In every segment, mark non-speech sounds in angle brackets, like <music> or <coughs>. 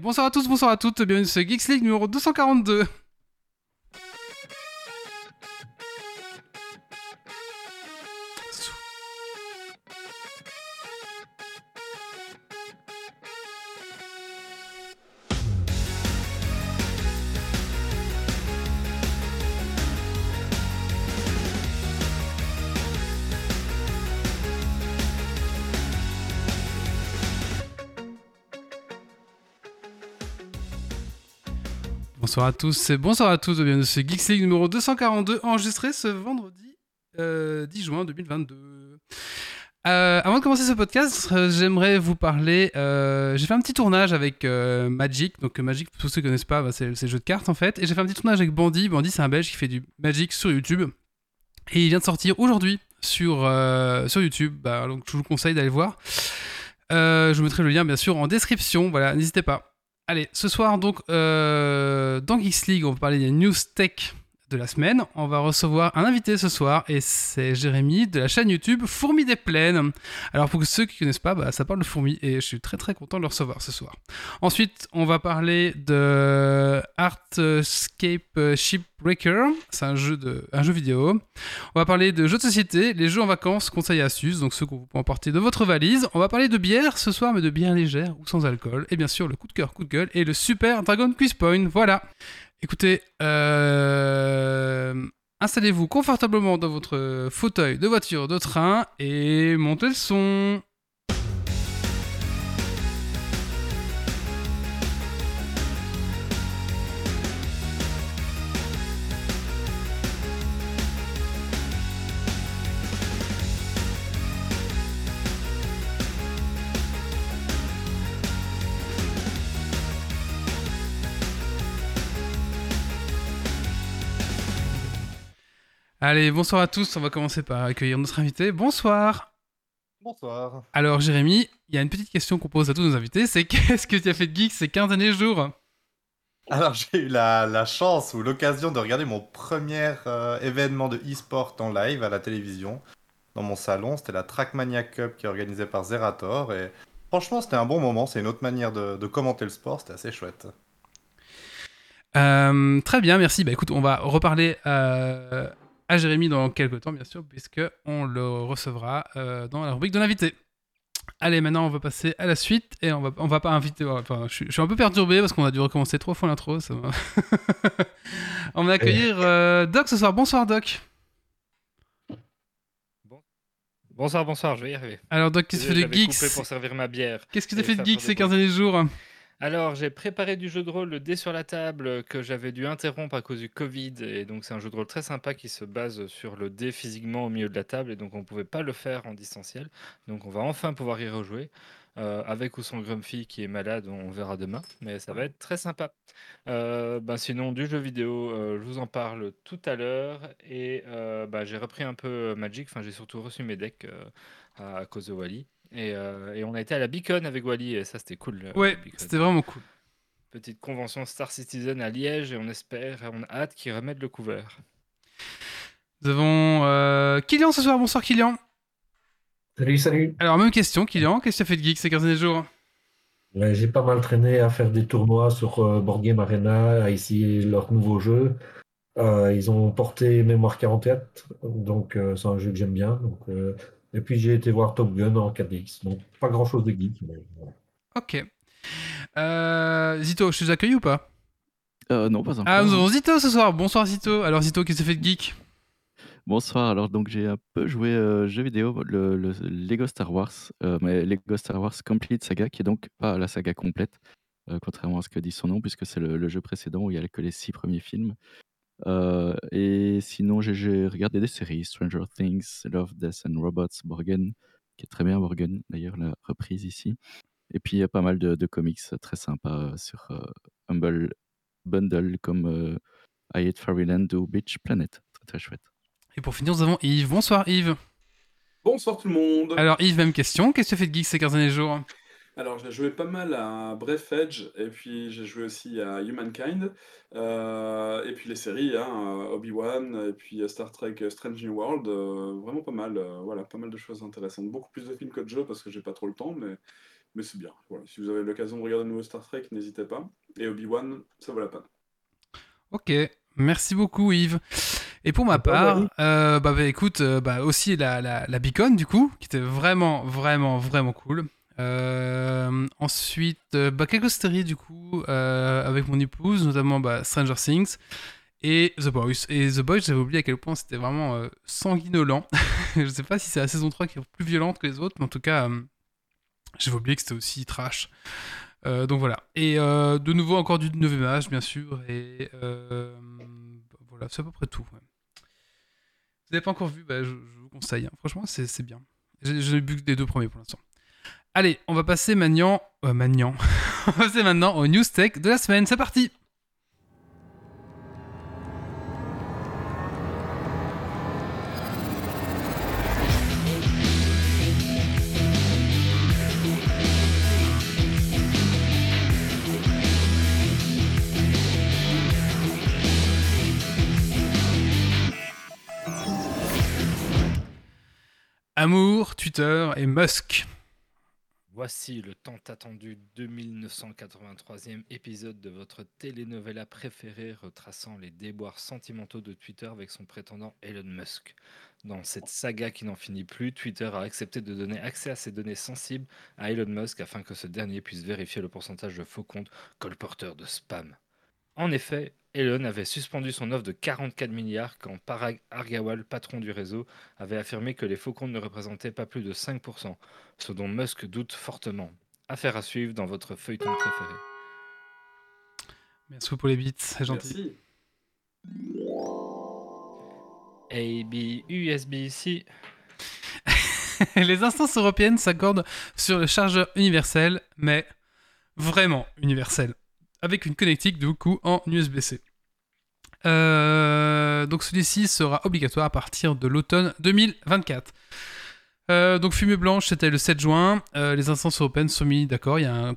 Bonsoir à tous, bonsoir à toutes, bienvenue sur Geeks League numéro 242. Bonsoir à tous et bonsoir à tous, bienvenue sur Geeks League numéro 242, enregistré ce vendredi euh, 10 juin 2022. Euh, avant de commencer ce podcast, euh, j'aimerais vous parler. euh, j'ai fait un petit tournage avec euh, Magic. Donc, Magic, pour ceux qui ne connaissent pas, bah, c'est le jeu de cartes en fait. Et j'ai fait un petit tournage avec Bandy. Bandy, c'est un belge qui fait du Magic sur YouTube. Et il vient de sortir aujourd'hui sur, euh, sur YouTube. Bah, donc, je vous conseille d'aller voir. Euh, je vous mettrai le lien, bien sûr, en description. Voilà, n'hésitez pas. Allez, ce soir, donc, euh, dans Geeks League, on va parler des news tech de la semaine. On va recevoir un invité ce soir et c'est Jérémy de la chaîne YouTube Fourmis des Plaines. Alors, pour ceux qui ne connaissent pas, bah, ça parle de fourmis et je suis très très content de le recevoir ce soir. Ensuite, on va parler de Artscape Shipbreaker. C'est un jeu, de, un jeu vidéo. On va parler de jeux de société, les jeux en vacances, conseils et astuces, donc ceux que vous emporter de votre valise. On va parler de bière ce soir, mais de bière légère ou sans alcool. Et bien sûr, le coup de cœur, coup de gueule et le super Dragon Quiz Point. Voilà. Écoutez, euh, installez-vous confortablement dans votre fauteuil de voiture, de train et montez le son. Allez, bonsoir à tous. On va commencer par accueillir notre invité. Bonsoir. Bonsoir. Alors, Jérémy, il y a une petite question qu'on pose à tous nos invités c'est <laughs> qu'est-ce que tu as fait de geek ces 15 derniers jours? Alors j'ai eu la, la chance ou l'occasion de regarder mon premier euh, événement de e-sport en live à la télévision dans mon salon. C'était la Trackmania Cup qui est organisée par Zerator et franchement c'était un bon moment. C'est une autre manière de, de commenter le sport. C'était assez chouette. Euh, Très bien, merci. Bah écoute, on va reparler euh, à Jérémy dans quelques temps, bien sûr, puisque on le recevra euh, dans la rubrique de l'invité. Allez, maintenant on va passer à la suite et on va, on va pas inviter. Enfin, je, suis- je suis un peu perturbé parce qu'on a dû recommencer trois fois l'intro. <laughs> on va accueillir euh, Doc ce soir. Bonsoir Doc. Bonsoir, bonsoir, je vais y arriver. Alors Doc, qu'est-ce que tu fais de geeks? coupé pour servir ma bière. Qu'est-ce que tu as fait de geeks ces 15 pauses. derniers jours? Alors, j'ai préparé du jeu de rôle, le dé sur la table, que j'avais dû interrompre à cause du Covid. Et donc, c'est un jeu de rôle très sympa qui se base sur le dé physiquement au milieu de la table. Et donc, on ne pouvait pas le faire en distanciel. Donc, on va enfin pouvoir y rejouer. euh, avec ou sans Grumpy qui est malade, on verra demain. Mais ça va être très sympa. Euh, ben, sinon, du jeu vidéo, euh, je vous en parle tout à l'heure. Et euh, ben, j'ai repris un peu Magic. Enfin, j'ai surtout reçu mes decks euh, à, à cause de Wally. Et, euh, et on a été à la Beacon avec Wally. Et ça, c'était cool. euh, Ouais, c'était vraiment cool. Petite convention Star Citizen à Liège et on espère, on a hâte qu'ils remettent le couvert. Nous avons euh, Kylian ce soir. Bonsoir Kylian. Salut, salut. Alors, même question, Kylian. Qu'est-ce que tu as fait de geeks ces 15 derniers jours? Ouais, j'ai pas mal traîné à faire des tournois sur euh, Board Game Arena, à essayer leur nouveau jeu. Euh, ils ont porté Mémoire 44, donc euh, c'est un jeu que j'aime bien. Donc, euh, et puis j'ai été voir Top Gun en 4DX. Donc pas grand-chose de geek. mais voilà. Ok. Euh, Zito, je te accueilli ou pas? Euh, non, pas encore. Ah, nous avons Zito ce soir. Bonsoir Zito. Alors Zito, qu'est-ce que tu fait de geek? Bonsoir. Alors, donc, j'ai un peu joué euh, jeu vidéo, le, le Lego Star Wars, euh, mais Lego Star Wars Complete Saga, qui est donc pas la saga complète, euh, contrairement à ce que dit son nom, puisque c'est le, le jeu précédent où il y a que les six premiers films. Euh, et sinon, j'ai- regardé des séries Stranger Things, Love, Death and Robots, Borgen, qui est très bien, Borgen, d'ailleurs, la reprise ici. Et puis, il y a pas mal de, de comics très sympas euh, sur euh, Humble Bundle, comme euh, I Hate Fairyland ou Beach Planet. Très, très chouette. Et pour finir, nous avons Yves. Bonsoir Yves. Bonsoir tout le monde. Alors Yves, même question. Qu'est-ce que tu fais de geek ces 15 derniers jours? Alors j'ai joué pas mal à Breath Edge et puis j'ai joué aussi à Humankind euh, et puis les séries, hein, euh, Obi-Wan et puis euh, Star Trek Strange New World, euh, vraiment pas mal, euh, voilà, pas mal de choses intéressantes. Beaucoup plus de films que de jeux parce que j'ai pas trop le temps, mais, mais c'est bien. Voilà. Si vous avez l'occasion de regarder le nouveau Star Trek, n'hésitez pas. Et Obi-Wan, ça vaut la peine. Ok, merci beaucoup Yves. Et pour ma part, euh, bah, bah, écoute, euh, bah, aussi la, la, la Beacon du coup, qui était vraiment, vraiment, vraiment cool. Euh, ensuite, euh, bah, quelques séries du coup euh, avec mon épouse, notamment bah, Stranger Things et The Boys. Et The Boys, j'avais oublié à quel point c'était vraiment euh, sanguinolent. <laughs> Je sais pas si c'est la saison 3 qui est plus violente que les autres, mais en tout cas, j'avais oublié que c'était aussi trash. Donc voilà. Et de nouveau, encore du 9 âge, bien sûr. Et voilà, c'est à peu près tout. ouais. Vous n'avez pas encore vu, bah, je, vous conseille. hein. Franchement, c'est bien. J'ai- vu que des deux premiers pour l'instant. Allez, on va passer maintenant. euh, <laughs> on va passer maintenant au news tech de la semaine. C'est parti! Amour, Twitter et Musk. Voici le tant attendu 2983e épisode de votre telenovela préférée retraçant les déboires sentimentaux de Twitter avec son prétendant Elon Musk. Dans cette saga qui n'en finit plus, Twitter a accepté de donner accès à ses données sensibles à Elon Musk afin que ce dernier puisse vérifier le pourcentage de faux comptes colporteurs de spam. En effet, Elon avait suspendu son offre de 44 milliards quand Parag Argawal, patron du réseau, avait affirmé que les faux comptes ne représentaient pas plus de 5%, ce dont Musk doute fortement. Affaire à suivre dans votre feuilleton préféré. Merci pour les bits, c'est gentil. Merci. A, B, USB, C. <laughs> les instances européennes s'accordent sur le chargeur universel, mais vraiment universel, avec une connectique du coup en USB-C. Euh, donc celui-ci sera obligatoire à partir de l'automne 2024. Euh, donc fumée blanche, c'était le 7 juin. Euh, les instances européennes sont mis d'accord. Il y a un,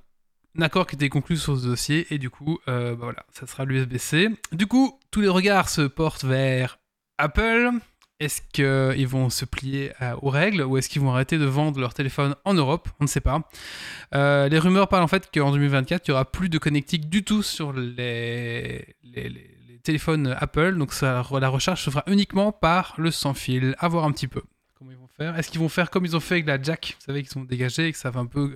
accord qui était conclu sur ce dossier et du coup, bah voilà, ça sera l'USB-C. Du coup, tous les regards se portent vers Apple. Est-ce qu'ils vont se plier à- aux règles ou est-ce qu'ils vont arrêter de vendre leur téléphone en Europe? On ne sait pas. Euh, les rumeurs parlent en fait qu'en 2024, il n'y aura plus de connectique du tout sur les, les- les- les téléphones Apple. Donc ça, la recharge se fera uniquement par le sans fil. À voir un petit peu comment ils vont faire. Est-ce qu'ils vont faire comme ils ont fait avec la jack? Vous savez qu'ils sont dégagés et que ça fait un peu...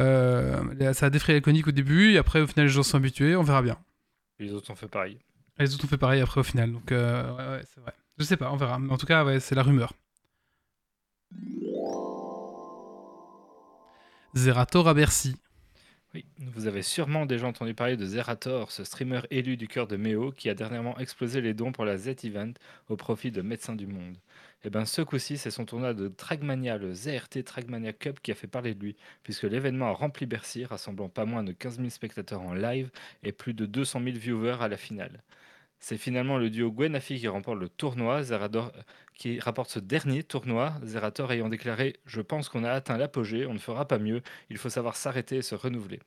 euh, ça a défrayé la conique au début et après au final les gens sont habitués. On verra bien. Les autres ont fait pareil. Les autres ont fait pareil après au final, donc euh, ouais, ouais, c'est vrai. Je sais pas, on verra. Mais en tout cas, c'est la rumeur. Zerator à Bercy. Oui, vous avez sûrement déjà entendu parler de Zerator, ce streamer élu du cœur de Méo qui a dernièrement explosé les dons pour la Z-Event au profit de Médecins du Monde. Et bien ce coup-ci, c'est son tournoi de Trackmania, le ZRT Trackmania Cup, qui a fait parler de lui, puisque l'événement a rempli Bercy, rassemblant pas moins de 15 000 spectateurs en live et plus de 200 000 viewers à la finale. C'est finalement le duo Gwen Afi qui remporte le tournoi, Zerador, qui rapporte ce dernier tournoi, Zerator ayant déclaré Je pense qu'on a atteint l'apogée, on ne fera pas mieux, il faut savoir s'arrêter et se renouveler.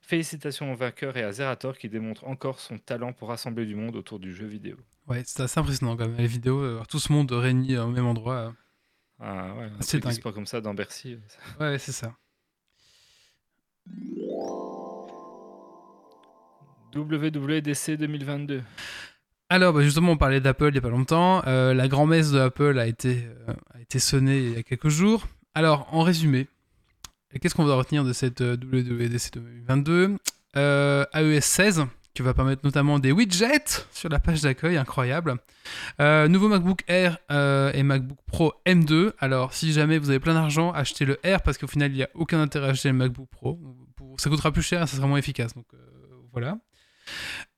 Félicitations au vainqueur et à Zerator qui démontre encore son talent pour rassembler du monde autour du jeu vidéo. Ouais, c'est assez impressionnant quand même. Les vidéos, euh, tout ce monde réuni au même endroit. euh, Ah ouais, un C'est dingue. e-sport comme ça dans Bercy. Ouais, c'est ça. WWDC 2022. Alors, bah, justement, on parlait d'Apple il n'y a pas longtemps. Euh, la grand-messe de Apple a été, euh, a été sonnée il y a quelques jours. Alors, en résumé, qu'est-ce qu'on va retenir de cette WWDC 2022 euh, iOS 16, qui va permettre notamment des widgets sur la page d'accueil, incroyable. Euh, nouveau MacBook Air et MacBook Pro M2. Alors, si jamais vous avez plein d'argent, achetez le Air parce qu'au final, il n'y a aucun intérêt à acheter le MacBook Pro. Ça coûtera plus cher, ça sera moins efficace. Donc, voilà.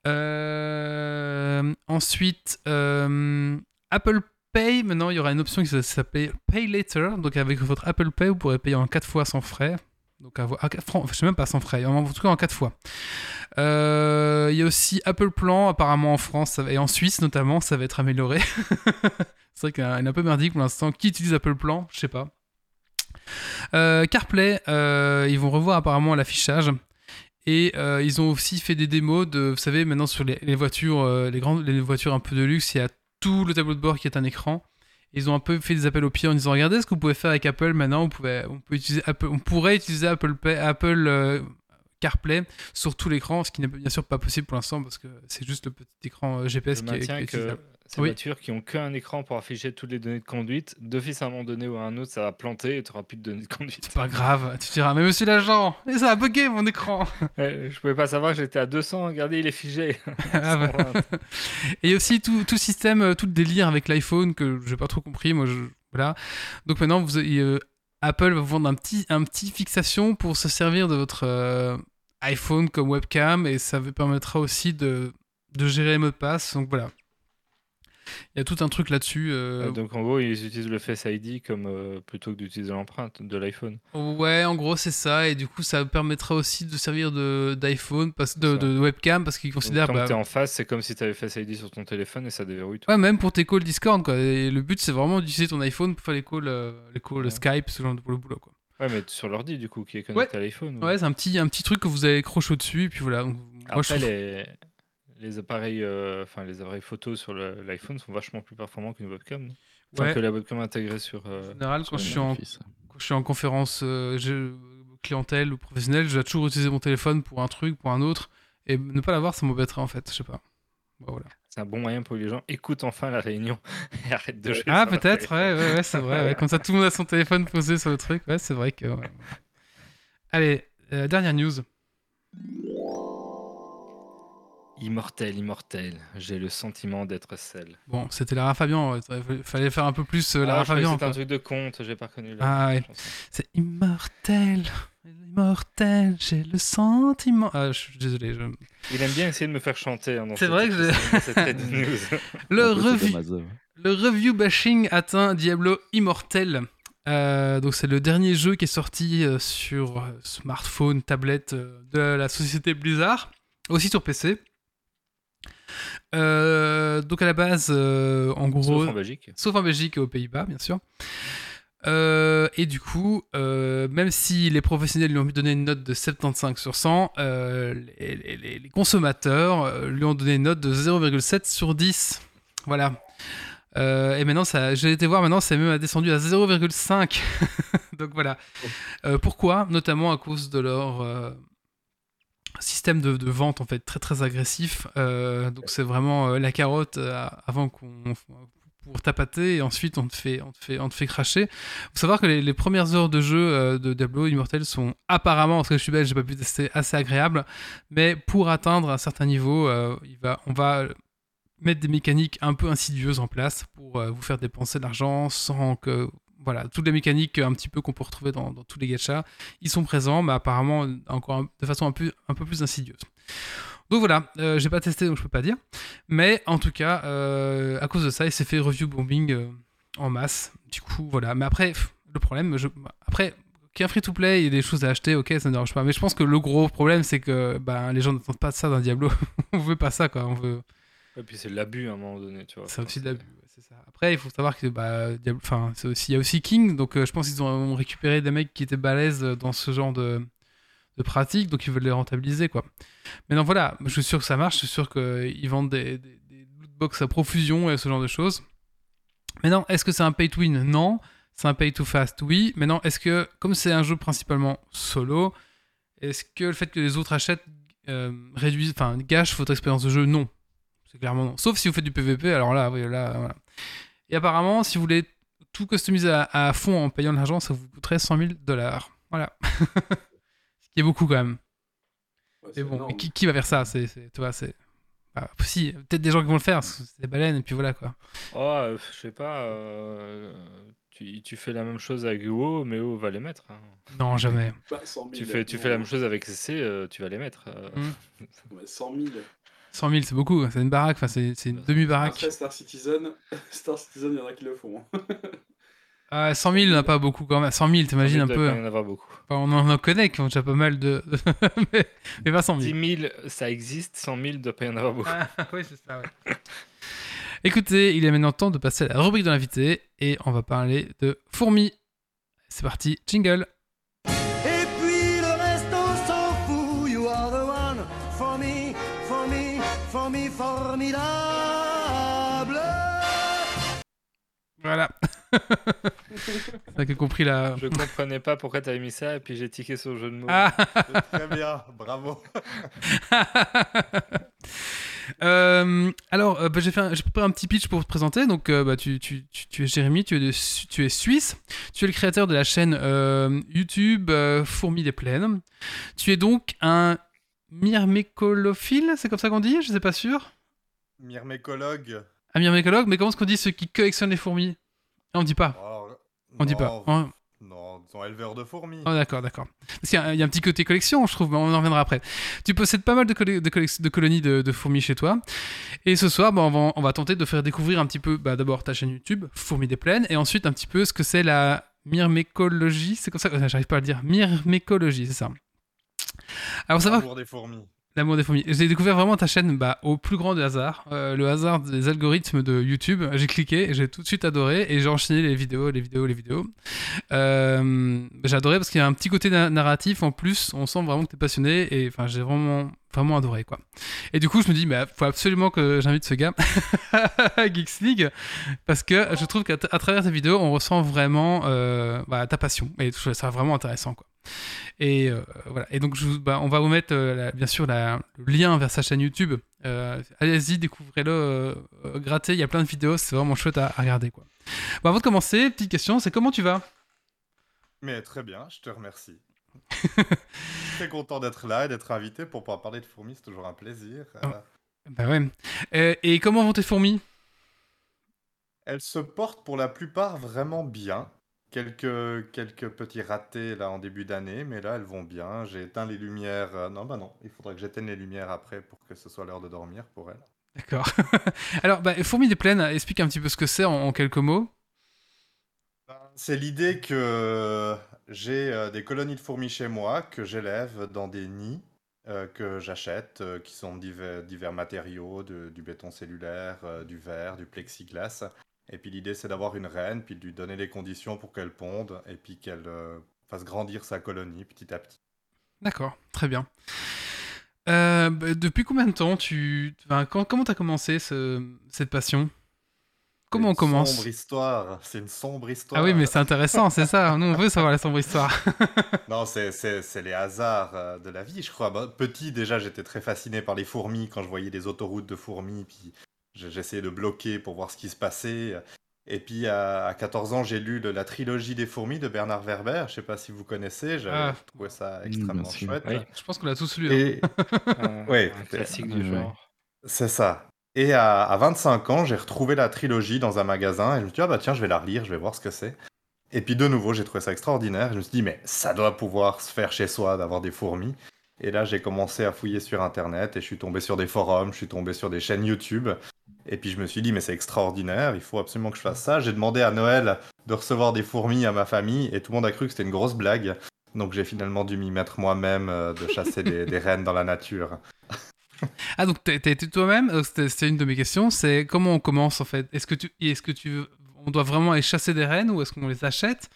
Euh, ensuite, euh, Apple Pay. Maintenant, il y aura une option qui va s'appeler Pay Later. Donc, avec votre Apple Pay, vous pourrez payer en 4 fois sans frais. Donc, à, je sais même pas sans frais, en tout cas en 4 fois. Euh, il y a aussi Apple Plan, apparemment en France et en Suisse notamment, ça va être amélioré. <laughs> C'est vrai qu'il est un peu merdique pour l'instant. Qui utilise Apple Plan? Je sais pas. CarPlay, ils vont revoir apparemment l'affichage. Et euh, ils ont aussi fait des démos de, vous savez, maintenant sur les, les voitures, euh, les grandes, les voitures un peu de luxe, il y a tout le tableau de bord qui est un écran. Ils ont un peu fait des appels au pied en disant regardez ce que vous pouvez faire avec Apple maintenant. On, pouvait, on, peut utiliser Apple, on pourrait utiliser Apple, Pay- Apple euh, CarPlay sur tout l'écran, ce qui n'est bien sûr pas possible pour l'instant parce que c'est juste le petit écran GPS Je qui est, qui est que. Ces Oui. voitures qui ont qu'un écran pour afficher toutes les données de conduite, d'office à un moment donné ou à un autre, ça va planter et tu n'auras plus de données de conduite. C'est pas grave, tu diras mais monsieur l'agent, ça a bugué mon écran. <laughs> Ouais, je pouvais pas savoir que j'étais à 200, regardez, il est figé. <laughs> Ah bah. 120. Et aussi tout, tout système, euh, tout le délire avec l'iPhone que j'ai pas trop compris. Moi, je, voilà. Donc maintenant, vous, euh, Apple va vous vendre un petit, un petit fixation pour se servir de votre euh, iPhone comme webcam et ça vous permettra aussi de, de gérer les mots de passe. Donc voilà. Il y a tout un truc là-dessus. euh, Donc en gros, ils utilisent le Face ID comme euh, plutôt que d'utiliser l'empreinte de l'iPhone. Ouais, en gros, c'est ça. Et du coup, ça permettra aussi de servir de- d'iPhone, de, webcam, parce qu'ils Donc, considèrent. quand bah, tu es en face, c'est comme si tu avais Face ID sur ton téléphone et ça déverrouille tout. Ouais, même pour tes calls Discord, quoi. Et le but, c'est vraiment d'utiliser ton iPhone pour faire les calls, euh, les calls Ouais. Skype, ce genre de pour le boulot, quoi. Ouais, mais sur l'ordi du coup, qui est connecté à l'iPhone. ou- Ouais, c'est un petit, un petit truc que vous avez accroché au-dessus, et puis voilà. Donc, moi, je Après, trouve- les, les appareils, euh, enfin les appareils photo sur le- l'iPhone sont vachement plus performants qu'une webcam. non? Enfin, Ouais. que la webcam intégrée sur. euh, En général, quand je, suis en, Office. quand je suis en conférence euh, je- clientèle ou professionnelle, je dois toujours utiliser mon téléphone pour un truc, pour un autre, et ne pas l'avoir, ça m'embêterait en fait, je sais pas. Bon, voilà. C'est un bon moyen pour que les gens écoutent enfin la réunion <laughs> et arrêtent de jouer. Ah, sur leur peut-être, téléphone. ouais, ouais, ouais, c'est vrai. ouais. Comme ça, tout le monde a son téléphone posé sur le truc, ouais, c'est vrai que. ouais. Allez, euh, dernière news. Immortel, immortel. J'ai le sentiment d'être celle. Bon, c'était Lara Fabian, il fallait faire un peu plus euh, Lara Ah, je Fabian. C'était un truc de conte, j'ai pas reconnu la Ah, ouais. C'est immortel, immortel, j'ai le sentiment. Ah, je suis désolé. je- Il aime bien essayer de me faire chanter. hein, C'est vrai que news. <laughs> Le, c'est Amazon. le review bashing atteint Diablo Immortel. Euh, donc c'est le dernier jeu qui est sorti euh, sur smartphone, tablette euh, de la société Blizzard, aussi sur PC. Euh, donc à la base, euh, en gros, Sauf en Belgique. sauf en Belgique et aux Pays-Bas, bien sûr. Euh, et du coup, même si les professionnels lui ont donné une note de 75 sur 100, euh, les, les- les- les consommateurs lui ont donné une note de 0,7 sur 10. Voilà. Euh, et maintenant, j'ai été voir, maintenant, c'est même descendu à 0,5. <laughs> Donc voilà. Euh, pourquoi? Notamment à cause de leur euh, système de, vente, en fait, très très agressif. Euh, donc c'est vraiment euh, la carotte euh, avant qu'on pour tapater et ensuite on te fait, on te fait, on te fait cracher. Faut savoir que les, premières heures de jeu de Diablo Immortel sont apparemment, parce que je suis belge, j'ai pas pu tester, assez agréables, mais pour atteindre un certain niveau, il va, on va mettre des mécaniques un peu insidieuses en place pour vous faire dépenser de l'argent sans que voilà toutes les mécaniques un petit peu qu'on peut retrouver dans, dans tous les gachas ils sont présents mais apparemment encore un- de façon un peu un peu plus insidieuse donc voilà euh, j'ai pas testé donc je peux pas dire mais en tout cas euh, à cause de ça il s'est fait review bombing euh, en masse du coup voilà mais après pff, le problème je... après qu'il y ait un free-to-play, il y a des choses à acheter, ok, ça ne dérange pas. Mais je pense que le gros problème, c'est que ben, les gens n'attendent pas ça d'un Diablo. <laughs> on veut pas ça, quoi. On veut, Et puis c'est de l'abus à un moment donné, tu vois. c'est aussi de l'abus, Après, il faut savoir que bah, il y a aussi King, donc euh, je pense qu'ils ont, récupéré des mecs qui étaient balèzes dans ce genre de, de pratique, donc ils veulent les rentabiliser, quoi. Mais non, voilà, je suis sûr que ça marche, je suis sûr qu'ils vendent des, des, des lootbox à profusion et ce genre de choses. Mais non, est-ce que c'est un pay to win? Non. C'est un pay to fast Oui. Mais non, est-ce que, comme c'est un jeu principalement solo, est-ce que le fait que les autres achètent euh, enfin, gâche votre expérience de jeu? Non. C'est clairement non. Sauf si vous faites du PVP, alors là, oui, là, voilà. Et apparemment, si vous voulez tout customiser à, à fond en payant de l'argent, ça vous coûterait 100 000 dollars. Voilà. <laughs> Ce qui est beaucoup quand même. Ouais, Mais c'est bon, mais qui, qui va faire ça? C'est, c'est- tu vois, c'est. bah, si, peut-être des gens qui vont le faire, c'est des baleines, et puis voilà quoi. Oh, euh, je sais pas. euh, tu, tu fais la même chose avec WoW, mais WoW va les mettre. hein. Non, jamais. Pas 100 000. Tu fais, tu fais la même chose avec CC, euh, tu vas les mettre. euh. Mm. <laughs> Ouais, 100 000. 100 000, c'est beaucoup, c'est une baraque, enfin, c'est, c'est une demi-baraque. Après Star Citizen, <laughs> Star Citizen, il y en a qui le font. <laughs> Ah, 100 000, il n'y en a pas beaucoup quand même. 100 000, t'imagines un peu. y en avoir beaucoup. Enfin, on en connaît qui ont déjà pas mal de. <laughs> mais, mais pas 100 000. 10 000, ça existe. 100 000, il doit pas y en avoir beaucoup. Ah, oui, c'est ça, ouais. Écoutez, il est maintenant temps de passer à la rubrique de l'invité et on va parler de fourmis. C'est parti, jingle. Voilà. <laughs> T'as compris la. Je comprenais pas pourquoi t'avais mis ça, et puis j'ai tiqué sur le jeu de mots. Ah Très bien, bravo. <laughs> Euh, alors, euh, bah, j'ai préparé un petit pitch pour te présenter. Donc, euh, bah, tu, tu- tu- tu es Jérémy, tu es, de Su- tu es suisse. Tu es le créateur de la chaîne euh, YouTube euh, Fourmis des Plaines. Tu es donc un myrmécolophile, c'est comme ça qu'on dit? Je sais pas sûr. Myrmécologue. Un myrmécologue, mais comment est-ce qu'on dit ceux qui collectionnent les fourmis Ah, On dit pas. On dit non, pas. Oh, Non, disons éleveur de fourmis. oh, d'accord, d'accord. Parce qu'il y, a- il y a un petit côté collection, je trouve, mais on en reviendra après. Tu possèdes pas mal de, colonies de, de fourmis chez toi. Et ce soir, bah, on, va, on va tenter de faire découvrir un petit peu, bah, d'abord ta chaîne YouTube, Fourmis des Plaines, et ensuite un petit peu ce que c'est la myrmécologie. C'est comme ça que j'arrive pas à le dire. Myrmécologie, c'est ça. Alors, savoir L'amour des fourmis. L'amour des fourmis. J'ai découvert vraiment ta chaîne bah, au plus grand des hasards. Euh, le hasard des algorithmes de YouTube. J'ai cliqué, j'ai tout de suite adoré et j'ai enchaîné les vidéos, les vidéos, les vidéos. Euh, j'ai adoré parce qu'il y a un petit côté na- narratif en plus. On sent vraiment que tu es passionné et enfin, j'ai vraiment, vraiment adoré. quoi. Et du coup, je me dis, il faut absolument que j'invite ce gars <laughs> à Geeks League parce que je trouve qu'à travers tes vidéos, on ressent vraiment euh, bah, ta passion et je trouve ça vraiment intéressant. quoi. Et euh, voilà. Et donc, je vous- bah, on va vous mettre euh, la- bien sûr la- le lien vers sa chaîne YouTube. Euh, Allez-y, découvrez-le, grattez. Il y a plein de vidéos, c'est vraiment chouette à, à regarder. Quoi. Bon, avant de commencer, petite question c'est comment tu vas? Mais très bien, je te remercie. <laughs> très content d'être là et d'être invité pour pouvoir parler de fourmis, c'est toujours un plaisir. Oh. Bah ouais. Euh, et comment vont tes fourmis? Elles se portent pour la plupart vraiment bien. Quelques, quelques petits ratés là en début d'année, mais là elles vont bien. J'ai éteint les lumières. euh, Non, bah non, il faudrait que j'éteigne les lumières après pour que ce soit l'heure de dormir pour elles. D'accord. <laughs> Alors, bah, Fourmis des plaines, explique un petit peu ce que c'est en, en quelques mots. C'est l'idée que j'ai euh, des colonies de fourmis chez moi, que j'élève dans des nids euh, que j'achète, euh, qui sont divers, divers matériaux, de- du béton cellulaire, euh, du verre, du plexiglas. Et puis l'idée c'est d'avoir une reine, puis de lui donner les conditions pour qu'elle ponde, et puis qu'elle euh, fasse grandir sa colonie petit à petit. D'accord, très bien. Euh, bah, depuis combien de temps tu. Enfin, quand- comment t'as commencé ce- cette passion? Comment on commence? sombre histoire, c'est une sombre histoire. Ah oui, mais c'est intéressant, c'est ça. Nous, on veut savoir la sombre histoire. <laughs> <laughs> Non, c'est, les hasards euh, de la vie, je crois. Bah, petit, déjà, j'étais très fasciné par les fourmis quand je voyais des autoroutes de fourmis, puis j'essayais de bloquer pour voir ce qui se passait. Et puis, à, à 14 ans, j'ai lu le- la trilogie des fourmis de Bernard Werber. Je sais pas si vous connaissez, j'avais Ah. trouvé ça Mm, extrêmement chouette. Oui. Je pense qu'on l'a tous lu. hein. Et <laughs> Un, Ouais, un écoutez. classique du genre. c'est ça. Et à, à 25 ans, j'ai retrouvé la trilogie dans un magasin et je me suis dit, ah bah tiens, je vais la relire, je vais voir ce que c'est. Et puis de nouveau, j'ai trouvé ça extraordinaire. Je me suis dit, mais ça doit pouvoir se faire chez soi d'avoir des fourmis. Et là, j'ai commencé à fouiller sur Internet et je suis tombé sur des forums, je suis tombé sur des chaînes YouTube. Et puis je me suis dit, mais c'est extraordinaire, il faut absolument que je fasse ça. J'ai demandé à Noël de recevoir des fourmis à ma famille et tout le monde a cru que c'était une grosse blague. Donc j'ai finalement dû m'y mettre moi-même, euh, de chasser des, rennes dans la nature. <laughs> Ah, donc t'as été toi-même? Euh, c'était une de mes questions. C'est comment on commence en fait? Est-ce que tu. Est-ce que tu. On doit vraiment aller chasser des rennes ou est-ce qu'on les achète?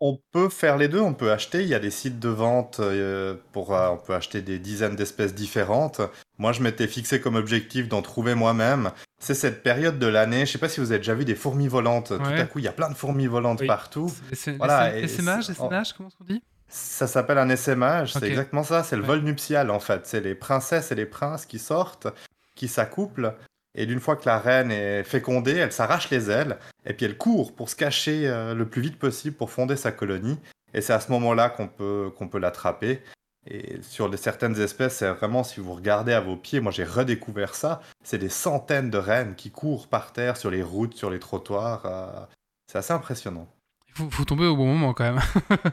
On peut faire les deux, on peut acheter, il y a des sites de vente euh, pour, euh, on peut acheter des dizaines d'espèces différentes. Moi, je m'étais fixé comme objectif d'en trouver moi-même. C'est cette période de l'année, je sais pas si vous avez déjà vu des fourmis volantes. Tout à coup, il y a plein de fourmis volantes Oui. partout. Voilà, SMH, SMH, comment qu'on dit? Ça s'appelle un Ok. c'est exactement ça, c'est le Ouais. vol nuptial en fait. C'est les princesses et les princes qui sortent, qui s'accouplent, et d'une fois que la reine est fécondée, elle s'arrache les ailes, et puis elle court pour se cacher euh, le plus vite possible pour fonder sa colonie. Et c'est à ce moment-là qu'on peut, qu'on peut l'attraper. Et sur les- certaines espèces, c'est vraiment, si vous regardez à vos pieds, moi j'ai redécouvert ça, c'est des centaines de rennes qui courent par terre sur les routes, sur les trottoirs. euh, c'est assez impressionnant. Il faut, faut tomber au bon moment quand même. <laughs>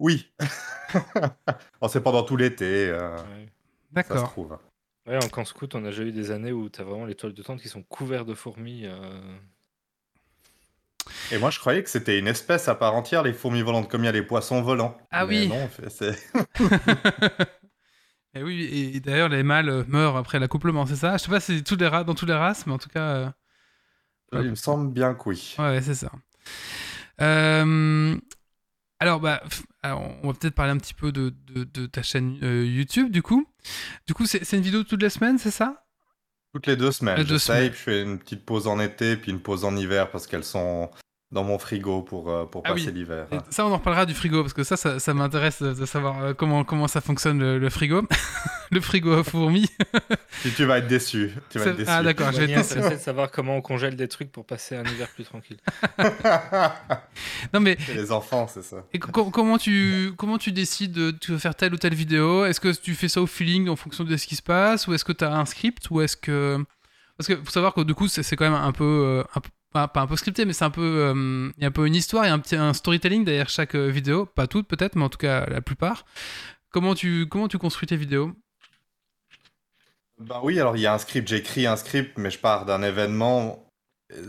Oui. <laughs> c'est pendant tout l'été, euh, Ouais. D'accord. Ouais, en camp scout, on a déjà eu des années où tu as vraiment les toiles de tente qui sont couvertes de fourmis. euh, Et moi, je croyais que c'était une espèce à part entière, les fourmis volantes, comme il y a les poissons volants. Ah Mais oui. Non, c'est- <laughs> et oui, et, et d'ailleurs, les mâles euh, meurent après l'accouplement, c'est ça? Je sais pas si c'est tous les ra- dans toutes les races, mais en tout cas. euh, il me semble bien que oui. Ouais, ouais, c'est ça. Euh, alors, bah, alors, on va peut-être parler un petit peu de, de- de ta chaîne euh, YouTube, du coup. Du coup, c'est une vidéo toutes les semaines, c'est ça? Toutes les deux semaines. Les deux semaines. je fais une petite pause en été, puis une pause en hiver parce qu'elles sont dans mon frigo pour, euh, pour Ah oui. passer l'hiver. Et ça, on en reparlera du frigo, parce que ça, ça, ça m'intéresse de, de savoir euh, comment, comment ça fonctionne le, le frigo. <laughs> le frigo à fourmis. <laughs> Puis tu vas être déçu. Tu vas être déçu. Ah, d'accord, j'ai Moyen été intéressé de savoir comment on congèle des trucs pour passer un hiver plus tranquille. <laughs> Non, mais C'est les enfants, c'est ça. et co- comment, tu, comment tu décides de tu veux faire telle ou telle vidéo? Est-ce que tu fais ça au feeling en fonction de ce qui se passe? Ou est-ce que tu as un script? Ou est-ce que. Parce que faut savoir que du coup, c'est c'est quand même un peu. euh, un peu- pas, un peu scripté, mais c'est un peu. euh, Il y a un peu une histoire, il y a un petit un storytelling derrière chaque euh, vidéo. Pas toutes peut-être, mais en tout cas la plupart. Comment tu, comment tu construis tes vidéos? Ben oui, alors il y a un script, j'écris un script, mais je pars d'un événement.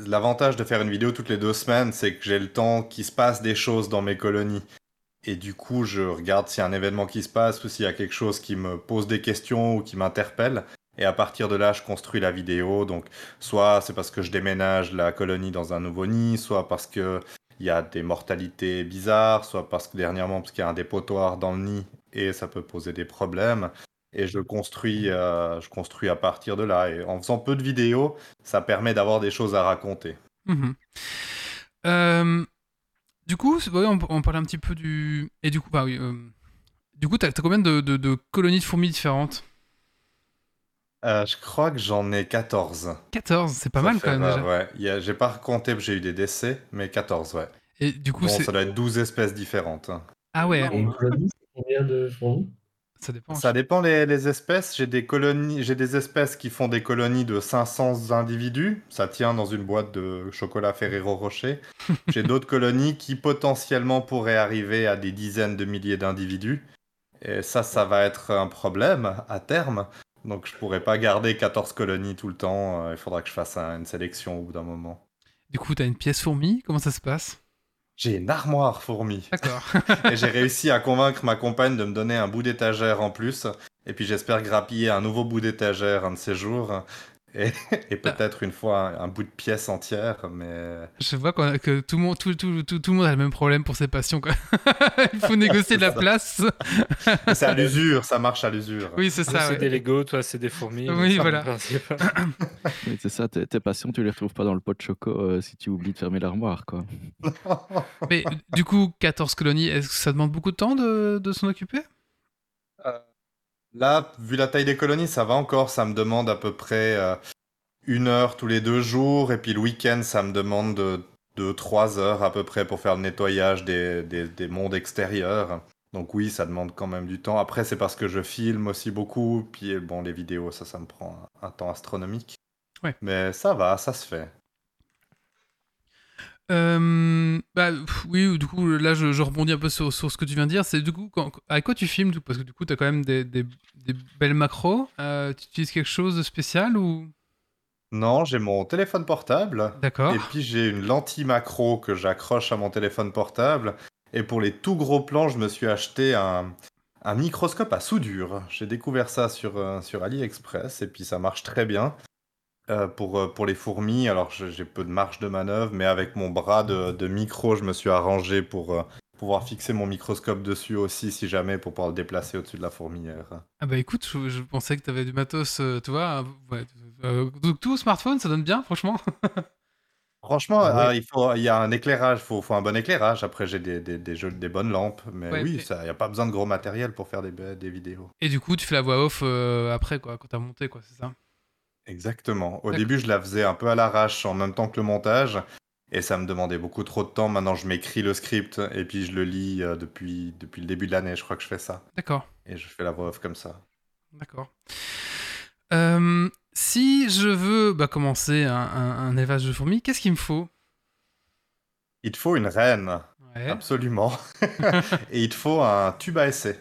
L'avantage de faire une vidéo toutes les deux semaines, c'est que j'ai le temps qu'il se passe des choses dans mes colonies. Et du coup, je regarde s'il y a un événement qui se passe ou s'il y a quelque chose qui me pose des questions ou qui m'interpelle. Et à partir de là, je construis la vidéo. Donc, soit c'est parce que je déménage la colonie dans un nouveau nid, soit parce que il y a des mortalités bizarres, soit parce que dernièrement, parce qu'il y a un dépotoir dans le nid et ça peut poser des problèmes. Et je construis, euh, je construis à partir de là. Et en faisant peu de vidéos, ça permet d'avoir des choses à raconter. Mhm. Euh, du coup, on, parlait un petit peu du. Et du coup, bah oui. euh, Du coup, t'as as combien de colonies de fourmis différentes? Euh, je crois que j'en ai 14. 14, c'est pas Ça mal fait, quand même déjà. Ouais, Il y a- j'ai pas compté, j'ai eu des décès, mais 14, ouais. Et du coup, Bon, c'est. ça doit être 12 espèces différentes. Ah ouais, Et une colonie, c'est combien de fourmis ça dépend. Ça dépend les, les espèces. J'ai des colonies, j'ai des espèces qui font des colonies de 500 individus. Ça tient dans une boîte de chocolat Ferrero Rocher. <laughs> J'ai d'autres colonies qui potentiellement pourraient arriver à des dizaines de milliers d'individus. Et ça, ça va être un problème à terme. Donc je pourrais pas garder 14 colonies tout le temps. Euh, Il faudra que je fasse un- une sélection au bout d'un moment. Du coup, t'as une pièce fourmi, comment ça se passe? J'ai une armoire fourmi. D'accord. <laughs> Et j'ai réussi à convaincre ma compagne de me donner un bout d'étagère en plus. Et puis j'espère grappiller un nouveau bout d'étagère un de ces jours. Et, et peut-être une fois un, un bout de pièce entière. Mais Je vois a- que tout le, monde, tout, tout, tout, tout le monde a le même problème pour ses passions. Quoi. <laughs> Il faut négocier de la <laughs> ça. place. C'est à l'usure, ça marche à l'usure. Oui, c'est ça. c'est ouais. des Lego, toi, c'est des fourmis. Oui, voilà. <laughs> Oui, c'est ça, tes, tes passions, tu les retrouves pas dans le pot de choco euh, si tu oublies de fermer l'armoire, quoi. Mais du coup, 14 colonies, est-ce que ça demande beaucoup de temps de, de s'en occuper? Là, vu la taille des colonies, ça va encore. Ça me demande à peu près euh, une heure tous les deux jours. Et puis le week-end, ça me demande de, de trois heures à peu près pour faire le nettoyage des, des, des mondes extérieurs. Donc oui, ça demande quand même du temps. Après, c'est parce que je filme aussi beaucoup. Puis bon, les vidéos, ça, ça me prend un, un temps astronomique. Ouais. Mais ça va, ça se fait. Euh, bah, pff, oui, du coup, là, je, je rebondis un peu sur, sur ce que tu viens de dire. C'est du coup, quand, avec quoi tu filmes Parce que du coup, tu as quand même des, des, des belles macros. Euh, tu utilises quelque chose de spécial ou? Non, j'ai mon téléphone portable. D'accord. Et puis j'ai une lentille macro que j'accroche à mon téléphone portable. Et pour les tout gros plans, je me suis acheté un, un microscope à soudure. J'ai découvert ça sur, euh, sur AliExpress et puis ça marche très bien. Euh, pour, euh, pour les fourmis, alors je- j'ai peu de marge de manœuvre, mais avec mon bras de, de micro, je me suis arrangé pour euh, pouvoir fixer mon microscope dessus aussi, si jamais, pour pouvoir le déplacer au-dessus de la fourmilière. Ah bah écoute, je, je pensais que tu avais du matos, tu vois. ouais, euh, donc tout au smartphone, ça donne bien, franchement. <laughs> Franchement, Ah ouais. il faut, il y a un éclairage, il faut, faut un bon éclairage. Après, j'ai des, des, des, bonnes lampes, mais Ouais, oui, ça- il n'y a pas besoin de gros matériel pour faire des, des vidéos. Et du coup, tu fais la voix off après, quoi, quand t'as monté, quoi, c'est ça? Exactement. Au D'accord. début, je la faisais un peu à l'arrache en même temps que le montage, et ça me demandait beaucoup trop de temps. Maintenant, je m'écris le script et puis je le lis euh, depuis, depuis le début de l'année. Je crois que je fais ça, D'accord. et je fais la voix off comme ça. D'accord. Euh, si je veux bah, commencer un, un, un élevage de fourmis, qu'est-ce qu'il me faut? Il te faut une reine, Ouais. absolument, <laughs> <laughs> et il te faut un tube à essai.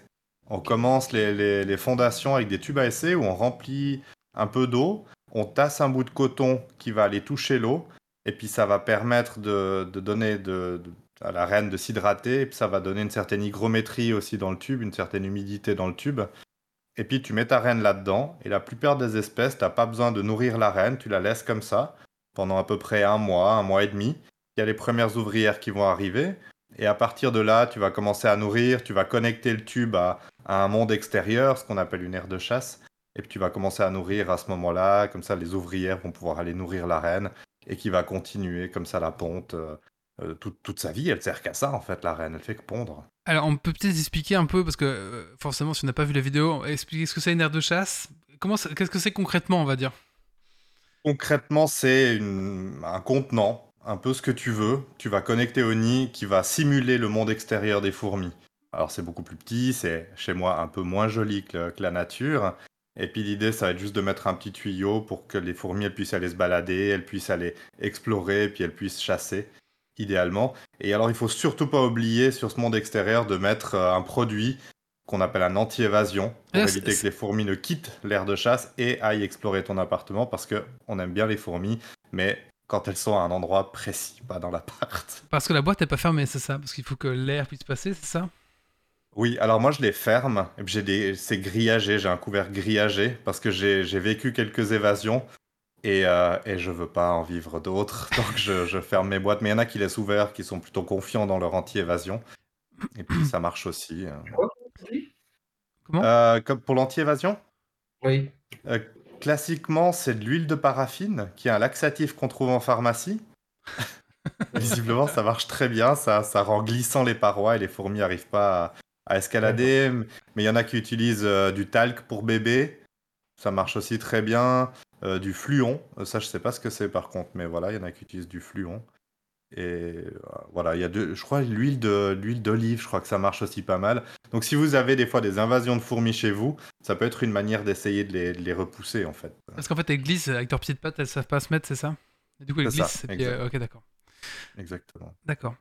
On commence les, les- les fondations avec des tubes à essai où on remplit un peu d'eau, on tasse un bout de coton qui va aller toucher l'eau, et puis ça va permettre de, donner à la reine de s'hydrater, et puis ça va donner une certaine hygrométrie aussi dans le tube, une certaine humidité dans le tube. Et puis tu mets ta reine là-dedans, et la plupart des espèces, t'as pas besoin de nourrir la reine, tu la laisses comme ça pendant à peu près un mois, un mois et demi. Il y a les premières ouvrières qui vont arriver, et à partir de là, tu vas commencer à nourrir, tu vas connecter le tube à un monde extérieur, ce qu'on appelle une aire de chasse. Et puis tu vas commencer à nourrir à ce moment-là, comme ça les ouvrières vont pouvoir aller nourrir la reine, et qui va continuer comme ça la ponte. euh, euh, toute, toute sa vie, elle sert qu'à ça en fait, la reine, elle fait que pondre. Alors, on peut peut-être expliquer un peu, parce que euh, forcément, si on n'a pas vu la vidéo, expliquer ce que c'est une aire de chasse. Qu'est-ce que c'est concrètement, on va dire? Concrètement, c'est une- un contenant, un peu ce que tu veux. Tu vas connecter au nid qui va simuler le monde extérieur des fourmis. Alors c'est beaucoup plus petit, c'est chez moi un peu moins joli que la nature. Et puis l'idée, ça va être juste de mettre un petit tuyau pour que les fourmis elles puissent aller se balader, elles puissent aller explorer, puis elles puissent chasser, idéalement. Et alors il faut surtout pas oublier sur ce monde extérieur de mettre euh, un produit qu'on appelle un anti-évasion pour Ah, éviter que les fourmis ne quittent l'aire de chasse et aillent explorer ton appartement parce que on aime bien les fourmis, mais quand elles sont à un endroit précis, pas dans l'appart. Parce que la boîte n'est pas fermée, c'est ça? Parce qu'il faut que l'air puisse passer, c'est ça? Oui, alors moi je les ferme, et puis j'ai des... c'est grillagé, j'ai un couvert grillagé parce que j'ai j'ai vécu quelques évasions et, euh, et je veux pas en vivre d'autres, <laughs> donc je, je ferme mes boîtes. Mais il y en a qui laissent ouvert, qui sont plutôt confiants dans leur anti-évasion. Et puis ça marche aussi. euh. Comment? Euh, comme pour l'anti-évasion? Oui. Euh, classiquement, c'est de l'huile de paraffine, qui est un laxatif qu'on trouve en pharmacie. <laughs> Visiblement, ça marche très bien, ça, ça rend glissant les parois et les fourmis n'arrivent pas à, escalader. Mais il y en a qui utilisent euh, du talc pour bébé, ça marche aussi très bien. Euh, du fluon, Euh, ça je sais pas ce que c'est par contre, mais voilà, il y en a qui utilisent du fluon. Et voilà, il y a deux, je crois l'huile de l'huile d'olive, je crois que ça marche aussi pas mal. Donc si vous avez des fois des invasions de fourmis chez vous, ça peut être une manière d'essayer de les, de les repousser en fait. Parce qu'en fait, elles glissent avec leurs petites pattes, elles savent pas se mettre, c'est ça? Et du coup, elles C'est ça, glissent. et puis, euh, ok, d'accord. Exactement. D'accord.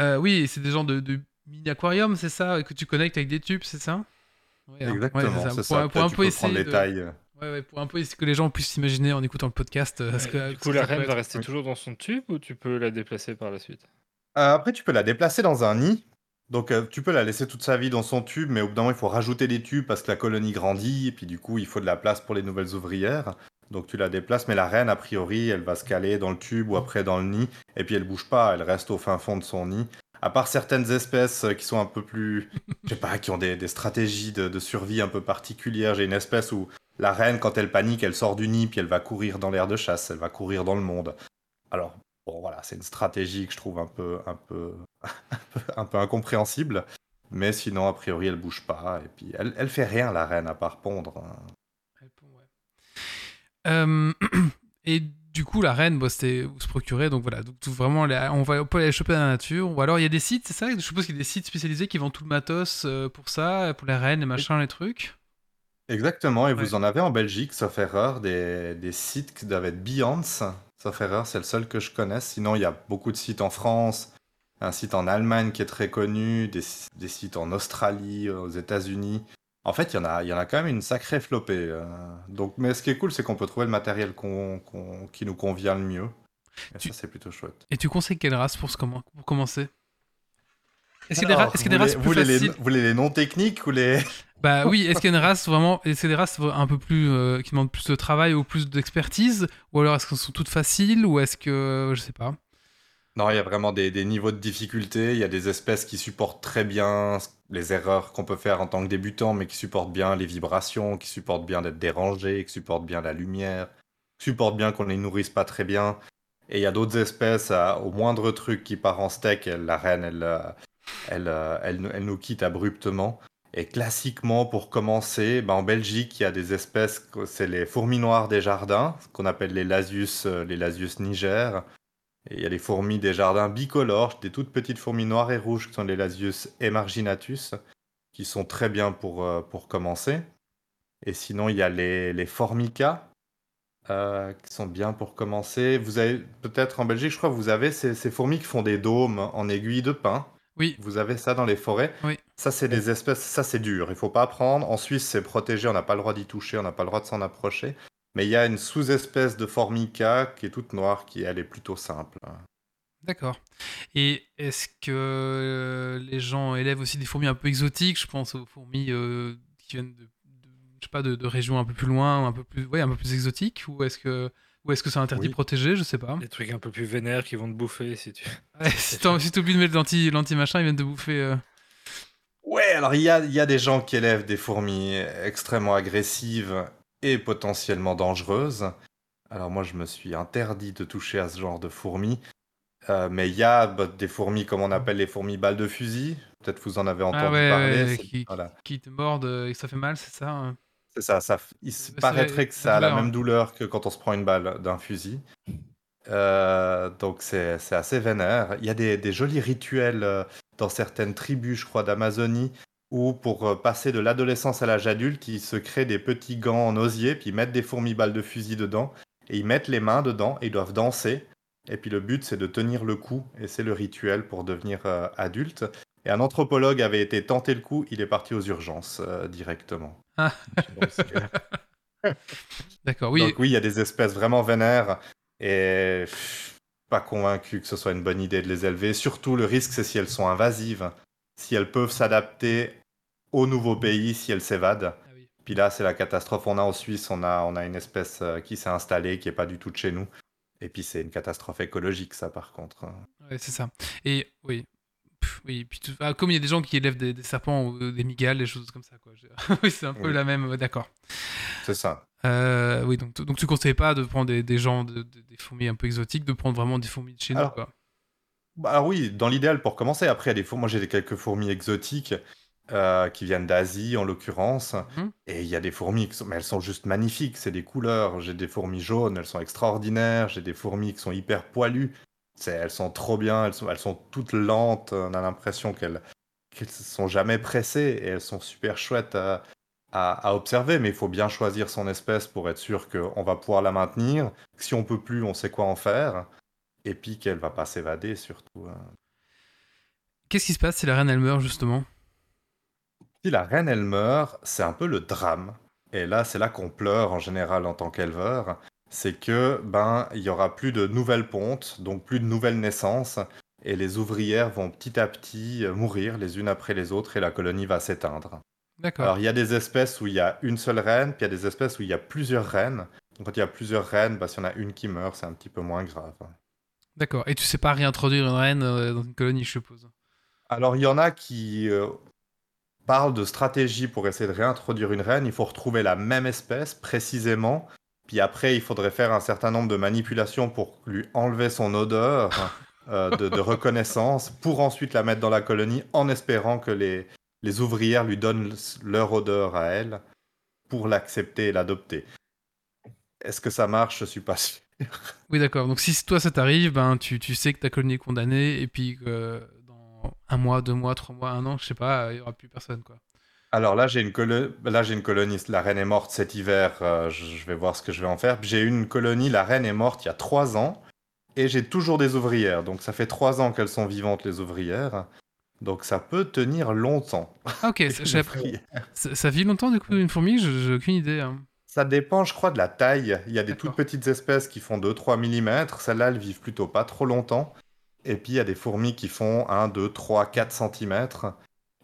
Euh, oui, c'est des genres de, de mini-aquarium, c'est ça Que tu connectes avec des tubes, c'est ça? Ouais, hein. Exactement, Ouais, c'est Pour, ça. pour un peu essayer les de- tailles. Ouais, ouais, pour un peu essayer que les gens puissent s'imaginer en écoutant le podcast. euh, ce que- du ce coup, que la reine va rester toujours dans son tube ou tu peux la déplacer par la suite? Euh, après, tu peux la déplacer dans un nid. Donc, euh, tu peux la laisser toute sa vie dans son tube, mais au bout d'un moment, il faut rajouter des tubes parce que la colonie grandit, et puis du coup, il faut de la place pour les nouvelles ouvrières. Donc, tu la déplaces, mais la reine, a priori, elle va se caler dans le tube ou après dans le nid, et puis elle bouge pas, elle reste au fin fond de son nid. À part certaines espèces euh, qui sont un peu plus, <laughs> je sais pas, qui ont des, stratégies de, survie un peu particulières. J'ai une espèce où la reine, quand elle panique, elle sort du nid, puis elle va courir dans l'air de chasse, elle va courir dans le monde. Alors, Bon, voilà, c'est une stratégie que je trouve un peu, un peu, <laughs> un peu, incompréhensible. Mais sinon, a priori, elle bouge pas. Et puis, elle, elle fait rien, la reine, à part pondre. hein. Répond, ouais. Euh, <clears throat> et du coup, la reine, bah, c'était où se procurer. Donc voilà, donc tout- vraiment, on va on peut aller choper dans la nature. Ou alors, il y a des sites, c'est ça? Je suppose qu'il y a des sites spécialisés qui vendent tout le matos euh, pour ça, pour les reines, les machins, les trucs. Exactement, et Ouais. vous en avez en Belgique, sauf erreur, des, des sites qui doivent être Beyonce. Sauf erreur, c'est le seul que je connaisse. Sinon, il y a beaucoup de sites en France, un site en Allemagne qui est très connu, des, des sites en Australie, aux États-Unis. En fait, il y en a, il y en a quand même une sacrée flopée. euh. Donc, mais ce qui est cool, c'est qu'on peut trouver le matériel qu'on- qu'on- qui nous convient le mieux. Et Tu- ça, c'est plutôt chouette. Et tu conseilles quelle race pour, ce commen- pour commencer? Est-ce qu'il y a des, Alors, ra- est-ce qu'il y a des vous races voulez- plus vous voulez les- faciles? Vous voulez les noms techniques ou les... <laughs> Bah oui, est-ce qu'il y a une race vraiment, est-ce qu'il y a des races un peu plus euh, qui demandent plus de travail ou plus d'expertise, ou alors est-ce qu'elles sont toutes faciles, ou est-ce que je sais pas. Non, il y a vraiment des, niveaux de difficulté. Il y a des espèces qui supportent très bien les erreurs qu'on peut faire en tant que débutant, mais qui supportent bien les vibrations, qui supportent bien d'être dérangées, qui supportent bien la lumière, qui supportent bien qu'on les nourrisse pas très bien. Et il y a d'autres espèces, au moindre truc qui part en steak, la reine, elle, euh, elle, euh, elle, elle nous quitte abruptement. Et classiquement, pour commencer, ben, en Belgique, il y a des espèces, c'est les fourmis noires des jardins, qu'on appelle les lasius, euh, les lasius niger. Et il y a les fourmis des jardins bicolores, des toutes petites fourmis noires et rouges qui sont les Lasius emarginatus, qui sont très bien pour, euh, pour commencer. Et sinon, il y a les, les Formica, euh, qui sont bien pour commencer. Vous avez peut-être en Belgique, je crois, vous avez ces, ces fourmis qui font des dômes en aiguille de pin. Oui. Vous avez ça dans les forêts. Oui. Ça, c'est des espèces, ça, c'est dur. Il faut pas prendre. En Suisse, c'est protégé. On n'a pas le droit d'y toucher. On n'a pas le droit de s'en approcher. Mais il y a une sous-espèce de Formica qui est toute noire, qui, elle, est plutôt simple. D'accord. Et est-ce que euh, les gens élèvent aussi des fourmis un peu exotiques? Je pense aux fourmis euh, qui viennent de, de- je sais pas, de, de régions un peu plus loin, un peu plus, ouais, un peu plus exotiques, ou est-ce que, ou est-ce que c'est interdit Oui. protégé Je sais pas. Des trucs un peu plus vénères qui vont te bouffer si tu. <laughs> Ouais, si t'oublies de mettre l'anti, l'anti machin, ils viennent te bouffer. euh. Ouais, alors il y a, il y a des gens qui élèvent des fourmis extrêmement agressives et potentiellement dangereuses. Alors moi, je me suis interdit de toucher à ce genre de fourmis. Euh, mais il y a bah, des fourmis comme on appelle les fourmis balles de fusil. Peut-être vous en avez entendu Ah ouais, parler. ouais, qui, voilà. qui te mordent et que ça fait mal, c'est ça hein C'est ça, ça il se paraîtrait que ça a la même douleur que quand on se prend une balle d'un fusil. Euh, donc c'est c'est assez vénère. Il y a des, des jolis rituels euh, dans certaines tribus, je crois, d'Amazonie, où pour euh, passer de l'adolescence à l'âge adulte, ils se créent des petits gants en osier, puis ils mettent des fourmis balles de fusil dedans, et ils mettent les mains dedans, et ils doivent danser. Et puis le but, c'est de tenir le coup, et c'est le rituel pour devenir euh, adulte. Et un anthropologue avait été tenté le coup, il est parti aux urgences euh, directement. Ah. <laughs> D'accord, oui. donc oui, il y a des espèces vraiment vénères et pff, pas convaincu que ce soit une bonne idée de les élever. Surtout, le risque, c'est si elles sont invasives, si elles peuvent s'adapter au nouveau pays, si elles s'évadent. Ah oui. Puis là, c'est la catastrophe. On a en Suisse, on a, on a une espèce euh, qui s'est installée, qui est pas du tout de chez nous. Et puis c'est une catastrophe écologique, ça, par contre. Ouais, c'est ça. Et oui. Pff, oui, puis tout- ah, comme il y a des gens qui élèvent des, des serpents ou des migales, des choses comme ça, quoi. <laughs> Oui, c'est un peu Oui. la même, d'accord. C'est ça. Euh, oui, donc, donc tu conseilles pas de prendre des, des gens, de- de- des fourmis un peu exotiques, de prendre vraiment des fourmis de chez nous, quoi? Bah alors oui, dans l'idéal pour commencer. Après, des fourmis. Moi, j'ai quelques fourmis exotiques euh, qui viennent d'Asie, en l'occurrence. Mhm. Et il y a des fourmis, qui sont... mais elles sont juste magnifiques. C'est des couleurs. J'ai des fourmis jaunes, elles sont extraordinaires. J'ai des fourmis qui sont hyper poilues. C'est... Elles sont trop bien. Elles sont, elles sont toutes lentes. On a l'impression qu'elles qu'elles sont jamais pressées et elles sont super chouettes à, à, à observer. Mais il faut bien choisir son espèce pour être sûr qu'on va pouvoir la maintenir. Si on peut plus, on sait quoi en faire. Et puis qu'elle va pas s'évader surtout. hein. Qu'est-ce qui se passe si la reine elle meurt, justement? Si la reine elle meurt, c'est un peu le drame. Et là, c'est là qu'on pleure en général en tant qu'éleveur. C'est que ben il y aura plus de nouvelles pontes, donc plus de nouvelles naissances, et les ouvrières vont petit à petit euh, mourir les unes après les autres, et la colonie va s'éteindre. D'accord. Alors il y a des espèces où il y a une seule reine, puis il y a des espèces où il y a plusieurs reines. Donc quand il y a plusieurs reines, bah, s'il y en a une qui meurt, c'est un petit peu moins grave. D'accord. Et tu sais pas réintroduire une reine euh, dans une colonie, je suppose? Alors, il y en a qui euh, parlent de stratégie pour essayer de réintroduire une reine. Il faut retrouver la même espèce précisément. Puis après, il faudrait faire un certain nombre de manipulations pour lui enlever son odeur <laughs> euh, de, de reconnaissance, pour ensuite la mettre dans la colonie en espérant que les, les ouvrières lui donnent leur odeur à elle pour l'accepter et l'adopter. Est-ce que ça marche? Je suis pas sûr. Oui, d'accord. Donc si toi ça t'arrive, ben tu, tu sais que ta colonie est condamnée et puis que un mois, deux mois, trois mois, un an, je sais pas, il y aura plus personne, quoi. Alors là, j'ai une, colo- là, une colonie. La reine est morte cet hiver. euh, je vais voir ce que je vais en faire. J'ai une colonie. La reine est morte il y a trois ans. Et j'ai toujours des ouvrières. Donc ça fait trois ans qu'elles sont vivantes, les ouvrières. Donc ça peut tenir longtemps. Ah ok, <laughs> ça, j'ai appris- ça, ça vit longtemps du coup une fourmi, j'ai aucune idée. hein. Ça dépend, je crois, de la taille. Il y a des toutes petites espèces qui font 2-3 mm. Celles-là, elles vivent plutôt pas trop longtemps. Et puis, il y a des fourmis qui font 1, 2, 3, 4 cm.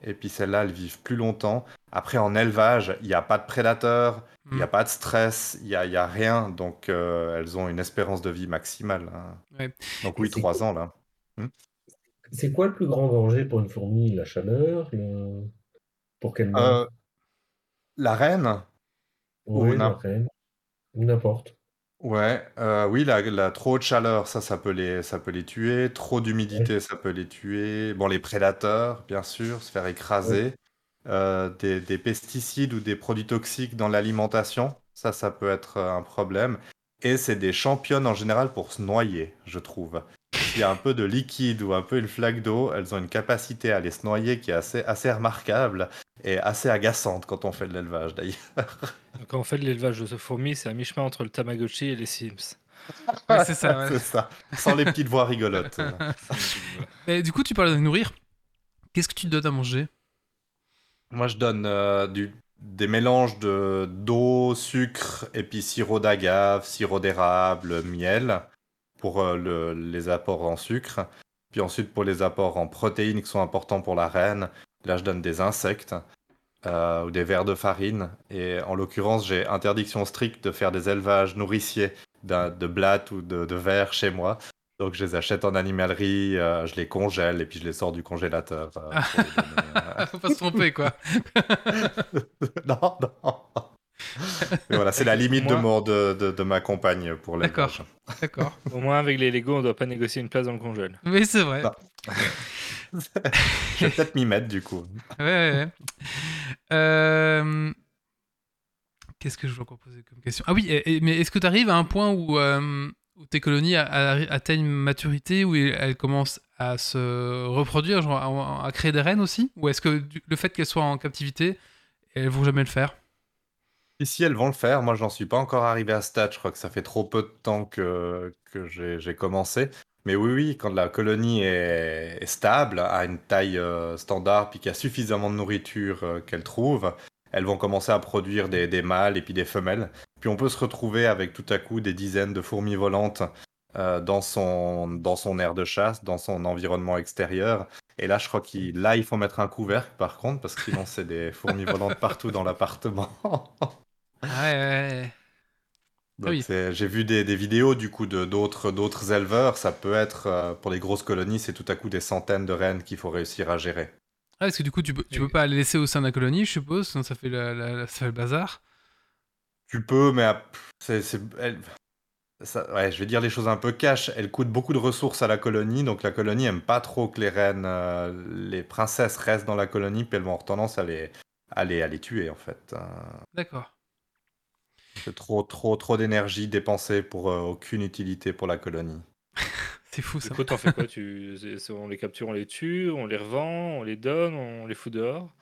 Et puis, celles-là, elles vivent plus longtemps. Après, en élevage, il n'y a pas de prédateurs, il n'y a Hmm. pas de stress, il n'y a, y a rien. Donc, euh, elles ont une espérance de vie maximale. hein. Ouais. Donc, oui, Et c'est 3 quoi ans, là. C'est quoi le plus grand danger pour une fourmi? La chaleur? le- Pour qu'elle meure? Euh, la reine? Ou Oui, la n'im- reine. Ou n'importe. Ouais, euh, oui, la, la trop de chaleur, ça, ça peut les, ça peut les tuer. Trop d'humidité, ça peut les tuer. Bon, les prédateurs, bien sûr, se faire écraser. Euh, des, des pesticides ou des produits toxiques dans l'alimentation, ça, ça peut être euh, un problème. Et c'est des championnes en général pour se noyer, je trouve. S'il y a un peu de liquide ou un peu une flaque d'eau, elles ont une capacité à aller se noyer qui est assez, assez remarquable et assez agaçante quand on fait de l'élevage, d'ailleurs. <laughs> Quand on fait de l'élevage de fourmis, c'est à mi-chemin entre le Tamagotchi et les Sims. <laughs> Ouais, c'est ça. ouais. C'est ça. Sans les petites voix rigolotes. <laughs> Et du coup, tu parles de nourrir. Qu'est-ce que tu donnes à manger? Moi, je donne euh, du, des mélanges de d'eau, sucre et puis sirop d'agave, sirop d'érable, miel pour euh, le- les apports en sucre. Puis ensuite, pour les apports en protéines qui sont importants pour la reine, là, je donne des insectes euh, ou des vers de farine. Et en l'occurrence, j'ai interdiction stricte de faire des élevages nourriciers de blattes ou de, de vers chez moi. Donc je les achète en animalerie, euh, je les congèle et puis je les sors du congélateur. euh, <laughs> Faut pas se tromper, quoi. <laughs> non, non. <laughs> Mais voilà, c'est la limite de, mon, de, de, de ma compagne pour les D'accord. D'accord. <laughs> Au moins, avec les Lego, on doit pas négocier une place dans le congèle. Oui, c'est vrai. <laughs> Je vais peut-être m'y mettre du coup. Ouais, ouais, ouais. Euh, Qu'est-ce que je veux encore poser comme question? Ah oui, mais est-ce que tu arrives à un point où, euh, où tes colonies atteignent maturité, où elles commencent à se reproduire, genre à, à créer des reines aussi? Ou est-ce que le fait qu'elles soient en captivité, elles vont jamais le faire? Ici, elles vont le faire. Moi, j'en suis pas encore arrivé à ce stade. Je crois que ça fait trop peu de temps que, que j'ai commencé. Mais oui, oui, quand la colonie est, stable, à une taille euh, standard, puis qu'il y a suffisamment de nourriture euh, qu'elles trouvent, elles vont commencer à produire des, mâles et puis des femelles. Puis on peut se retrouver avec tout à coup des dizaines de fourmis volantes euh, dans son, dans son aire de chasse, dans son environnement extérieur. Et là, je crois qu'il faut mettre un couvercle, par contre, parce que sinon, c'est des fourmis volantes partout dans l'appartement. <laughs> Ouais, oui. J'ai vu des, des vidéos du coup de d'autres d'autres éleveurs. Ça peut être euh, pour les grosses colonies, c'est tout à coup des centaines de reines qu'il faut réussir à gérer. Ah, parce que du coup, tu peux, tu peux pas les laisser au sein de la colonie, je suppose, sinon ça fait, la- la- la- ça fait le bazar. Tu peux, mais c'est ouais, je vais dire les choses un peu cash. Elle coûte beaucoup de ressources à la colonie, donc la colonie aime pas trop que les reines, euh, les princesses restent dans la colonie, puis elles vont avoir tendance à les à les, à les tuer en fait. Euh, D'accord. C'est trop trop trop d'énergie dépensée pour euh, aucune utilité pour la colonie. <laughs> C'est fou Du ça. coup, t'en fais quoi? Tu... On les capture, on les tue, on les revend, on les donne, on les fout dehors?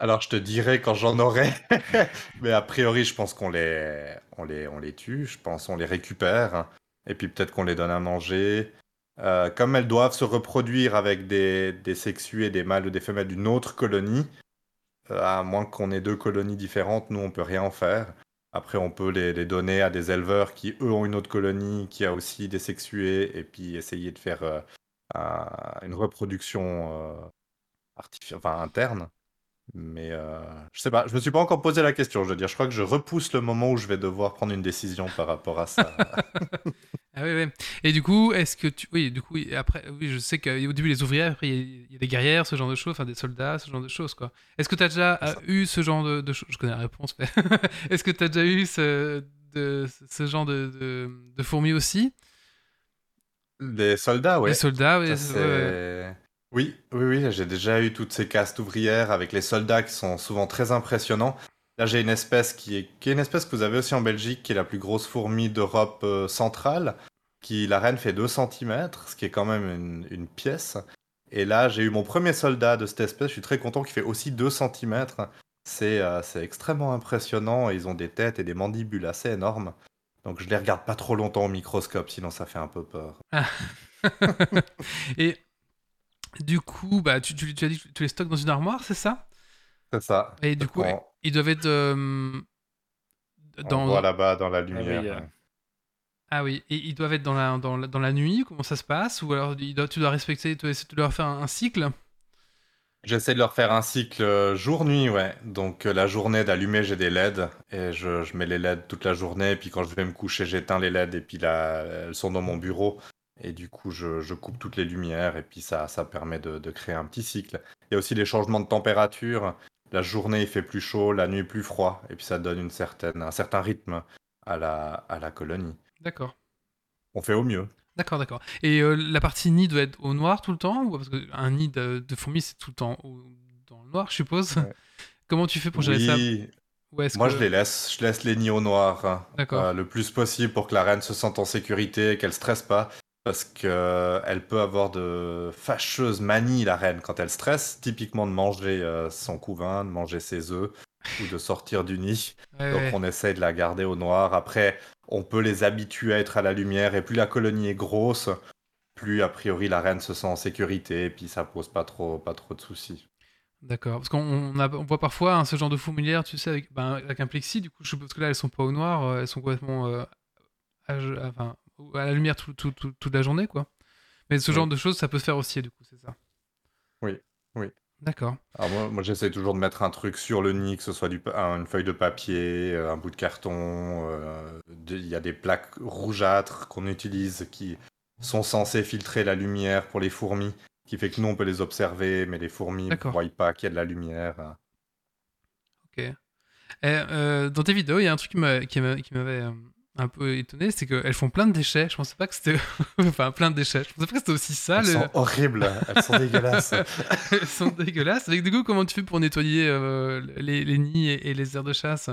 Alors je te dirai quand j'en aurai, <laughs> mais a priori je pense qu'on les, on les, on les tue, je pense on les récupère, et puis peut-être qu'on les donne à manger. Euh, comme elles doivent se reproduire avec des, des sexués, des mâles ou des femelles d'une autre colonie, euh, à moins qu'on ait deux colonies différentes, nous on peut rien en faire. Après on peut les, donner à des éleveurs qui eux ont une autre colonie qui a aussi des sexués, et puis essayer de faire euh, un- une reproduction euh, interne. Mais euh, je sais pas, je me suis pas encore posé la question. Je veux dire, je crois que je repousse le moment où je vais devoir prendre une décision par rapport à ça. <laughs> Ah oui, oui. Et du coup, est-ce que tu. Oui, du coup, après, oui, je sais qu'au début, les ouvrières, après, il y, a- il y a des guerrières, ce genre de choses, enfin des soldats, ce genre de choses, quoi. Est-ce que tu as déjà euh, eu ce genre de, de choses Je connais la réponse, mais. <laughs> est-ce que tu as déjà eu ce, de, ce genre de, de, de fourmis aussi? Des soldats, ouais. Les soldats, oui. Oui, oui, oui, j'ai déjà eu toutes ces castes ouvrières avec les soldats qui sont souvent très impressionnants. Là, j'ai une espèce qui est, une espèce que vous avez aussi en Belgique, qui est la plus grosse fourmi d'Europe euh, centrale, qui la reine fait 2 cm, ce qui est quand même une, pièce. Et là, j'ai eu mon premier soldat de cette espèce, je suis très content, qui fait aussi 2 cm. C'est euh, c'est extrêmement impressionnant, ils ont des têtes et des mandibules assez énormes. Donc je les regarde pas trop longtemps au microscope, sinon ça fait un peu peur. <laughs> Et du coup, bah, tu, tu, tu as dit que tu les stockes dans une armoire, c'est ça? C'est ça. Et du coup, On- ils doivent être. euh, On dans... voit là-bas dans la oui, lumière. euh, Ah oui, et ils doivent être dans la, dans la, dans la nuit, comment ça se passe? Ou alors ils doivent- tu dois respecter, tu dois essayer de leur faire un, un cycle? J'essaie de leur faire un cycle euh, jour-nuit, ouais. Donc euh, la journée d'allumer, j'ai des LED et je, je mets les LED toute la journée. Et puis quand je vais me coucher, j'éteins les LED et puis là, elles sont dans mon bureau. Et du coup, je, je coupe toutes les lumières et puis ça, ça permet de, de créer un petit cycle. Il y a aussi les changements de température. La journée, il fait plus chaud, la nuit, plus froid. Et puis ça donne une certaine, un certain rythme à la, à la colonie. D'accord. On fait au mieux. D'accord, d'accord. Et euh, la partie nid doit être au noir tout le temps ou Parce qu'un nid de, de fourmis, c'est tout le temps au- dans le noir, je suppose. Ouais. <laughs> Comment tu fais pour gérer ça? Oui, Ou est-ce Moi, que- je les laisse. Je laisse les nids au noir hein, D'accord. euh, le plus possible pour que la reine se sente en sécurité, qu'elle stresse pas. Parce que euh, elle peut avoir de fâcheuses manies, la reine, quand elle stresse. Typiquement de manger euh, son couvain, de manger ses œufs <laughs> ou de sortir du nid. Ouais, Donc ouais. on essaie de la garder au noir. Après, on peut les habituer à être à la lumière. Et plus la colonie est grosse, plus a priori la reine se sent en sécurité. Et puis ça pose pas trop, pas trop de soucis. D'accord. Parce qu'on on voit parfois hein, ce genre de fourmilière, tu sais, avec, ben, avec un plexi, du coup, je suppose que là, elles sont pas au noir, euh, elles sont complètement euh, enfin, à la lumière tout- tout- tout- toute la journée, quoi. Mais ce Oui. genre de choses, ça peut se faire aussi, du coup, c'est ça Oui, oui. D'accord. Alors moi, moi j'essaie toujours de mettre un truc sur le nid, que ce soit du, un- une feuille de papier, euh, un bout de carton. euh, Il y a des plaques rougeâtres qu'on utilise qui sont censés filtrer la lumière pour les fourmis, qui fait que nous on peut les observer, mais les fourmis ne voient pas qu'il y a de la lumière. Ok. Et, euh, dans tes vidéos, il y a un truc qui m'a- qui m'a- qui m'avait un peu étonné, c'est qu'elles font plein de déchets. Je pensais pas que c'était. <laughs> enfin, plein de déchets. Je pensais pas que c'était aussi sale. Elles sont horribles, elles sont dégueulasses. <laughs> Elles sont dégueulasses. Avec du coup, comment tu fais pour nettoyer euh, les, les nids et, et les aires de chasse?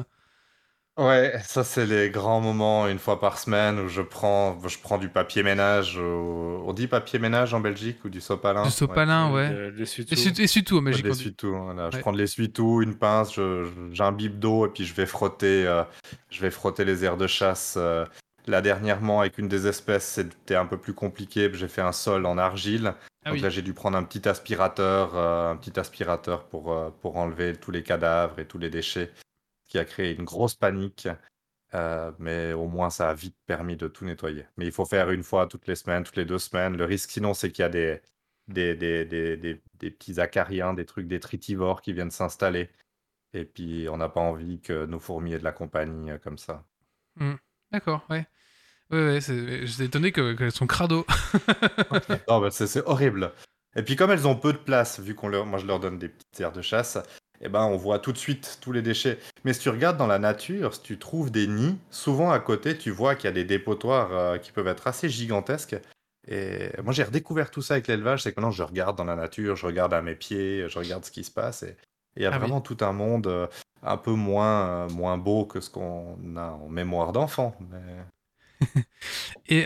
Ouais, ça c'est les grands moments une fois par semaine où je prends, je prends du papier ménage. au- On dit papier ménage en Belgique ou du sopalin? Du sopalin, ouais. Le- l'essuie-tout. Et surtout en Belgique. de on dit. l'essuie-tout, voilà. Je Ouais. prends de l'essuie-tout, une pince, je- je- j'imbibe d'eau et puis je vais frotter, euh, je vais frotter les aires de chasse. euh. Là dernièrement avec une des espèces, c'était un peu plus compliqué. puis J'ai fait un sol en argile. Ah Donc oui. là j'ai dû prendre un petit aspirateur, euh, un petit aspirateur pour euh, pour enlever tous les cadavres et tous les déchets, qui a créé une grosse panique. Euh, mais au moins ça a vite permis de tout nettoyer. Mais il faut faire une fois toutes les semaines, toutes les deux semaines. Le risque sinon c'est qu'il y a des des, des, des, des, des petits acariens, des trucs détritivores qui viennent s'installer. Et puis, on n'a pas envie que nos fourmis aient de la compagnie euh, comme ça. D'accord, ouais. Ouais, ouais, j'étais étonné que- qu'elles sont crado. Non, bah, c'est c'est horrible. Et puis, comme elles ont peu de place, vu qu'on leur, moi je leur donne des petites aires de chasse, eh ben, on voit tout de suite tous les déchets. Mais si tu regardes dans la nature, si tu trouves des nids, souvent à côté, tu vois qu'il y a des dépotoirs euh, qui peuvent être assez gigantesques. Et moi, j'ai redécouvert tout ça avec l'élevage, c'est que maintenant, je regarde dans la nature, je regarde à mes pieds, je regarde ce qui se passe. Et il y a Ah oui. vraiment tout un monde euh, un peu moins, euh, moins beau que ce qu'on a en mémoire d'enfant. Mais... <laughs> Et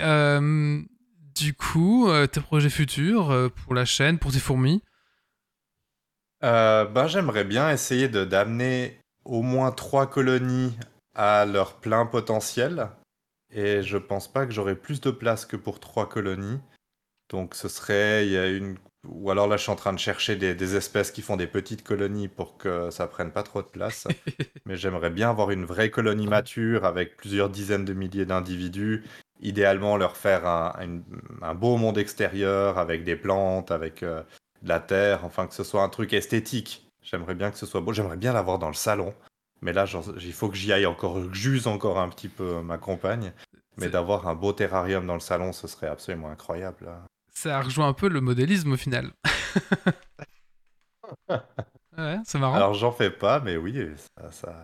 du coup, tes projets futurs pour la chaîne, pour tes fourmis Euh, ben, j'aimerais bien essayer de d'amener au moins trois colonies à leur plein potentiel. Et je pense pas que j'aurai plus de place que pour trois colonies. Donc ce serait, il y a une, ou alors là je suis en train de chercher des, des espèces qui font des petites colonies pour que ça prenne pas trop de place. <laughs> Mais j'aimerais bien avoir une vraie colonie mature avec plusieurs dizaines de milliers d'individus. Idéalement leur faire un beau monde extérieur avec des plantes, avec euh, de la terre, enfin que ce soit un truc esthétique. J'aimerais bien que ce soit beau. J'aimerais bien l'avoir dans le salon. Mais là, il faut que j'y aille encore, que j'use encore un petit peu ma compagne. Mais d'avoir un beau terrarium dans le salon, ce serait absolument incroyable. Ça rejoint un peu le modélisme au final. <laughs> ouais, c'est marrant. Alors, j'en fais pas, mais oui, ça, ça-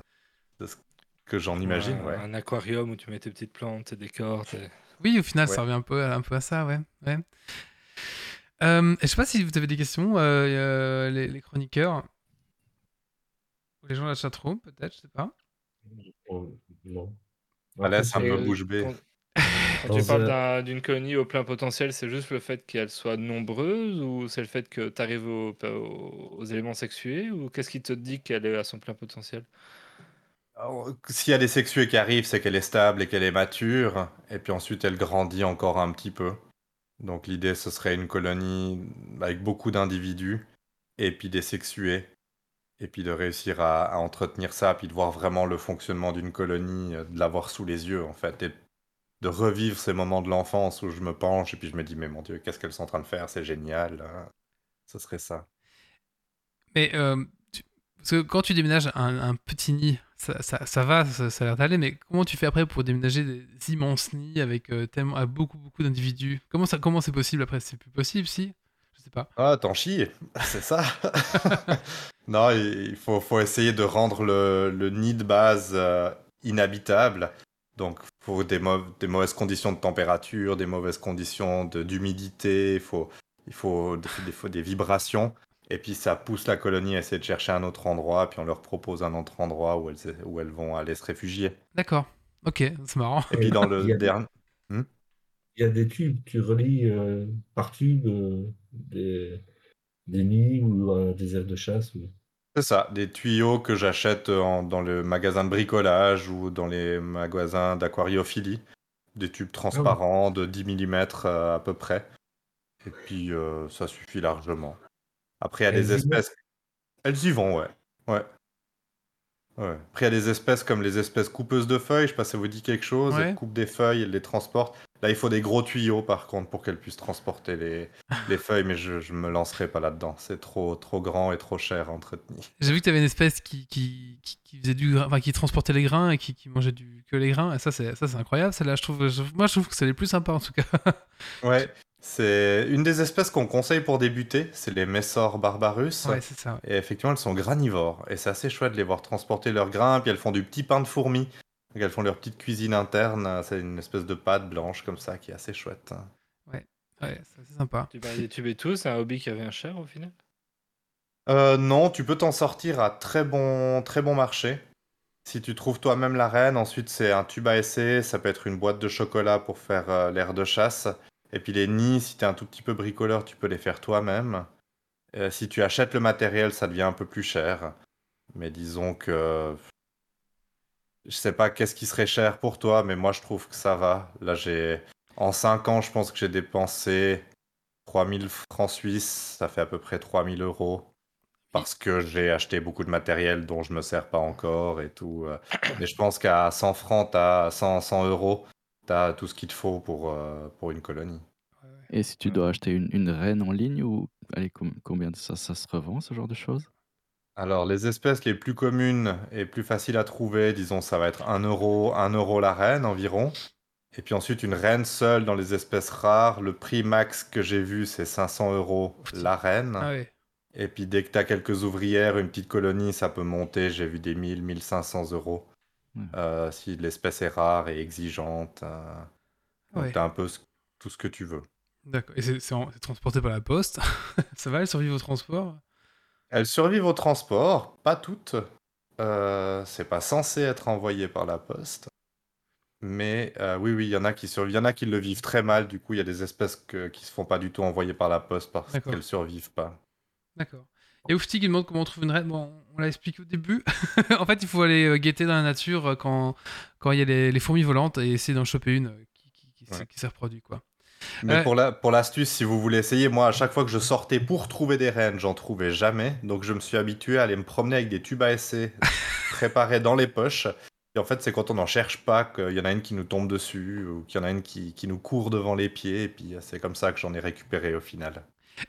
c'est ce que j'en imagine, Un- ouais. Un aquarium où tu mets tes petites plantes, tes décors. tes- Oui, au final, Ouais. ça revient un peu, un peu à ça, ouais. ouais. Euh, je sais pas si vous avez des questions, euh, euh, les, les chroniqueurs. Ou les gens de la chatroom, peut-être, je sais pas. Oh, non. Allez, c'est un peu bouche bée. <laughs> Quand, tu parles un- d'un- d'une colonie au plein potentiel, c'est juste le fait qu'elle soit nombreuse ou c'est le fait que tu arrives aux, aux- aux éléments sexués ou qu'est-ce qui te dit qu'elle est à son plein potentiel? Alors, S'il y a des sexués qui arrivent, c'est qu'elle est stable et qu'elle est mature. Et puis ensuite, elle grandit encore un petit peu. Donc l'idée, ce serait une colonie avec beaucoup d'individus et puis des sexués. Et puis de réussir à, entretenir ça, puis de voir vraiment le fonctionnement d'une colonie, euh, de l'avoir sous les yeux en fait. Et de revivre ces moments de l'enfance où je me penche et puis je me dis, mais mon Dieu, qu'est-ce qu'elles sont en train de faire? C'est génial. hein. Ce serait ça. Mais euh, parce que quand tu déménages un, petit nid, ça, va, ça, a l'air d'aller, mais comment tu fais après pour déménager des immenses nids avec euh, tellement, beaucoup, beaucoup d'individus? Comment ça, comment c'est possible après? C'est plus possible, si? Je sais pas. Ah, t'en chies, <laughs> c'est ça. <laughs> non, il faut, essayer de rendre le, nid de base euh, inhabitable. Donc, il faut des, mau- des mauvaises conditions de température, des mauvaises conditions d'humidité, il faut, des vibrations. Et puis, ça pousse la colonie à essayer de chercher un autre endroit, puis on leur propose un autre endroit où elles, où elles vont aller se réfugier. D'accord. Ok, c'est marrant. Et puis, dans le Il y a des- dernier. Il y a des tubes, tu relis euh, par tube euh, des, des nids ou euh, des aires de chasse. ou- C'est ça, des tuyaux que j'achète dans le magasin de bricolage ou dans les magasins d'aquariophilie. Des tubes transparents de 10 mm à peu près. Et puis euh, ça suffit largement. Après, il y a Elles des y vont espèces. Elles y vont, ouais. Ouais. Ouais. Après, il y a des espèces comme les espèces coupeuses de feuilles. Je sais pas si ça vous dit quelque chose. Ouais. Elles coupent des feuilles, elles les transportent. Là, il faut des gros tuyaux, par contre, pour qu'elle puisse transporter les, <laughs> les feuilles, mais je, je me lancerai pas là-dedans. C'est trop, trop grand et trop cher à entretenir. J'ai vu que tu avais une espèce qui, qui, qui, qui faisait du grain- enfin, qui transportait les grains et qui, qui mangeait du, que les grains. Et ça, c'est ça, c'est incroyable. Celle-là, je trouve, je- moi, je trouve que c'est les plus sympas en tout cas. Ouais, <laughs> c'est une des espèces qu'on conseille pour débuter, c'est les Messor barbarus. ouais, c'est ça. ouais. Et effectivement, elles sont granivores. Et c'est assez chouette de les voir transporter leurs grains. Puis elles font du petit pain de fourmi. Donc elles font leur petite cuisine interne. C'est une espèce de pâte blanche comme ça qui est assez chouette. Ouais, c'est assez sympa. Tu parlais des tubes et tout, c'est un hobby qui revient cher au final? Euh, non, tu peux t'en sortir à très bon, très bon marché. Si tu trouves toi-même la reine, ensuite c'est un tube à essai, ça peut être une boîte de chocolat pour faire euh, l'air de chasse. Et puis les nids, si tu es un tout petit peu bricoleur, tu peux les faire toi-même. Euh, si tu achètes le matériel, ça devient un peu plus cher. Mais disons que... Je sais pas qu'est-ce qui serait cher pour toi, mais moi je trouve que ça va. Là j'ai... En 5 ans, je pense que j'ai dépensé 3000 francs suisses, ça fait à peu près 3000 euros. Parce que j'ai acheté beaucoup de matériel dont je me sers pas encore et tout. euh. Mais je pense qu'à 100 francs, t'as 100, 100 euros, tu as tout ce qu'il te faut pour, euh, pour une colonie. Et si tu dois acheter une, une reine en ligne, ou allez, com- combien de ça, ça se revend, ce genre de choses? Alors, les espèces les plus communes et plus faciles à trouver, disons, ça va être 1 euro, 1 euro la reine environ. Et puis ensuite, une reine seule dans les espèces rares, le prix max que j'ai vu, c'est 500 euros la reine. Ah. Et puis dès que tu as quelques ouvrières, une petite colonie, ça peut monter. J'ai vu des 1000, 1500 euros. Ouais. Euh, si l'espèce est rare et exigeante. euh, donc Ouais. t'as un peu ce- tout ce que tu veux. D'accord. Et c'est c'est en- c'est transporté par la poste? <laughs> ça va, elle survit au transport? Elles survivent au transport, pas toutes. Euh, c'est pas censé être envoyé par la poste. Mais euh, oui, oui, il y en a qui survivent. Il y en a qui le vivent très mal. Du coup, il y a des espèces que- qui se font pas du tout envoyer par la poste parce D'accord. qu'elles survivent pas. D'accord. Et Oufti qui demande comment on trouve une reine. Bon, on l'a expliqué au début. <laughs> en fait, il faut aller euh, guetter dans la nature euh, quand quand il y a les, les fourmis volantes et essayer d'en choper une euh, qui, qui, qui, Ouais. qui s'est reproduite, quoi. Mais Ouais. pour la, pour l'astuce, si vous voulez essayer, moi, à chaque fois que je sortais pour trouver des reines, j'en trouvais jamais. Donc, je me suis habitué à aller me promener avec des tubes à essai <laughs> préparés dans les poches. Et en fait, c'est quand on n'en cherche pas qu'il y en a une qui nous tombe dessus ou qu'il y en a une qui, qui nous court devant les pieds. Et puis, c'est comme ça que j'en ai récupéré au final.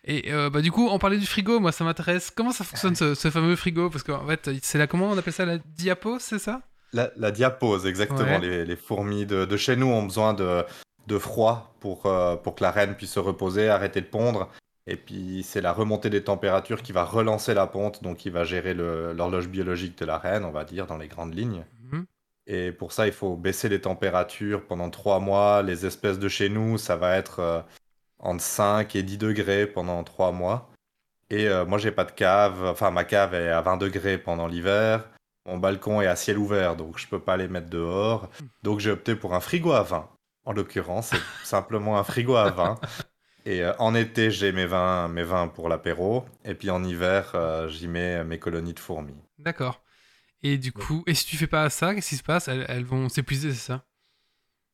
Et euh, bah, du coup, on parlait du frigo, moi ça m'intéresse. Comment ça fonctionne ce, ce fameux frigo? Parce qu'en fait, c'est la comment on appelle ça? La diapo, c'est ça? La, la diapose, exactement. Ouais. Les, les fourmis de, de chez nous ont besoin de, de froid pour, euh, pour que la reine puisse se reposer, arrêter de pondre. Et puis c'est la remontée des températures qui va relancer la ponte, donc qui va gérer l'horloge biologique de la reine, on va dire, dans les grandes lignes. Mhm. Et pour ça, il faut baisser les températures pendant trois mois. Les espèces de chez nous, ça va être euh, entre 5 et 10 degrés pendant trois mois. Et euh, moi, j'ai pas de cave. Enfin, ma cave est à 20 degrés pendant l'hiver. Mon balcon est à ciel ouvert, donc je peux pas les mettre dehors. Donc j'ai opté pour un frigo à vin. En l'occurrence, c'est <laughs> simplement un frigo à vin. Et euh, en été, j'ai mes vins, mes vins pour l'apéro. Et puis en hiver, euh, j'y mets mes colonies de fourmis. D'accord. Et du coup, et si tu fais pas ça, qu'est-ce qui se passe? Elles, elles vont s'épuiser, c'est ça?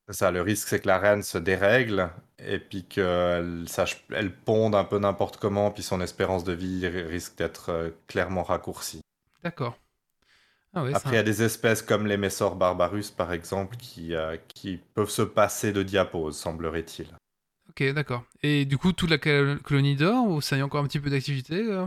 C'est ça, le risque, c'est que la reine se dérègle et puis qu'elle elle ponde un peu n'importe comment, puis son espérance de vie ri- risque d'être euh, clairement raccourcie. D'accord. Ah ouais, Après, il y a des espèces comme les Messor barbarus, par exemple, qui, euh, qui peuvent se passer de diapose, semblerait-il. Ok, d'accord. Et du coup, toute la col- colonie dort ou ça y a encore un petit peu d'activité euh?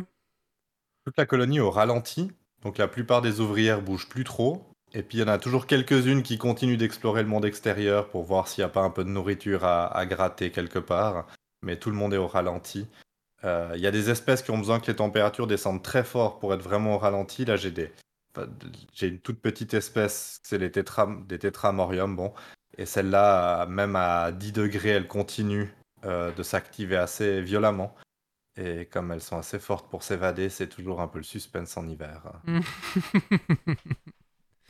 Toute la colonie au ralenti, donc la plupart des ouvrières bougent plus trop. Et puis il y en a toujours quelques-unes qui continuent d'explorer le monde extérieur pour voir s'il n'y a pas un peu de nourriture à, gratter quelque part. Mais tout le monde est au ralenti. Euh, Il y a des espèces qui ont besoin que les températures descendent très fort pour être vraiment au ralenti. Là, j'ai des, une toute petite espèce, c'est les tétra, des tétramorium, bon. Et celle-là, même à 10 degrés, elle continue euh, de s'activer assez violemment. Et comme elles sont assez fortes pour s'évader, c'est toujours un peu le suspense en hiver. <laughs>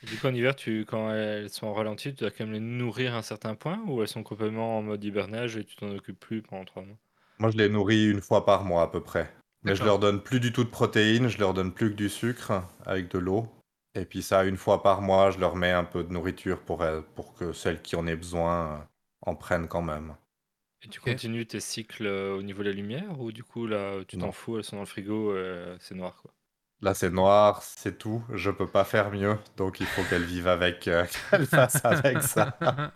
Du coup, en hiver, tu, quand elles sont en ralenti, tu dois quand même les nourrir à un certain point ou elles sont complètement en mode hibernage et tu t'en occupes plus pendant trois mois? Moi, je les nourris une fois par mois à peu près. Mais je leur donne plus du tout de protéines, je leur donne plus que du sucre avec de l'eau. Et puis ça, une fois par mois, je leur mets un peu de nourriture pour, elles- pour que celles qui en aient besoin euh, en prennent quand même. Et tu continues tes cycles euh, au niveau de la lumière ou du coup, là, tu t'en fous, elles sont dans le frigo, euh, c'est noir quoi? Là, c'est noir, c'est tout. Je peux pas faire mieux. Donc, il faut qu'elles vivent avec, euh, <laughs> qu'elles fassent avec ça. <laughs>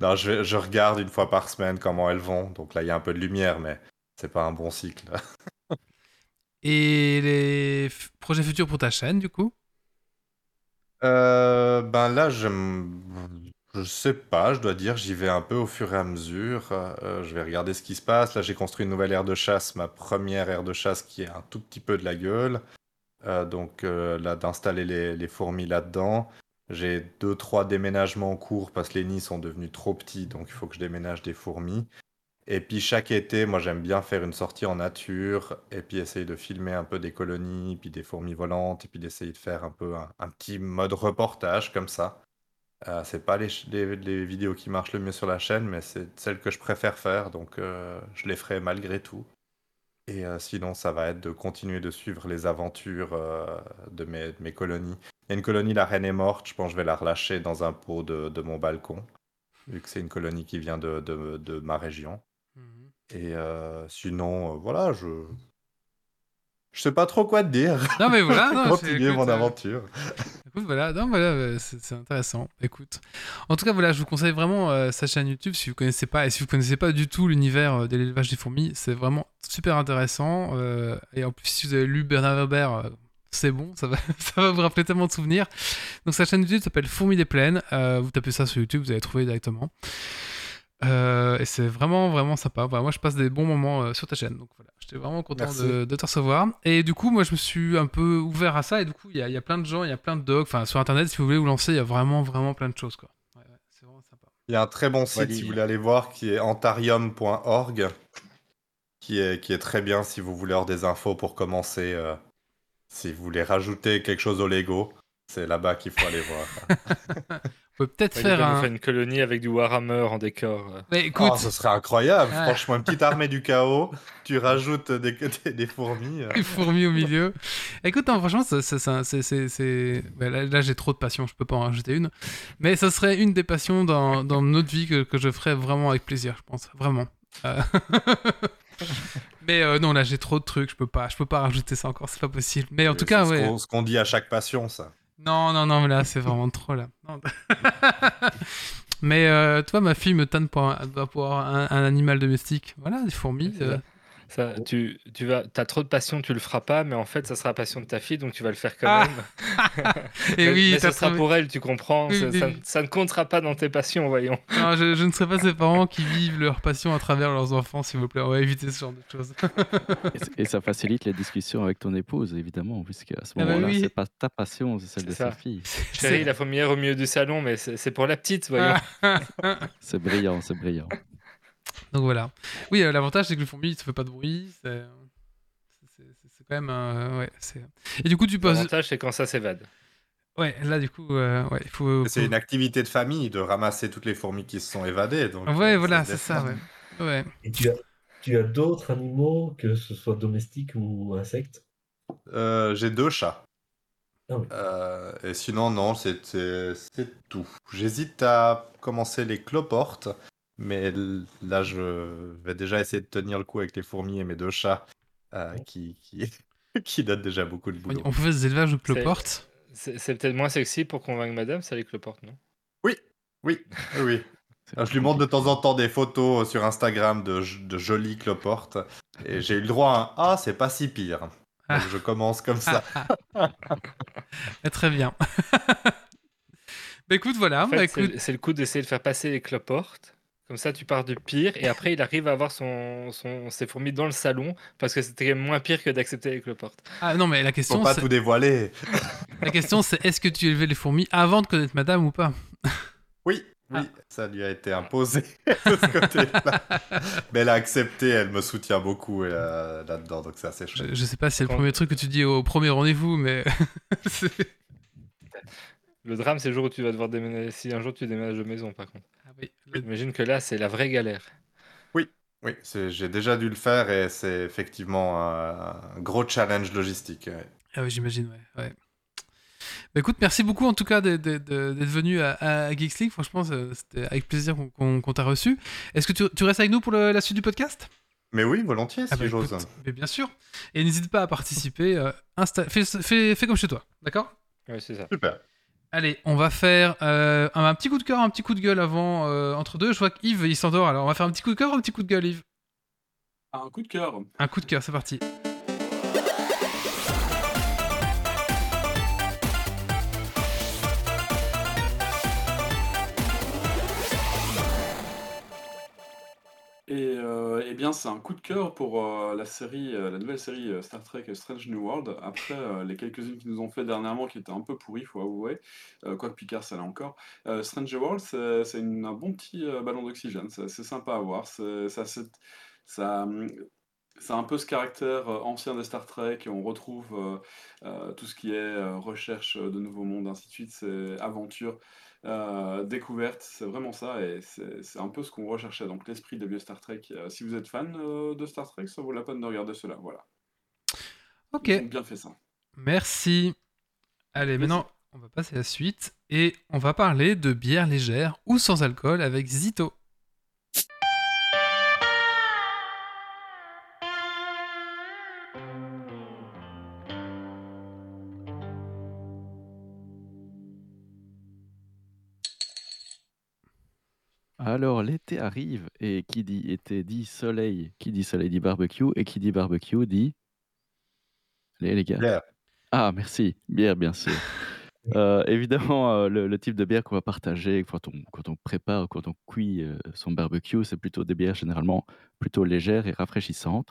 Non, je, je regarde une fois par semaine comment elles vont. Donc là, il y a un peu de lumière, mais c'est pas un bon cycle. <laughs> Et les projets futurs pour ta chaîne, du coup? Euh, ben là, je, je sais pas, je dois dire, j'y vais un peu au fur et à mesure. Euh, je vais regarder ce qui se passe. Là, j'ai construit une nouvelle aire de chasse, ma première aire de chasse qui est un tout petit peu de la gueule. Euh, donc euh, là, d'installer les, fourmis là-dedans. J'ai deux, trois déménagements en cours parce que les nids sont devenus trop petits, donc il faut que je déménage des fourmis. Et puis chaque été, moi j'aime bien faire une sortie en nature et puis essayer de filmer un peu des colonies, puis des fourmis volantes, et puis d'essayer de faire un peu un, petit mode reportage comme ça. Euh, c'est pas les vidéos qui marchent le mieux sur la chaîne, mais c'est celles que je préfère faire, donc euh, je les ferai malgré tout. Et euh, sinon, ça va être de continuer de suivre les aventures euh, de mes, de mes colonies. Il y a une colonie, la reine est morte, je pense que je vais la relâcher dans un pot de, de mon balcon, vu que c'est une colonie qui vient de, de- ma région. Et euh, sinon, voilà, je... Je sais pas trop quoi te dire. Non, mais voilà, <laughs> non, Continuer écoute, mon euh, aventure. Écoute, voilà, non, voilà, euh, c'est intéressant. Écoute, en tout cas, voilà, je vous conseille vraiment euh, sa chaîne YouTube si vous connaissez pas et si vous connaissez pas du tout l'univers de l'élevage des fourmis, c'est vraiment super intéressant. euh, et en plus, si vous avez lu Bernard Werber, euh, c'est bon, ça va, <laughs> ça va vous rappeler tellement de souvenirs. Donc sa chaîne YouTube s'appelle Fourmis des plaines. vous tapez ça sur YouTube, vous allez trouver directement. Euh, et c'est vraiment, vraiment sympa. Voilà, moi, je passe des bons moments euh, sur ta chaîne. Donc voilà, j'étais vraiment content de, de te recevoir. Et du coup, moi, je me suis un peu ouvert à ça. Et du coup, il y a, il y a plein de gens, il y a plein de docs. Enfin, sur Internet, si vous voulez vous lancer, il y a vraiment, vraiment plein de choses. Quoi. Ouais, ouais, c'est vraiment sympa. Il y a un très bon site, si vous voulez aller voir, qui est antarium.org, qui est, qui est très bien si vous voulez avoir des infos pour commencer. euh, si vous voulez rajouter quelque chose au Lego, c'est là-bas qu'il faut aller voir. <laughs> Peut peut-être Ouais, faire un. une colonie avec du Warhammer en décor. euh. Mais écoute, Oh, ce serait incroyable, Ouais. franchement, une petite armée du chaos, tu rajoutes des, des, des fourmis. euh. les fourmis au milieu. Écoute, non, franchement, ça- ça- ça- c'est. c'est- c'est- bah, là, là, j'ai trop de passion, je peux pas en rajouter une. Mais ça serait une des passions dans, dans notre vie que, que je ferais vraiment avec plaisir, je pense. Vraiment. Euh, <laughs> Mais euh, non, là, j'ai trop de trucs, je peux pas, je peux pas rajouter ça encore, c'est pas possible. Mais en tout cas, ce ouais. qu'on- Ce qu'on dit à chaque passion, ça. Non, non, non, mais là, c'est vraiment trop, là. Non. <laughs> mais euh, toi, ma fille me tanne pour, un, pour un, un animal domestique. Voilà, des fourmis. Euh, ça. Ça, tu, tu vas, as trop de passion, tu le feras pas, mais en fait, ça sera la passion de ta fille, donc tu vas le faire quand Ah. même. <laughs> Et mais oui, mais ça sera trouvé- pour elle, tu comprends. Oui, ça, oui, ça- oui. ça ne comptera pas dans tes passions, voyons. Non, je, je ne serai pas ces parents qui vivent leur passion à travers leurs enfants, s'il vous plaît. On va éviter ce genre de choses. Et ça facilite les discussions avec ton épouse, évidemment, puisque à ce Ah bah moment-là, oui. c'est pas ta passion, c'est celle de ça. sa fille. <laughs> Chérie, la fourmilière au milieu du salon, mais c'est pour la petite, voyons. <laughs> C'est brillant, c'est brillant. Donc voilà. Oui, euh, l'avantage, c'est que le fourmi, il ne fait pas de bruit. C'est c'est- c'est- c'est quand même. un- ouais, c'est- Et du coup, tu poses. L'avantage, c'est quand ça s'évade. Ouais, là, du coup, euh, ouais, il faut. C'est faut- une activité de famille de ramasser toutes les fourmis qui se sont évadées. Donc, Ouais, euh, voilà, se c'est ça, ouais. Ouais. Et tu as, tu as d'autres animaux, que ce soit domestiques ou insectes? Euh, J'ai deux chats. Ah oui. Euh, et sinon, non, c'est c'est- c'est tout. J'hésite à commencer les cloportes, mais là, je vais déjà essayer de tenir le coup avec les fourmis et mes deux chats, euh, qui, qui, <laughs> qui donnent déjà beaucoup de On, boulot. on fait des élevages de cloportes. C'est peut-être moins sexy pour convaincre madame, ça les cloporte, non? Oui, oui, oui. Alors, <laughs> je lui montre de temps en temps des photos sur Instagram de, de jolies cloportes, et j'ai eu le droit à un Ah, c'est pas si pire. Ah. Donc, je commence comme ça. Eh, <laughs> Très bien. bah écoute, voilà. En fait, bah, c'est écoute, c'est le coup d'essayer de faire passer les cloportes. Comme ça, tu pars du pire, et après, il arrive à avoir son, son- ses fourmis dans le salon, parce que c'était moins pire que d'accepter les cloportes. Ah non, mais la Faut question, pas c'est... tout dévoiler. <laughs> la question, c'est est-ce que tu élevais les fourmis avant de connaître madame ou pas? <laughs> Oui, oui, Ah. ça lui a été imposé <laughs> de ce côté-là. Mais elle a accepté, elle me soutient beaucoup euh, là-dedans, donc c'est assez chouette. je, je sais pas si c'est le Quand- premier truc que tu dis au premier rendez-vous, mais. Le drame, c'est le jour où tu vas devoir déménager. Si un jour tu déménages de maison, par contre. Ah oui, J'imagine que là, c'est la vraie galère. Oui, c'est- j'ai déjà dû le faire et c'est effectivement un, un gros challenge logistique. ouais. Ah oui, j'imagine, ouais. ouais. Bah écoute, merci beaucoup en tout cas d'être venu à, à Geeks League. Franchement, c'était avec plaisir qu'on t'a reçu. Est-ce que tu, tu restes avec nous pour le- la suite du podcast? Mais oui, volontiers, si Ah bah j'ose. mais bien sûr. Et n'hésite pas à participer. euh, fais, fais- fais comme chez toi, d'accord? Ouais, c'est ça. Super. Allez, on va faire euh, un, un petit coup de cœur, un petit coup de gueule avant, euh, entre deux. Je vois qu'Yves, il s'endort. Alors, on va faire un petit coup de cœur, un petit coup de gueule, Yves? Un coup de cœur. Un coup de cœur, c'est parti. Et euh, eh bien, c'est un coup de cœur pour euh, la série, euh, la nouvelle série Star Trek Strange New World. Après les quelques-unes qui nous ont fait dernièrement, qui étaient un peu pourries, faut avouer. Euh, quoique Picard, ça l'est encore. Strange New World, c'est un bon petit ballon d'oxygène. C'est sympa à voir. C'est ça, ça, hum, ça a un peu ce caractère ancien des Star Trek. On retrouve tout ce qui est recherche de nouveaux mondes, ainsi de suite. C'est aventure. Euh, découverte, c'est vraiment ça, et c'est c'est un peu ce qu'on recherchait. Donc l'esprit des vieux Star Trek. Euh, si vous êtes fan euh, de Star Trek, ça vaut la peine de regarder cela. Voilà. Ok, Ils ont bien fait ça. merci. Allez, maintenant, on va passer à la suite. Et on va parler de bière légère ou sans alcool avec Zito. Alors, l'été arrive et qui dit été dit soleil, qui dit soleil dit barbecue et qui dit barbecue dit... Allez les gars. Bière. Ah, merci. Bière, bien sûr. <laughs> Euh, évidemment, euh, le, le type de bière qu'on va partager quand on, quand on prépare, quand on cuit euh, son barbecue, c'est plutôt des bières généralement plutôt légères et rafraîchissantes.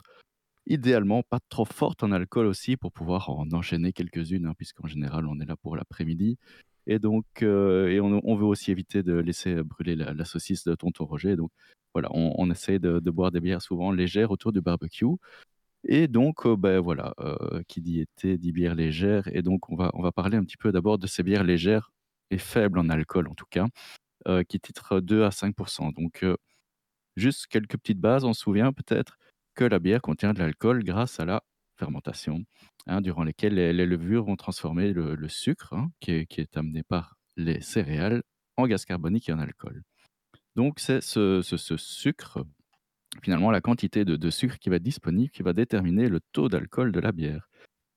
Idéalement, pas trop fortes en alcool aussi pour pouvoir en enchaîner quelques-unes, hein, puisqu'en général, on est là pour l'après-midi. Et donc, euh, on, veut aussi éviter de laisser brûler la, saucisse de tonton Roger. Donc, voilà, on, on essaie de, boire des bières souvent légères autour du barbecue. Et donc, euh, ben voilà, euh, qui dit été dit bière légère. Et donc, on va, on va parler un petit peu d'abord de ces bières légères et faibles en alcool, en tout cas, qui titrent 2 à 5% Donc, juste quelques petites bases. On se souvient peut-être que la bière contient de l'alcool grâce à la fermentation, hein, durant lesquelles les, levures vont transformer le, sucre, hein, qui, est, amené par les céréales, en gaz carbonique et en alcool. Donc, c'est ce, sucre finalement la quantité de, de sucre qui va être disponible qui va déterminer le taux d'alcool de la bière.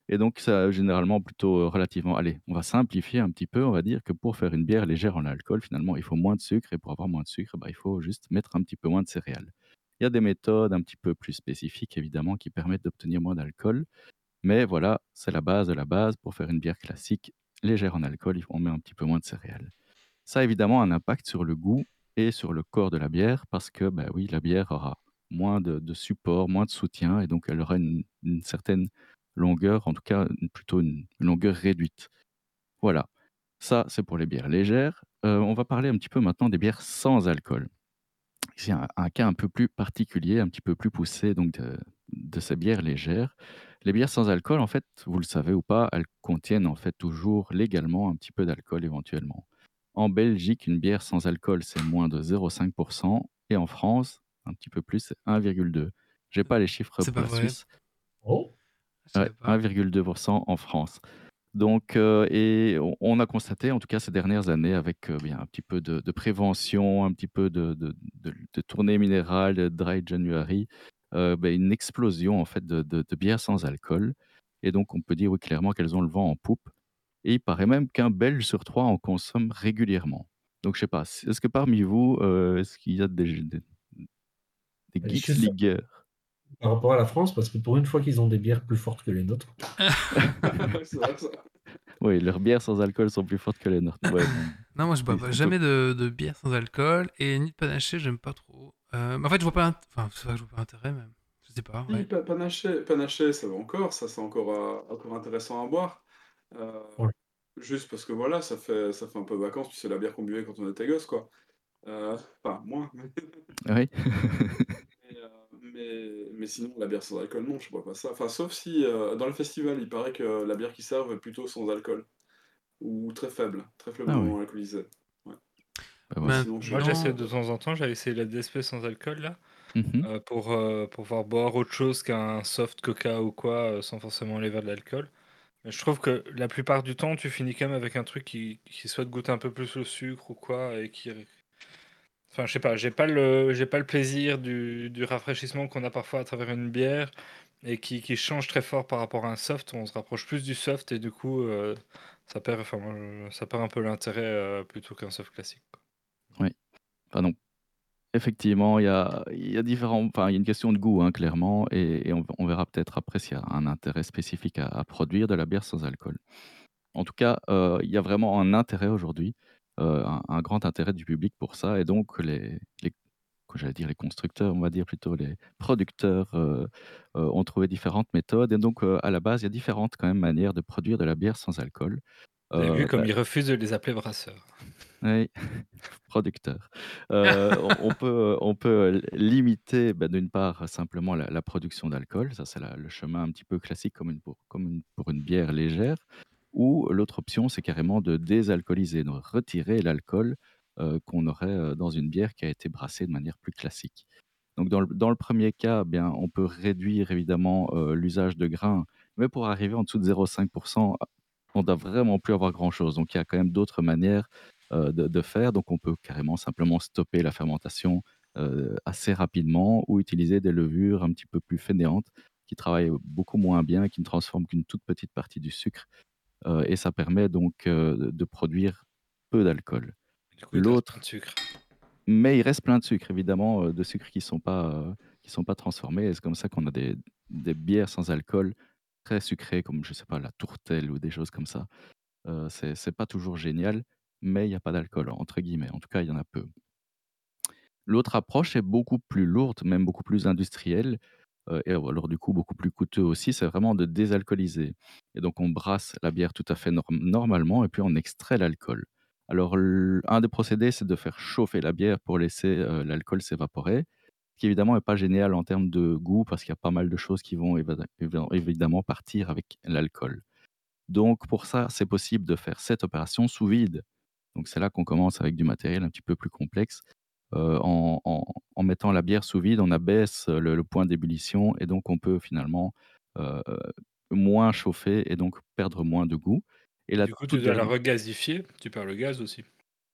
Et donc, ça, généralement, plutôt euh, relativement. Allez, on va simplifier un petit peu. On va dire que pour faire une bière légère en alcool, finalement, il faut moins de sucre. Et pour avoir moins de sucre, bah, il faut juste mettre un petit peu moins de céréales. Il y a des méthodes un petit peu plus spécifiques, évidemment, qui permettent d'obtenir moins d'alcool. Mais voilà, c'est la base de la base. Pour faire une bière classique, légère en alcool, on met un petit peu moins de céréales. Ça a évidemment un impact sur le goût et sur le corps de la bière parce que, bah oui, la bière aura moins de, support, moins de soutien et donc elle aura une, certaine longueur, en tout cas plutôt une, une longueur réduite. Voilà, ça c'est pour les bières légères. Euh, on va parler un petit peu maintenant des bières sans alcool. C'est un, un cas un peu plus particulier, un petit peu plus poussé donc de, de ces bières légères. Les bières sans alcool, en fait, vous le savez ou pas, elles contiennent en fait toujours légalement un petit peu d'alcool éventuellement. En Belgique, une bière sans alcool, c'est moins de 0,5%. Et en France, un petit peu plus, c'est 1,2%. J'ai pas les chiffres C'est pour pas la vrai. Suisse. Oh, Je savais Ouais, pas. 1,2% en France. Donc, euh, et on- a constaté, en tout cas ces dernières années, avec euh, bien, un petit peu de, de prévention, un petit peu de, de, de, de tournée minérale, de dry January, euh, ben, une explosion en fait de, bières sans alcool. Et donc, on peut dire oui, clairement qu'elles ont le vent en poupe. Et il paraît même qu'un Belge sur trois en consomme régulièrement. Donc, je sais pas, est-ce que parmi vous, est-ce qu'il y a des, des, des Je geeks ligueurs? Par rapport à la France, parce que pour une fois qu'ils ont des bières plus fortes que les nôtres. <laughs> Oui, leurs bières sans alcool sont plus fortes que les nôtres. Ouais, Non, moi je bois Oui, jamais de, de bière sans alcool et ni de panaché, j'aime pas trop. Euh, en fait, je vois pas. Enfin, c'est vrai que je vois pas intérêt même. Je sais pas. Oui, ouais. panaché, panaché, ça va encore, ça c'est encore, euh, encore intéressant à boire. Euh, Ouais. Juste parce que voilà, ça fait, ça fait un peu vacances, puis c'est la bière qu'on buvait quand on était gosse, quoi. Euh, Enfin, moins. oui. Mais, <laughs> euh, mais, mais sinon, la bière sans alcool, non, je bois pas ça. Enfin, sauf si euh, dans le festival, il paraît que la bière qui servent est plutôt sans alcool. Ou très faible, très faiblement oui. alcoolisée. Bah, voilà. Sinon, je- Moi, Non. j'essaie de temps en temps, j'avais essayé la DSP sans alcool là, Mhm. euh, pour, euh, pour pouvoir boire autre chose qu'un soft coca ou quoi, euh, sans forcément aller vers de l'alcool. Mais je trouve que la plupart du temps, tu finis quand même avec un truc qui, qui soit de goûter un peu plus le sucre ou quoi, et qui. Enfin, je sais pas, j'ai pas le, j'ai pas le plaisir du, du rafraîchissement qu'on a parfois à travers une bière, et qui, qui change très fort par rapport à un soft. On se rapproche plus du soft et du coup, euh, ça, perd, enfin, ça perd un peu l'intérêt euh, plutôt qu'un soft classique. quoi. Enfin, donc, effectivement, il y a, y a différents. Enfin, il y a une question de goût, hein, clairement, et, on, verra peut-être après s'il y a un intérêt spécifique à, produire de la bière sans alcool. En tout cas, euh, il y a vraiment un intérêt aujourd'hui, un, un grand intérêt du public pour ça, et donc les, les j'allais dire les constructeurs, on va dire plutôt les producteurs, euh, euh, ont trouvé différentes méthodes, et donc euh, à la base, il y a différentes quand même manières de produire de la bière sans alcool. Vous avez vu Euh, comme bah, ils refusent de les appeler brasseurs. oui, <laughs> producteur. Euh, on, on peut, on peut limiter, bah, d'une part, simplement la, la production d'alcool. Ça, c'est le chemin un petit peu classique comme, une, pour, comme une, pour une bière légère. Ou l'autre option, c'est carrément de désalcooliser, de retirer l'alcool qu'on aurait dans une bière qui a été brassée de manière plus classique. Donc, dans le, dans le premier cas, eh bien, on peut réduire évidemment l'usage de grains, mais pour arriver en dessous de 0,5%, on doit vraiment plus avoir grand-chose. Donc, il y a quand même d'autres manières de, faire. Donc, on peut carrément simplement stopper la fermentation assez rapidement ou utiliser des levures un petit peu plus fainéantes qui travaillent beaucoup moins bien qui ne transforment qu'une toute petite partie du sucre. Euh, et ça permet donc euh, de- produire peu d'alcool. Du coup, il te reste L'autre, plein de sucre. mais il reste plein de sucres, évidemment, euh, de sucres qui ne sont, pas, euh, qui sont pas transformés. Et c'est comme ça qu'on a des, des bières sans alcool très sucrées, comme, je sais pas, la tourtelle ou des choses comme ça. Euh, c'est c'est pas toujours génial, mais il n'y a pas d'alcool, entre guillemets. En tout cas, il y en a peu. L'autre approche est beaucoup plus lourde, même beaucoup plus industrielle, euh, et alors du coup beaucoup plus coûteux aussi, c'est vraiment de désalcooliser. Et donc on brasse la bière tout à fait norm- normalement, et puis on extrait l'alcool. Alors un des procédés, c'est de faire chauffer la bière pour laisser euh, l'alcool s'évaporer, ce qui évidemment n'est pas génial en termes de goût, parce qu'il y a pas mal de choses qui vont évidemment partir avec l'alcool. Donc pour ça, c'est possible de faire cette opération sous vide. Donc c'est là qu'on commence avec du matériel un petit peu plus complexe. Euh, en, en- en mettant la bière sous vide, on abaisse le, le point d'ébullition et donc on peut finalement euh, moins chauffer et donc perdre moins de goût. Et la du coup, tu dois la dernière... regasifier. Tu perds le gaz aussi.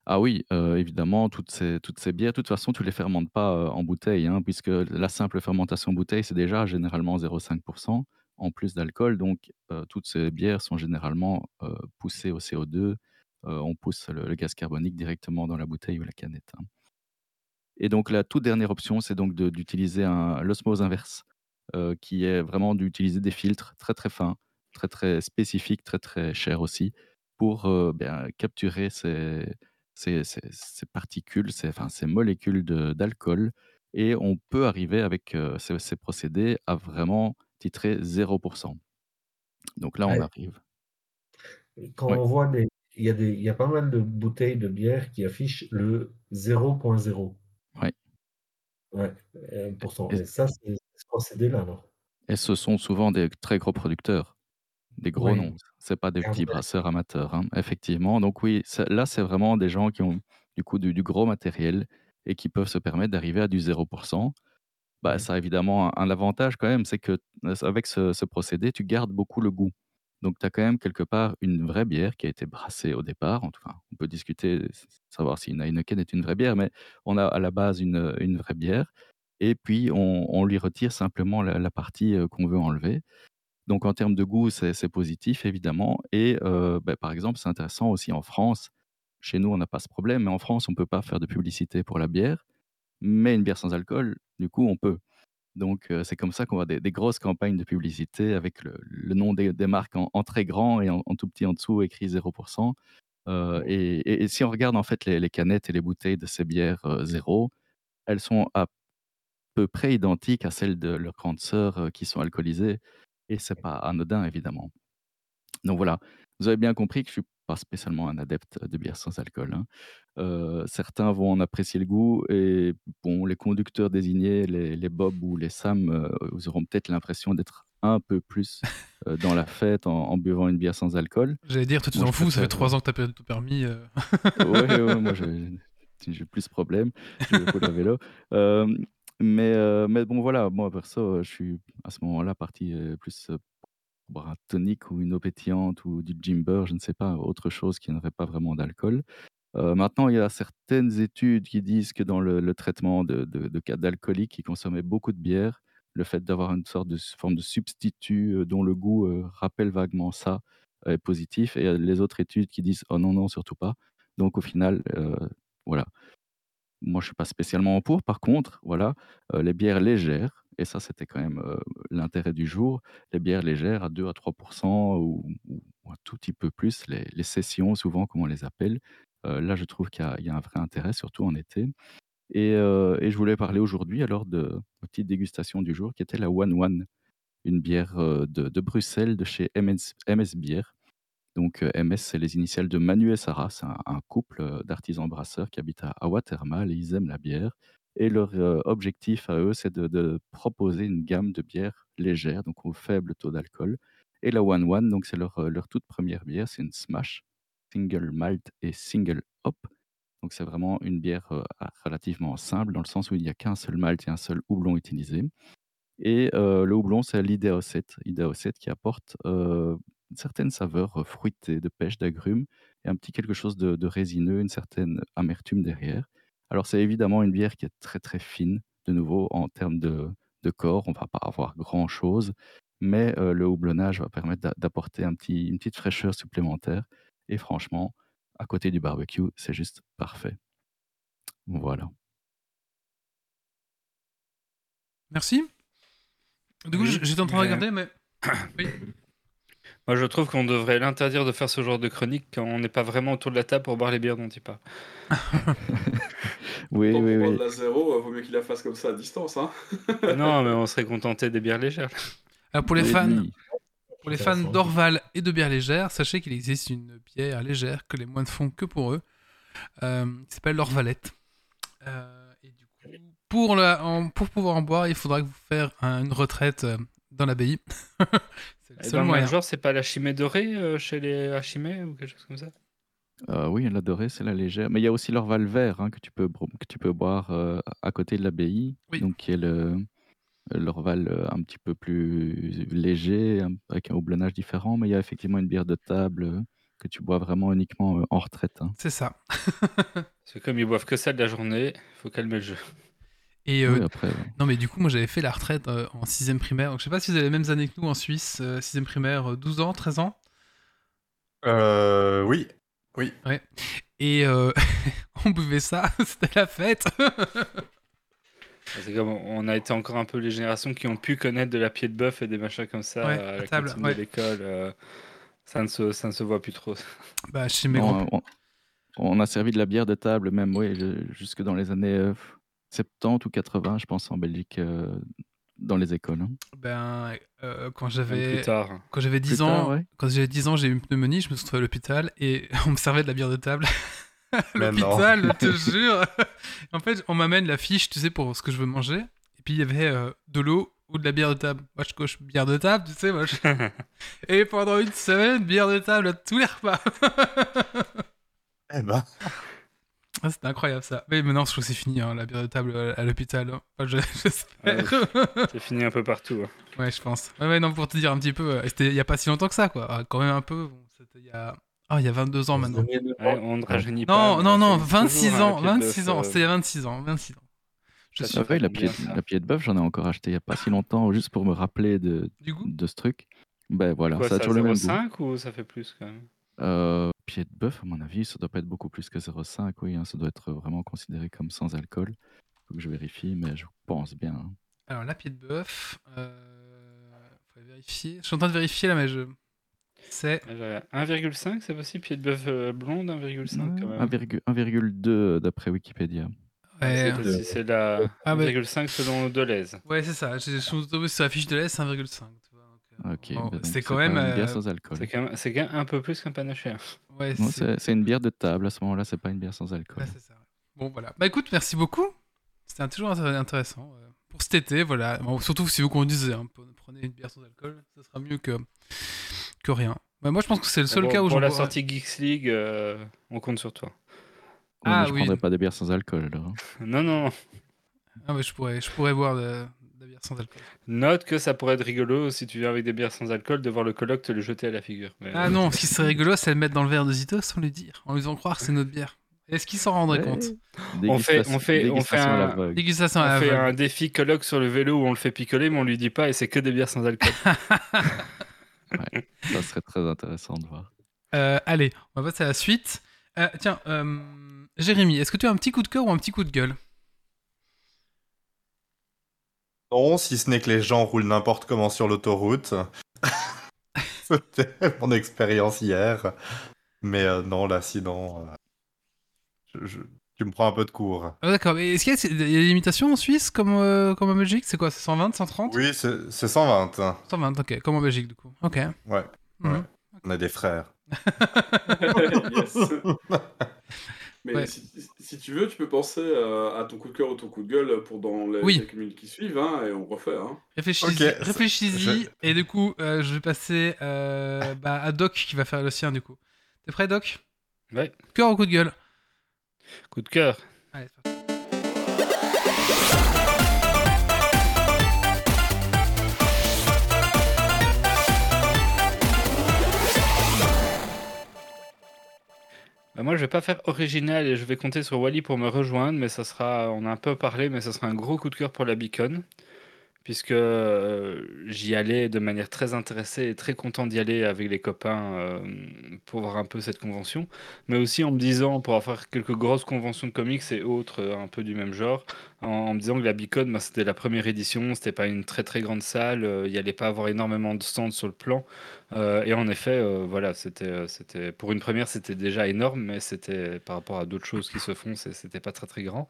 Ah oui, euh, évidemment, toutes ces, toutes ces bières, de toute façon, tu les fermentes pas euh, en bouteille, hein, puisque la simple fermentation en bouteille, c'est déjà généralement 0,5% en plus d'alcool. Donc, euh, toutes ces bières sont généralement euh, poussées au CO2. euh, on pousse le, le gaz carbonique directement dans la bouteille ou la canette. hein. Et donc, la toute dernière option, c'est donc d'utiliser un- l'osmose inverse, euh, qui est vraiment d'utiliser des filtres très très fins, très très spécifiques, très très chers aussi, pour euh, ben, capturer ces, ces, ces- ces particules, ces, enfin, ces molécules d'alcool. Et on peut arriver avec euh, ces, ces procédés à vraiment titrer 0%. Donc là, on Ouais. arrive. Quand Ouais. on voit des, il y a des, il y a pas mal de bouteilles de bière qui affichent le 0.0. Ouais. Ouais, euh, pourcent. Et, Et ça, c'est ce procédé-là, non? et ce sont souvent des très gros producteurs. Des gros Oui, noms, c'est pas des et petits brasseurs amateurs, hein, effectivement. Donc oui, là, c'est vraiment des gens qui ont du coup du du gros matériel et qui peuvent se permettre d'arriver à du 0 Bah, ouais. ça a évidemment un un avantage quand même, c'est que, heu, avec ce ce procédé, tu gardes beaucoup le goût. Donc tu as quand même quelque part une vraie bière qui a été brassée au départ. Enfin, on peut discuter, s savoir si une Heineken est une vraie bière, mais on a à la base une, une vraie bière et puis on on lui retire simplement la partie, heu, qu'on veut enlever. Donc en termes de goût, c'est positif évidemment et bah, par exemple, c'est intéressant aussi en France. Chez nous, on n'a pas ce problème, mais en France, on ne peut pas faire de publicité pour la bière, mais une bière sans alcool, du coup, on peut. Donc c'est comme ça qu'on voit des des grosses campagnes de publicité avec le le nom des des marques en en très grand et en en tout petit en dessous écrit 0 heu et et et si on regarde en fait les les canettes et les bouteilles de ces bières, heu, 0, elles sont à peu près identiques à celles de leurs grandes sœurs, qui sont alcoolisées et c'est pas anodin évidemment. Donc voilà, vous avez bien compris que je suis pas spécialement un adepte de bière sans alcool, hein. Heu, certains vont en apprécier le goût et bon, les conducteurs désignés, les les Bob ou les Sam, vous auront peut-être l'impression d'être un peu plus, <laughs> dans la fête en en buvant une bière sans alcool. J'allais dire, toi tu Moi, t'en je fous, ça fait préfère, 3 heu ans que t'as perdu ton permis. euh. ouais, ouais, moi j'ai <laughs> j'ai plus ce problème, je roule à vélo. Mais bon voilà, moi perso, heu, je suis à ce moment-là parti, plus, boire un tonic ou une eau pétillante ou du Jimber, je ne sais pas, autre chose qui n'aurait pas vraiment d'alcool. Heu, maintenant, il y a certaines études qui disent que dans le traitement de cas d'alcooliques qui consommaient beaucoup de bière, le fait d'avoir une sorte de forme de substitut, heu, dont le goût, heu, rappelle vaguement ça, est positif et heu, les autres études qui disent: «Oh non, non, surtout pas». Donc au final, voilà. Moi, je suis pas spécialement pour. Par contre, voilà, les bières légères et ça, c'était quand même, l'intérêt du jour, les bières légères à 2 à 3 ou ou un tout petit peu plus, les sessions souvent comme on les appelle. Là, je trouve qu'il y a un vrai intérêt, surtout en été et je voulais parler aujourd'hui alors de ma petite dégustation du jour qui était la One One, une bière, de Bruxelles de chez MS MS Bière. Donc, heu, MS, c'est les initiales de Manu et Sarah. C'est un couple, heu, d'artisans brasseurs qui habitent à à Watermal et ils aiment la bière et leur, heu, objectif à eux, c'est de proposer une gamme de bières légères, donc au faible taux d'alcool et la One One, donc c'est leur, toute première bière, c'est une Smash, single malt et single hop. Donc c'est vraiment une bière, relativement simple dans le sens où il n'y a qu'un seul malt et un seul houblon utilisé et le houblon, c'est l'Idaho 7. Idaho 7 qui apporte, une certaine saveur, fruitée, de pêche, d'agrumes et un petit quelque chose de de résineux, une certaine amertume derrière. Alors c'est évidemment une bière qui est très, très fine. De nouveau, en termes de de corps, on va pas avoir grand chose, mais le houblonnage va permettre d'a d'apporter un petit une petite fraîcheur supplémentaire et franchement, à côté du barbecue, c'est juste parfait. Voilà. Merci. Du coup, Oui, j'étais en train de regarder, mais <coughs> oui. Moi, je trouve qu'on devrait l'interdire de faire ce genre de chronique quand on n'est pas vraiment autour de la table pour boire les bières dont il parle. Oui, <laughs> Tant oui, pour boire oui. de la zéro, euh, vaut mieux qu'il la fasse comme ça à distance. Hein. <laughs> non, mais on serait contenté des bières légères. Alors pour les fans, oui. pour les fans d'Orval et de bière légère, sachez qu'il existe une bière légère que les moines font que pour eux, euh, qui s'appelle l'Orvalette. Euh, et du coup, pour, la, en- pour pouvoir en boire, il faudra que vous faire un- une retraite euh, dans l'abbaye. <laughs> c'est le seul moyen. genre, c'est pas la chimée dorée euh, chez les Hachimés ou quelque chose comme ça? Heu, oui, la dorée, c'est la légère, mais il y a aussi l'Orval vert, hein, que tu peux que tu peux boire, heu, à côté de l'abbaye, Oui. donc qui est le l'Orval, un petit peu plus léger, avec un houblonnage différent, mais il y a effectivement une bière de table, que tu bois vraiment uniquement, en retraite, hein. C'est ça. <laughs> Parce que comme ils boivent que ça de la journée, il faut calmer le jeu. Et euh, Oui, après, heu, non, mais du coup, moi j'avais fait la retraite euh, en 6ème primaire. Donc, je sais pas si vous avez les mêmes années que nous en Suisse, 6ème primaire, euh, 12 ans, 13 ans. Euh, oui. Oui. Et euh, <laughs> on buvait ça, <laughs> c'était la fête. C'est comme on a été encore un peu les générations qui ont pu connaître de la pied de bœuf et des machins comme ça Ouais, à à la table, cantine ouais. de l'école. euh, ça, ne se, ça ne se voit plus trop. bah, chez mes on on a servi de la bière de table même, oui, jusque dans les années, 70 ou 80, je pense, en Belgique, heu, dans les écoles, hein. Ben, euh, quand Même j'avais plus tard. quand j'avais 10 Plus ans, tard, ouais. quand j'avais 10 ans, j'ai eu une pneumonie, je me suis retrouvé à l'hôpital et <laughs> on me servait de la bière de table. <laughs> à Mais non. l'hôpital, je te <laughs> jure. en fait, on m'amène la fiche, tu sais, pour ce que je veux manger. Et puis il y avait euh, de l'eau ou de la bière de table. Moi, je coche bière de table, tu sais, moi. je- et pendant une semaine, bière de table à tous les repas. Eh ben. Ah, C'était incroyable ça. Mais maintenant, je trouve que c'est fini, hein, la bière de table à, l'hôpital. hein. Enfin, je- <laughs> j'espère. C'est fini un peu partout. hein. Ouais, je pense. Ouais, ouais, non, pour te dire un petit peu, euh, c'était il y a pas si longtemps que ça, quoi. Ah, quand même un peu. Bon, c'était il y a. Ah, il y a 22 ans maintenant. Ouais, on ne rajeunit pas. Non, non, non, c'est 26 toujours un ans, pied de 26 bœuf, ans, c'était il y a 26 ans, 26 ans. Je suis Ah la pied la pied de bœuf, j'en ai encore acheté il y a pas si longtemps, juste pour me rappeler de du goût. de ce truc. Ben voilà, Quoi, ça a toujours le même goût. 0,5 ou ça fait plus quand même? Heu, pied de bœuf, à mon avis, ça doit pas être beaucoup plus que 0,5, oui, hein, ça doit être vraiment considéré comme sans alcool. Faut que je vérifie, mais je pense bien, hein. Alors, la pied de bœuf. Euh... Vérifier. Je suis en train de vérifier là, mais je. C'est. J'avais 1,5, c'est possible? Pied de bœuf euh, blonde, 1,5 quand Ouais, même. 1,2 1,2 d'après Wikipédia. Ouais, C'est si c'est la Ah, mais- 1,5 selon Deleuze. ouais c'est ça. Sur la fiche de l'Est, c'est 1,5. OK, bon, donc c'est quand même. une bière euh, sans alcool. C'est quand même, c'est quand même un peu plus qu'un panaché. hein. Ouais, Non, c'est. c'est c'est une bière de table, à ce moment-là, c'est pas une bière sans alcool. Ouais, c'est ça. Bon, voilà. Bah écoute, merci beaucoup. C'était un- toujours intér- intéressant. euh, Pour cet été, voilà. Bon, surtout si vous conduisez, hein, prenez une bière sans alcool, ça sera mieux que, que rien. Bah, moi, je pense que c'est le seul Bon, cas où pour la sortie Geeks League, euh, on compte sur toi. Ouais, Ah mais je oui. prendrais pas de bière sans alcool, alors, hein. <laughs> Non, non. Ah, ouais, je, pourrais, je pourrais boire de, bière sans alcool. Note que ça pourrait être rigolo si tu viens avec des bières sans alcool de voir le coloc te le jeter à la figure. Mais- Ah non, <laughs> ce qui serait rigolo, c'est le mettre dans le verre de Zito sans lui dire, en lui faisant croire que c'est notre bière. Est-ce qu'ils s'en rendraient Ouais. compte On fait- on fait- on fait un- On fait défi colloque sur le vélo où on le fait picoler, mais on lui dit pas et c'est que des bières sans alcool. <laughs> Ça serait très intéressant de voir. Euh, allez, on va passer à la suite. Euh, tiens, euh, Jérémy, est-ce que tu as un petit coup de cœur ou un petit coup de gueule? Non, si ce n'est que les gens roulent n'importe comment sur l'autoroute. <laughs> C'était mon expérience hier. Mais euh, non, là, sinon, euh, je- je- tu me prends un peu de cours. Ah, D'accord, mais est-ce qu'il y, a- il y a des limitations en Suisse comme, euh, comme en Belgique? C'est quoi? C'est 120, 130 Oui, c'est c'est 120. hein. 120, ok, comme en Belgique du coup. Ok. Ouais, Mhm. ouais. On a des frères. <laughs> <laughs> Yes. Mais Ouais. si, si tu veux, tu peux penser euh, à ton coup de cœur ou ton coup de gueule pour dans les Oui. quelques minutes qui suivent, hein, et on refait. Hein. Réfléchis-y, Ok, réfléchis-y, je- et du coup, euh, je vais passer euh, bah, à Doc qui va faire le sien du coup. T'es prêt, Doc? Ouais. Cœur ou coup de gueule? Coup de cœur. Allez, c'est parti. Bah, moi, je vais pas faire original et je vais compter sur Wally pour me rejoindre, mais ça sera, on a un peu parlé, mais ça sera un gros coup de cœur pour la Beacon, puisque euh, j'y allais de manière très intéressée et très content d'y aller avec les copains euh, pour voir un peu cette convention, mais aussi en me disant, pour avoir quelques grosses conventions de comics et autres euh, un peu du même genre, en, me disant que la bah, c'était la première édition, c'était pas une très très grande salle, euh, il n'y allait pas avoir énormément de stands sur le plan. Euh, et en effet, euh, voilà, c'était, c'était pour une première, c'était déjà énorme, mais c'était par rapport à d'autres choses qui se font, c'était pas très très grand.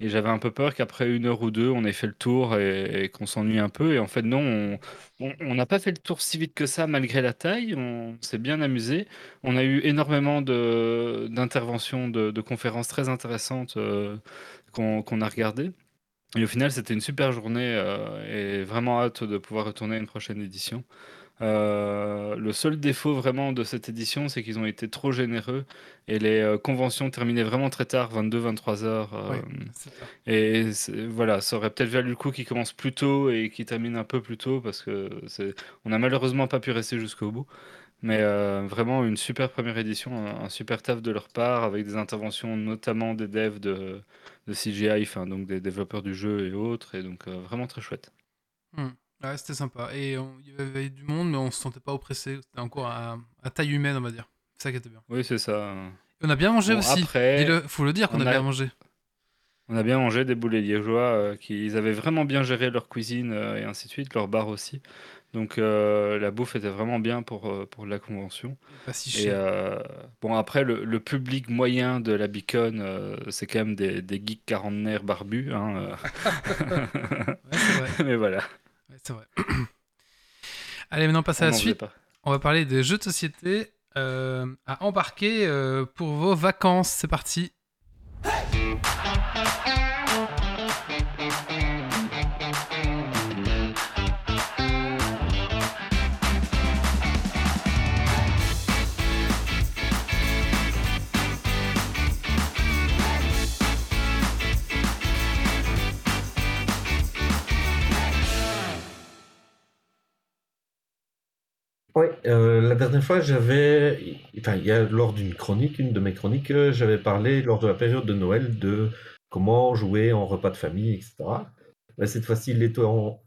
Et j'avais un peu peur qu'après une heure ou deux, on ait fait le tour et, qu'on s'ennuie un peu. Et en fait, non, on- n'a pas fait le tour si vite que ça, malgré la taille. On s'est bien amusé. On a eu énormément de, d'interventions, de, conférences très intéressantes qu'on, a regardées. Et au final, c'était une super journée euh, et vraiment hâte de pouvoir retourner à une prochaine édition. Euh, le seul défaut vraiment de cette édition, c'est qu'ils ont été trop généreux et les euh, conventions terminaient vraiment très tard, 22-23 heures. euh, ça. et voilà, ça aurait peut-être valu le coup qu'ils commencent plus tôt et qu'ils terminent un peu plus tôt parce que on a malheureusement pas pu rester jusqu'au bout. Mais euh, vraiment une super première édition, un, un super taf de leur part avec des interventions notamment des devs de, de CGI, enfin donc des développeurs du jeu et autres, et donc euh, vraiment très chouette. Ouais, c'était sympa. Et il y avait du monde, mais on se sentait pas oppressé. C'était encore à, à taille humaine, on va dire. C'est ça qui était bien. Oui, c'est ça. Et on a bien mangé Bon, aussi. après, Dis-le, faut le dire qu'on on a a- bien mangé. On a bien mangé des boulets liégeois, euh, qui ils avaient vraiment bien géré leur cuisine euh, et ainsi de suite, leur bar aussi. Donc euh, la bouffe était vraiment bien pour, euh, pour la convention. Pas si Et cher. euh, bon, après, le, le public moyen de la Beacon, euh, c'est quand même des, des geeks quarantenaires barbus. hein, euh. <laughs> Ouais, <laughs> c'est vrai. Mais voilà. Ouais, c'est vrai. <clears throat> Allez, maintenant, passer on à la suite. pas. On va parler des jeux de société euh, à embarquer euh, pour vos vacances. C'est parti. Oui, dernière fois, j'avais, enfin, il y a lors d'une chronique, une de mes chroniques, euh, j'avais parlé lors de la période de Noël de comment jouer en repas de famille, etc. Mais cette fois-ci,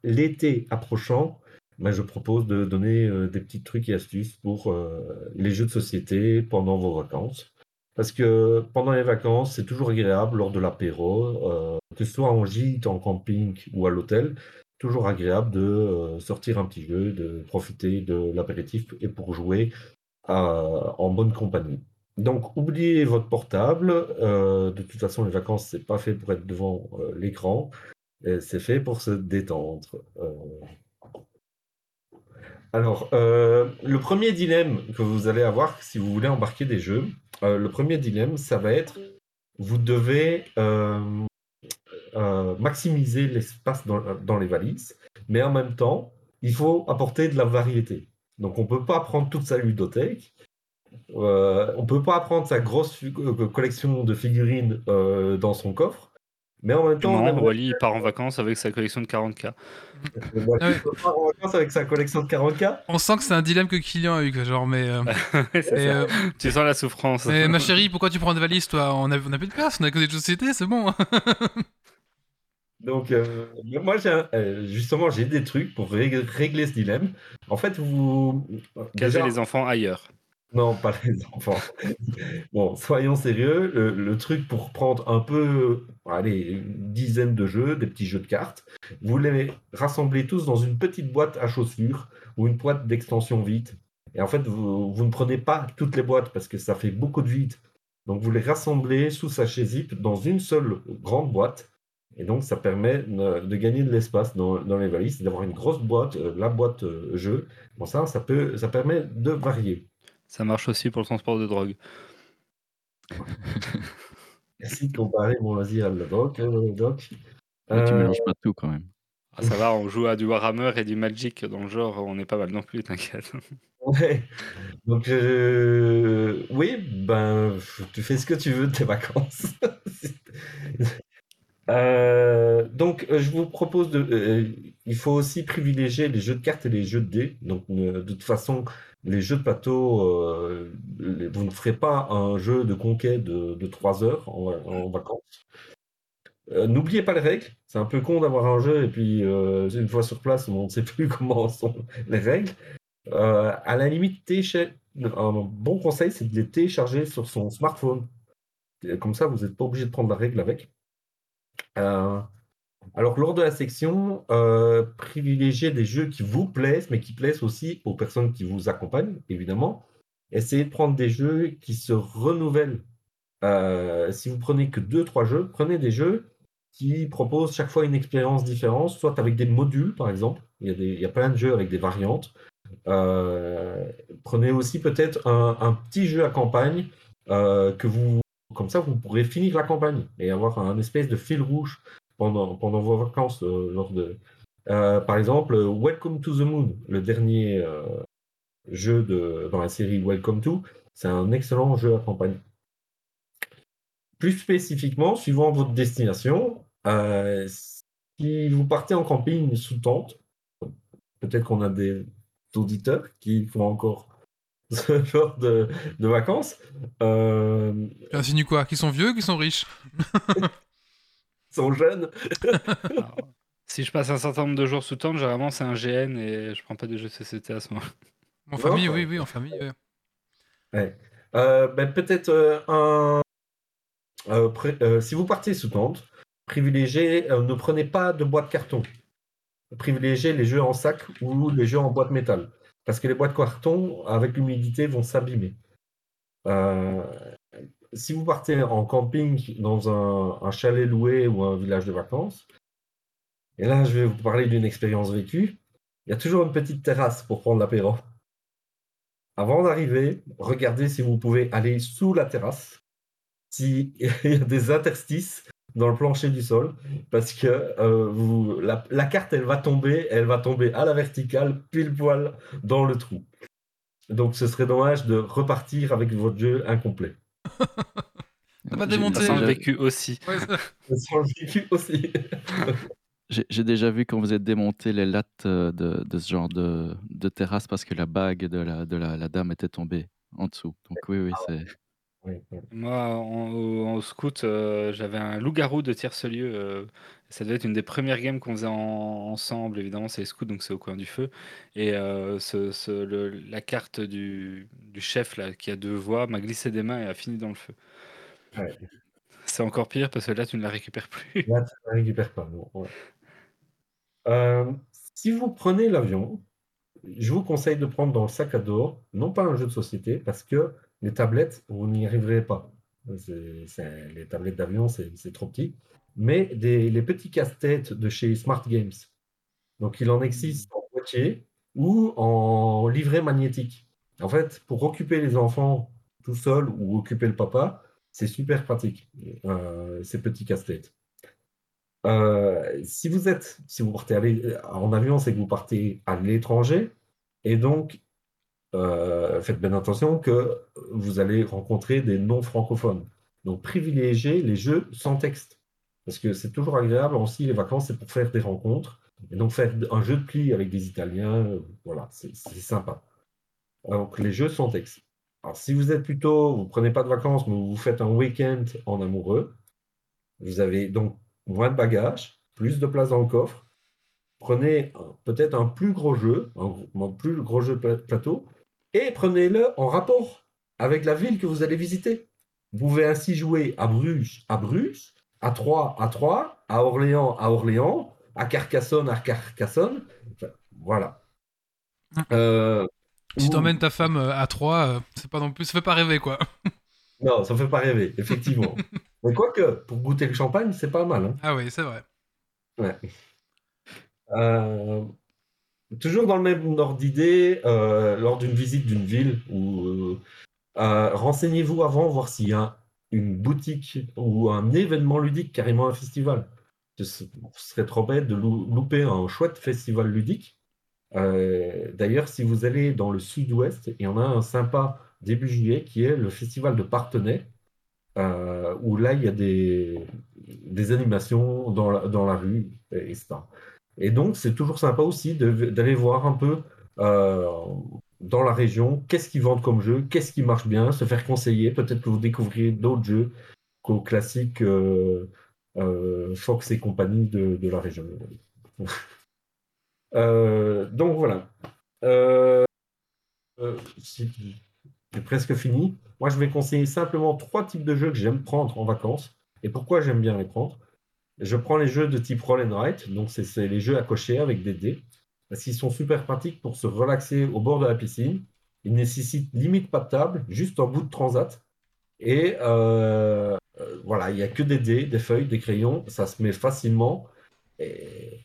l'été approchant, ben, je propose de donner euh, des petits trucs et astuces pour euh, les jeux de société pendant vos vacances. Parce que pendant les vacances, c'est toujours agréable lors de l'apéro, que ce soit en gîte, en camping ou à l'hôtel, toujours agréable de euh, sortir un petit jeu, de profiter de l'apéritif et pour jouer euh, en bonne compagnie. Donc, oubliez votre portable. euh, de toute façon, les vacances, c'est pas fait pour être devant l'écran. C'est fait pour se détendre. Alors, le premier dilemme que vous allez avoir si vous voulez embarquer des jeux, le premier dilemme, ça va être, vous devez euh, maximiser l'espace dans, dans les valises, mais en même temps, il faut apporter de la variété. Donc, on ne peut pas prendre toute sa ludothèque, euh, on ne peut pas prendre sa grosse euh, collection de figurines euh, dans son coffre, Mais en même temps, on marrant, aimerait Wally il part en vacances avec sa collection de 40K. Voilà, Ah ouais. il part en vacances avec sa collection de 40K. On sent que c'est un dilemme que Kylian a eu, genre, mais. euh, <laughs> et, euh, Tu sens la souffrance. mais ma chérie, pourquoi tu prends des valises, toi? On a, on a plus de place, on a que des société, c'est bon. <laughs> Donc, euh, moi, euh, justement, j'ai des trucs pour rég- régler ce dilemme. En fait, vous. Déjà- les enfants ailleurs. Non, pas <laughs> les enfants. Bon, soyons sérieux. Le, le truc pour prendre un peu, allez, une dizaine de jeux, des petits jeux de cartes, vous les rassemblez tous dans une petite boîte à chaussures ou une boîte d'extension vide. Et en fait, vous, vous ne prenez pas toutes les boîtes parce que ça fait beaucoup de vide. Donc, vous les rassemblez sous sachet zip dans une seule grande boîte. Et donc, ça permet de, de gagner de l'espace dans, dans les valises, d'avoir une grosse boîte, euh, la boîte euh, jeu. Bon, ça, ça, peut, ça permet de varier. Ça marche aussi pour le transport de drogue. <laughs> Merci de comparer mon loisir à la doc. euh, doc. Mais tu Euh, mélanges pas tout quand même. Ah, ça va, on joue à du Warhammer et du Magic dans le genre, on est pas mal non plus, t'inquiète. <laughs> ouais. Donc, euh, oui, ben, tu fais ce que tu veux de tes vacances. <laughs> Euh, donc, euh, je vous propose de. euh, il faut aussi privilégier les jeux de cartes et les jeux de dés. Donc, de toute façon, les jeux de plateau, vous ne ferez pas un jeu de conquête de, de 3 heures en, en vacances. N'oubliez pas les règles. C'est un peu con d'avoir un jeu et puis une fois sur place, on ne sait plus <laughs> comment sont les règles. À la limite, un bon conseil, c'est de les télécharger sur son smartphone. Comme ça, vous n'êtes pas obligé de prendre la règle avec. Euh, alors, lors de la section, euh, privilégiez des jeux qui vous plaisent, mais qui plaisent aussi aux personnes qui vous accompagnent, évidemment. Essayez de prendre des jeux qui se renouvellent. Euh, si vous prenez que deux, trois jeux, prenez des jeux qui proposent chaque fois une expérience différente, soit avec des modules, par exemple. Il y a, des, il y a plein de jeux avec des variantes. Prenez aussi peut-être un, petit jeu à campagne que vous, comme ça, vous pourrez finir la campagne et avoir un espèce de fil rouge pendant, vos vacances. euh, lors de, Euh, par exemple, Welcome to the Moon, le dernier euh, jeu de, dans la série Welcome to, c'est un excellent jeu à campagne. Plus spécifiquement, suivant votre destination, si vous partez en camping sous tente, peut-être qu'on a des auditeurs qui font encore <laughs> genre de, de vacances. Euh, Tu insinues quoi? Qui sont vieux, qui sont riches? <laughs> Ils sont jeunes. <laughs> Alors, si je passe un certain nombre de jours sous tente, généralement c'est un GN et je prends pas de jeux de société à ce moment. En famille, Ouais. oui, oui, en famille. ouais. Ouais. Euh, ben, peut-être euh, un. euh, pré- euh, si vous partez sous tente, privilégiez, euh, ne prenez pas de boîte carton. Privilégiez les jeux en sac ou les jeux en boîte métal. Parce que les boîtes carton, avec l'humidité, vont s'abîmer. Euh, si vous partez en camping dans un, un chalet loué ou un village de vacances, et là je vais vous parler d'une expérience vécue, il y a toujours une petite terrasse pour prendre l'apéro. Avant d'arriver, regardez si vous pouvez aller sous la terrasse, s'il <laughs> y a des interstices dans le plancher du sol, parce que euh, vous, la, la carte, elle va tomber, elle va tomber à la verticale, pile poil dans le trou. Donc ce serait dommage de repartir avec votre jeu incomplet. <laughs> T'as pas démonté. Ça sent le déjà- vécu aussi. Ouais, ça- <laughs> Sur le vécu aussi. <laughs> J'ai déjà vu quand vous êtes démonté les lattes euh, de, de ce genre de, de terrasse parce que la bague de la, de la, la dame était tombée en dessous. Donc oui, oui, c'est... Oui, oui. Moi, en, au, en scout, euh, j'avais un loup-garou de tierce-lieu. euh, ça devait être une des premières games qu'on faisait en- ensemble. Évidemment, c'est les scouts, donc c'est au coin du feu. Et euh, ce- ce- le- la carte du, du chef là, qui a deux voix m'a glissé des mains et a fini dans le feu. Ouais. C'est encore pire parce que là, tu ne la récupères plus. <laughs> Là, tu ne récupères pas. non, ouais. Euh, si vous prenez l'avion, je vous conseille de prendre dans le sac à dos, non pas un jeu de société, parce que les tablettes, vous n'y arriverez pas. Les tablettes d'avion, c'est trop petit. Mais des, les petits casse-têtes de chez Smart Games. Donc, il en existe en boîtier ou en livret magnétique. En fait, pour occuper les enfants tout seul ou occuper le papa, c'est super pratique, euh, ces petits casse-têtes. Euh, si vous êtes, si vous partez en avion, c'est que vous partez à l'étranger, et donc euh, faites bien attention que vous allez rencontrer des non-francophones. Donc privilégiez les jeux sans texte. Parce que c'est toujours agréable aussi, les vacances, c'est pour faire des rencontres. Et donc faire un jeu de pli avec des Italiens, euh, voilà, c'est sympa. Donc les jeux sont ex. Alors si vous êtes plutôt, vous prenez pas de vacances, mais vous faites un week-end en amoureux, vous avez donc moins de bagages, plus de place dans le coffre. Prenez un- peut-être un plus gros jeu, un, plus gros jeu pla- plateau, et prenez-le en rapport avec la ville que vous allez visiter. Vous pouvez ainsi jouer à Bruges, à Bruges, à Troyes, à Troyes, à Orléans, à Orléans, à Carcassonne, à Carcassonne. Voilà. Euh, Si t'emmènes ta femme euh, à 3, c'est pas non plus, ça fait pas rêver quoi. <laughs> Non, ça ne fait pas rêver, effectivement. <laughs> Mais quoique, pour goûter le champagne, c'est pas mal. hein. Ah oui, c'est vrai. Euh, toujours dans le même ordre d'idée, euh, lors d'une visite d'une ville, euh, euh, renseignez-vous avant, voir s'il y a une boutique ou un événement ludique, carrément un festival. Ce serait trop bête de lou- louper un chouette festival ludique. D'ailleurs, si vous allez dans le sud-ouest, il y en a un sympa début juillet qui est le festival de Partenay, où là, il y a des, animations dans la, dans la rue, et, etc. Et donc, c'est toujours sympa aussi d'aller voir un peu euh, dans la région qu'est-ce qu'ils vendent comme jeu, qu'est-ce qui marche bien, se faire conseiller. Peut-être que vous découvrirez d'autres jeux qu'aux classiques euh, euh, Fox et compagnie de, la région. <laughs> Donc voilà. J'ai presque fini. Moi, je vais conseiller simplement trois types de jeux que j'aime prendre en vacances. Et pourquoi j'aime bien les prendre? Je prends les jeux de type roll and write, donc c'est les jeux à cocher avec des dés, parce qu'ils sont super pratiques pour se relaxer au bord de la piscine. Ils nécessitent limite pas de table, juste un bout de transat. Et euh, euh, voilà, il n'y a que des dés, des feuilles, des crayons, ça se met facilement. Et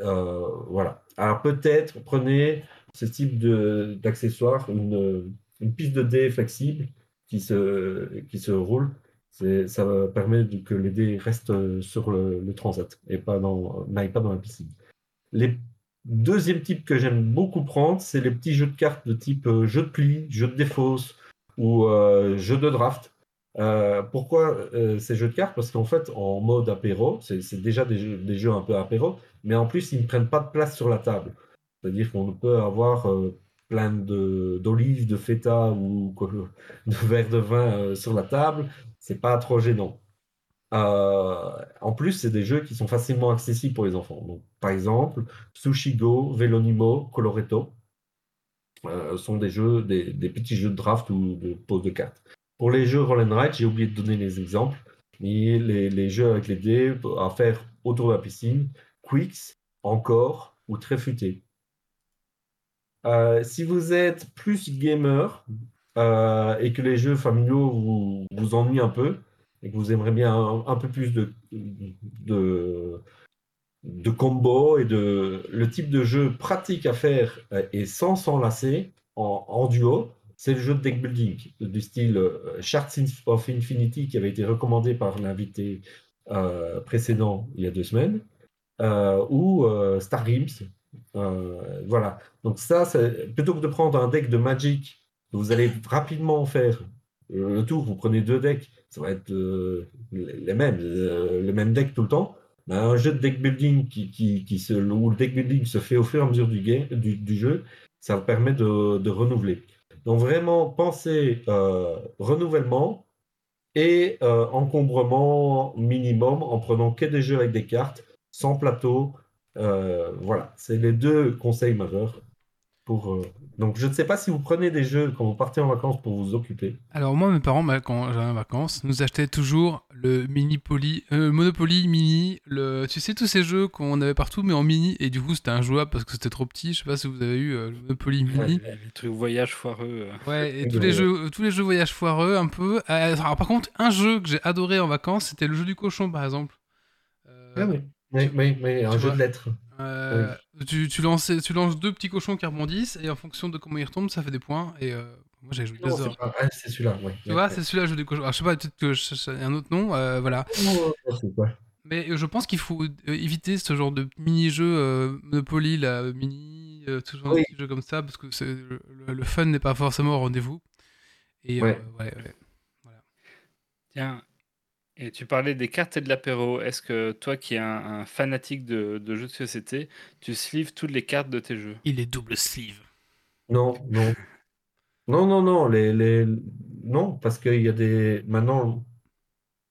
euh, voilà. Alors peut-être prenez ce type d'accessoire, une, piste de dés flexible qui se roule. Ça permet que les dés restent euh, sur le, le transat et pas dans, n'aillent pas dans la piscine. Les deuxième type que j'aime beaucoup prendre, c'est les petits jeux de cartes de type euh, jeu de pli, jeu de défausse ou euh, jeu de draft. Pourquoi ces jeux de cartes? Parce qu'en fait, en mode apéro, c'est déjà des jeux, des jeux un peu apéro, mais en plus, ils ne prennent pas de place sur la table. C'est-à-dire qu'on peut avoir plein d'olives, de, feta ou <laughs> de verres de vin sur la table. C'est pas trop gênant. Euh, en plus, c'est des jeux qui sont facilement accessibles pour les enfants. Donc, par exemple, Sushi Go, Velonimo, Coloretto euh, sont des jeux, des, petits jeux de draft ou de pose de cartes. Pour les jeux Roll and Ride, j'ai oublié de donner les exemples. Mais les, les jeux avec les dés à faire autour de la piscine, Quicks, encore ou très futé. Euh, si vous êtes plus gamer euh, et que les jeux familiaux vous, vous ennuient un peu et que vous aimeriez bien un, peu plus de, de, de combo et de le type de jeu pratique à faire et sans s'enlacer en, duo, c'est le jeu de deck building du style euh, Shards of Infinity qui avait été recommandé par l'invité euh, précédent il y a deux semaines ou Star Games. Voilà. Donc ça, plutôt que de prendre un deck de Magic, vous allez rapidement faire euh, le tour, vous prenez deux decks, ça va être euh, les mêmes, euh, le même deck tout le temps. Mais un jeu de deck building qui, qui, se, où le deck building se fait au fur et à mesure du, jeu, ça vous permet de, de renouveler. Donc vraiment, pensez renouvellement et encombrement minimum en prenant que des jeux avec des cartes, sans plateau. Voilà, c'est les deux conseils majeurs. Pour, Donc je ne sais pas si vous prenez des jeux quand vous partez en vacances pour vous occuper. Alors moi, mes parents, bah, quand j'allais en vacances, nous achetaient toujours le mini poly, euh, Monopoly mini, le, tu sais tous ces jeux qu'on avait partout mais en mini et du coup c'était injouable parce que c'était trop petit. Je sais pas si vous avez eu euh, le Monopoly mini. Les, les trucs voyage foireux. euh. Ouais, et Oui, tous les jeux, tous les jeux voyage foireux un peu. Euh, alors par contre, un jeu que j'ai adoré en vacances, c'était le jeu du cochon par exemple. Euh, Ah oui, oui, oui, oui, un jeu vois. de lettres. euh, tu, tu, lances, tu lances deux petits cochons qui rebondissent et en fonction de comment ils retombent, ça fait des points. Et euh, moi j'ai joué Non, deux heures. pas- ah, c'est celui-là, oui. Tu vois, c'est celui-là, le jeu du cochon. Alors, je sais pas, peut-être que je un autre nom, euh, voilà. Mais euh, je pense qu'il faut éviter ce genre de mini-jeu euh, Monopoly, la mini, euh, tout genre Oui. de petits jeux comme ça, parce que le, le fun n'est pas forcément au rendez-vous. Et euh, Ouais. ouais, ouais. Tiens. Et tu parlais des cartes et de l'apéro. Est-ce que toi qui es un, un fanatique de, de jeux de société, tu sleeves toutes les cartes de tes jeux? Il est double sleeve. Non, non. Non, non, non, les, les... non, parce qu'il y a des. Maintenant,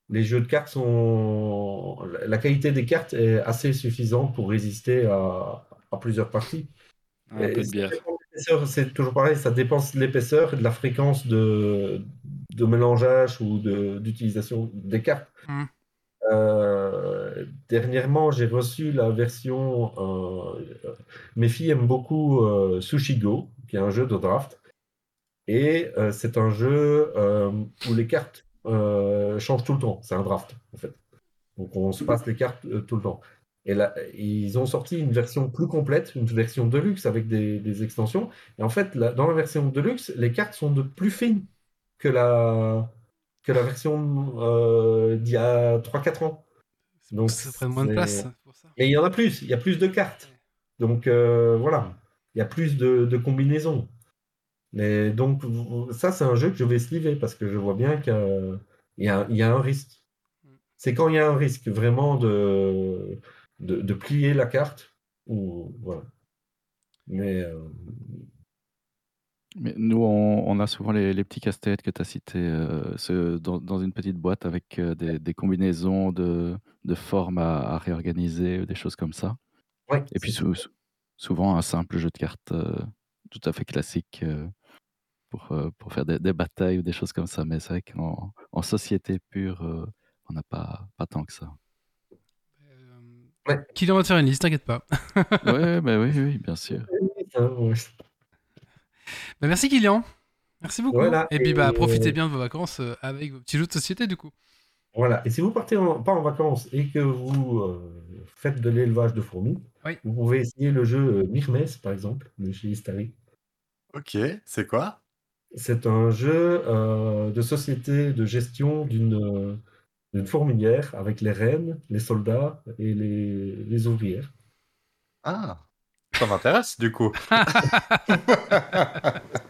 les jeux de cartes sont. La qualité des cartes est assez suffisante pour résister à, à plusieurs parties. Un Et peu de ça bière. dépend de l'épaisseur, C'est toujours pareil, ça dépend de l'épaisseur et de la fréquence de, de mélangeage ou de- d'utilisation des cartes. Hmm. Euh, dernièrement, j'ai reçu la version. euh, mes filles aiment beaucoup euh, Sushi Go, qui est un jeu de draft. Et euh, c'est un jeu où les cartes changent tout le temps. C'est un draft, en fait. Donc on se passe les cartes tout le temps. Et là, ils ont sorti une version plus complète, une version deluxe avec des, des extensions. Et en fait, là, dans la version deluxe, les cartes sont de plus fines que la, que la version euh, d'il y a 3-4 ans. Donc, ça prend moins de place pour ça. Mais il y en a plus, il y a plus de cartes. Donc euh, voilà, il y a plus de, de combinaisons. Mais donc ça, c'est un jeu que je vais sliver parce que je vois bien qu'il y a, il y a- il y a un risque. C'est quand il y a un risque vraiment de, de, de plier la carte. Ou, voilà. Mais euh, Mais nous, on, on a souvent les, les petits casse-têtes que tu as cités euh, ce- dans, dans une petite boîte avec euh, des, des combinaisons de, de formes à, à réorganiser, des choses comme ça. ouais, Et puis c'est- sou- sou- souvent un simple jeu de cartes euh, tout à fait classique euh, pour, euh, pour faire des, des batailles ou des choses comme ça. Mais c'est vrai qu'en en société pure, euh, on n'a pas, pas tant que ça. Euh, Kylian va te faire une liste, t'inquiète pas. Ouais, <laughs> bah oui, oui, bien sûr. ouais. Bah, merci Kylian. Merci beaucoup. Voilà, et puis bah et- profitez bien de vos vacances euh, avec vos petits jeux de société du coup. Voilà. Et si vous partez en- pas en vacances et que vous euh, faites de l'élevage de fourmis, Oui. vous pouvez essayer le jeu euh, Myrmes, par exemple, de chez Istari. Ok, c'est quoi? C'est un jeu euh, de société de gestion d'une euh, d'une fourmilière avec les reines, les soldats et les, les ouvrières. Ah, ça m'intéresse du coup. <laughs>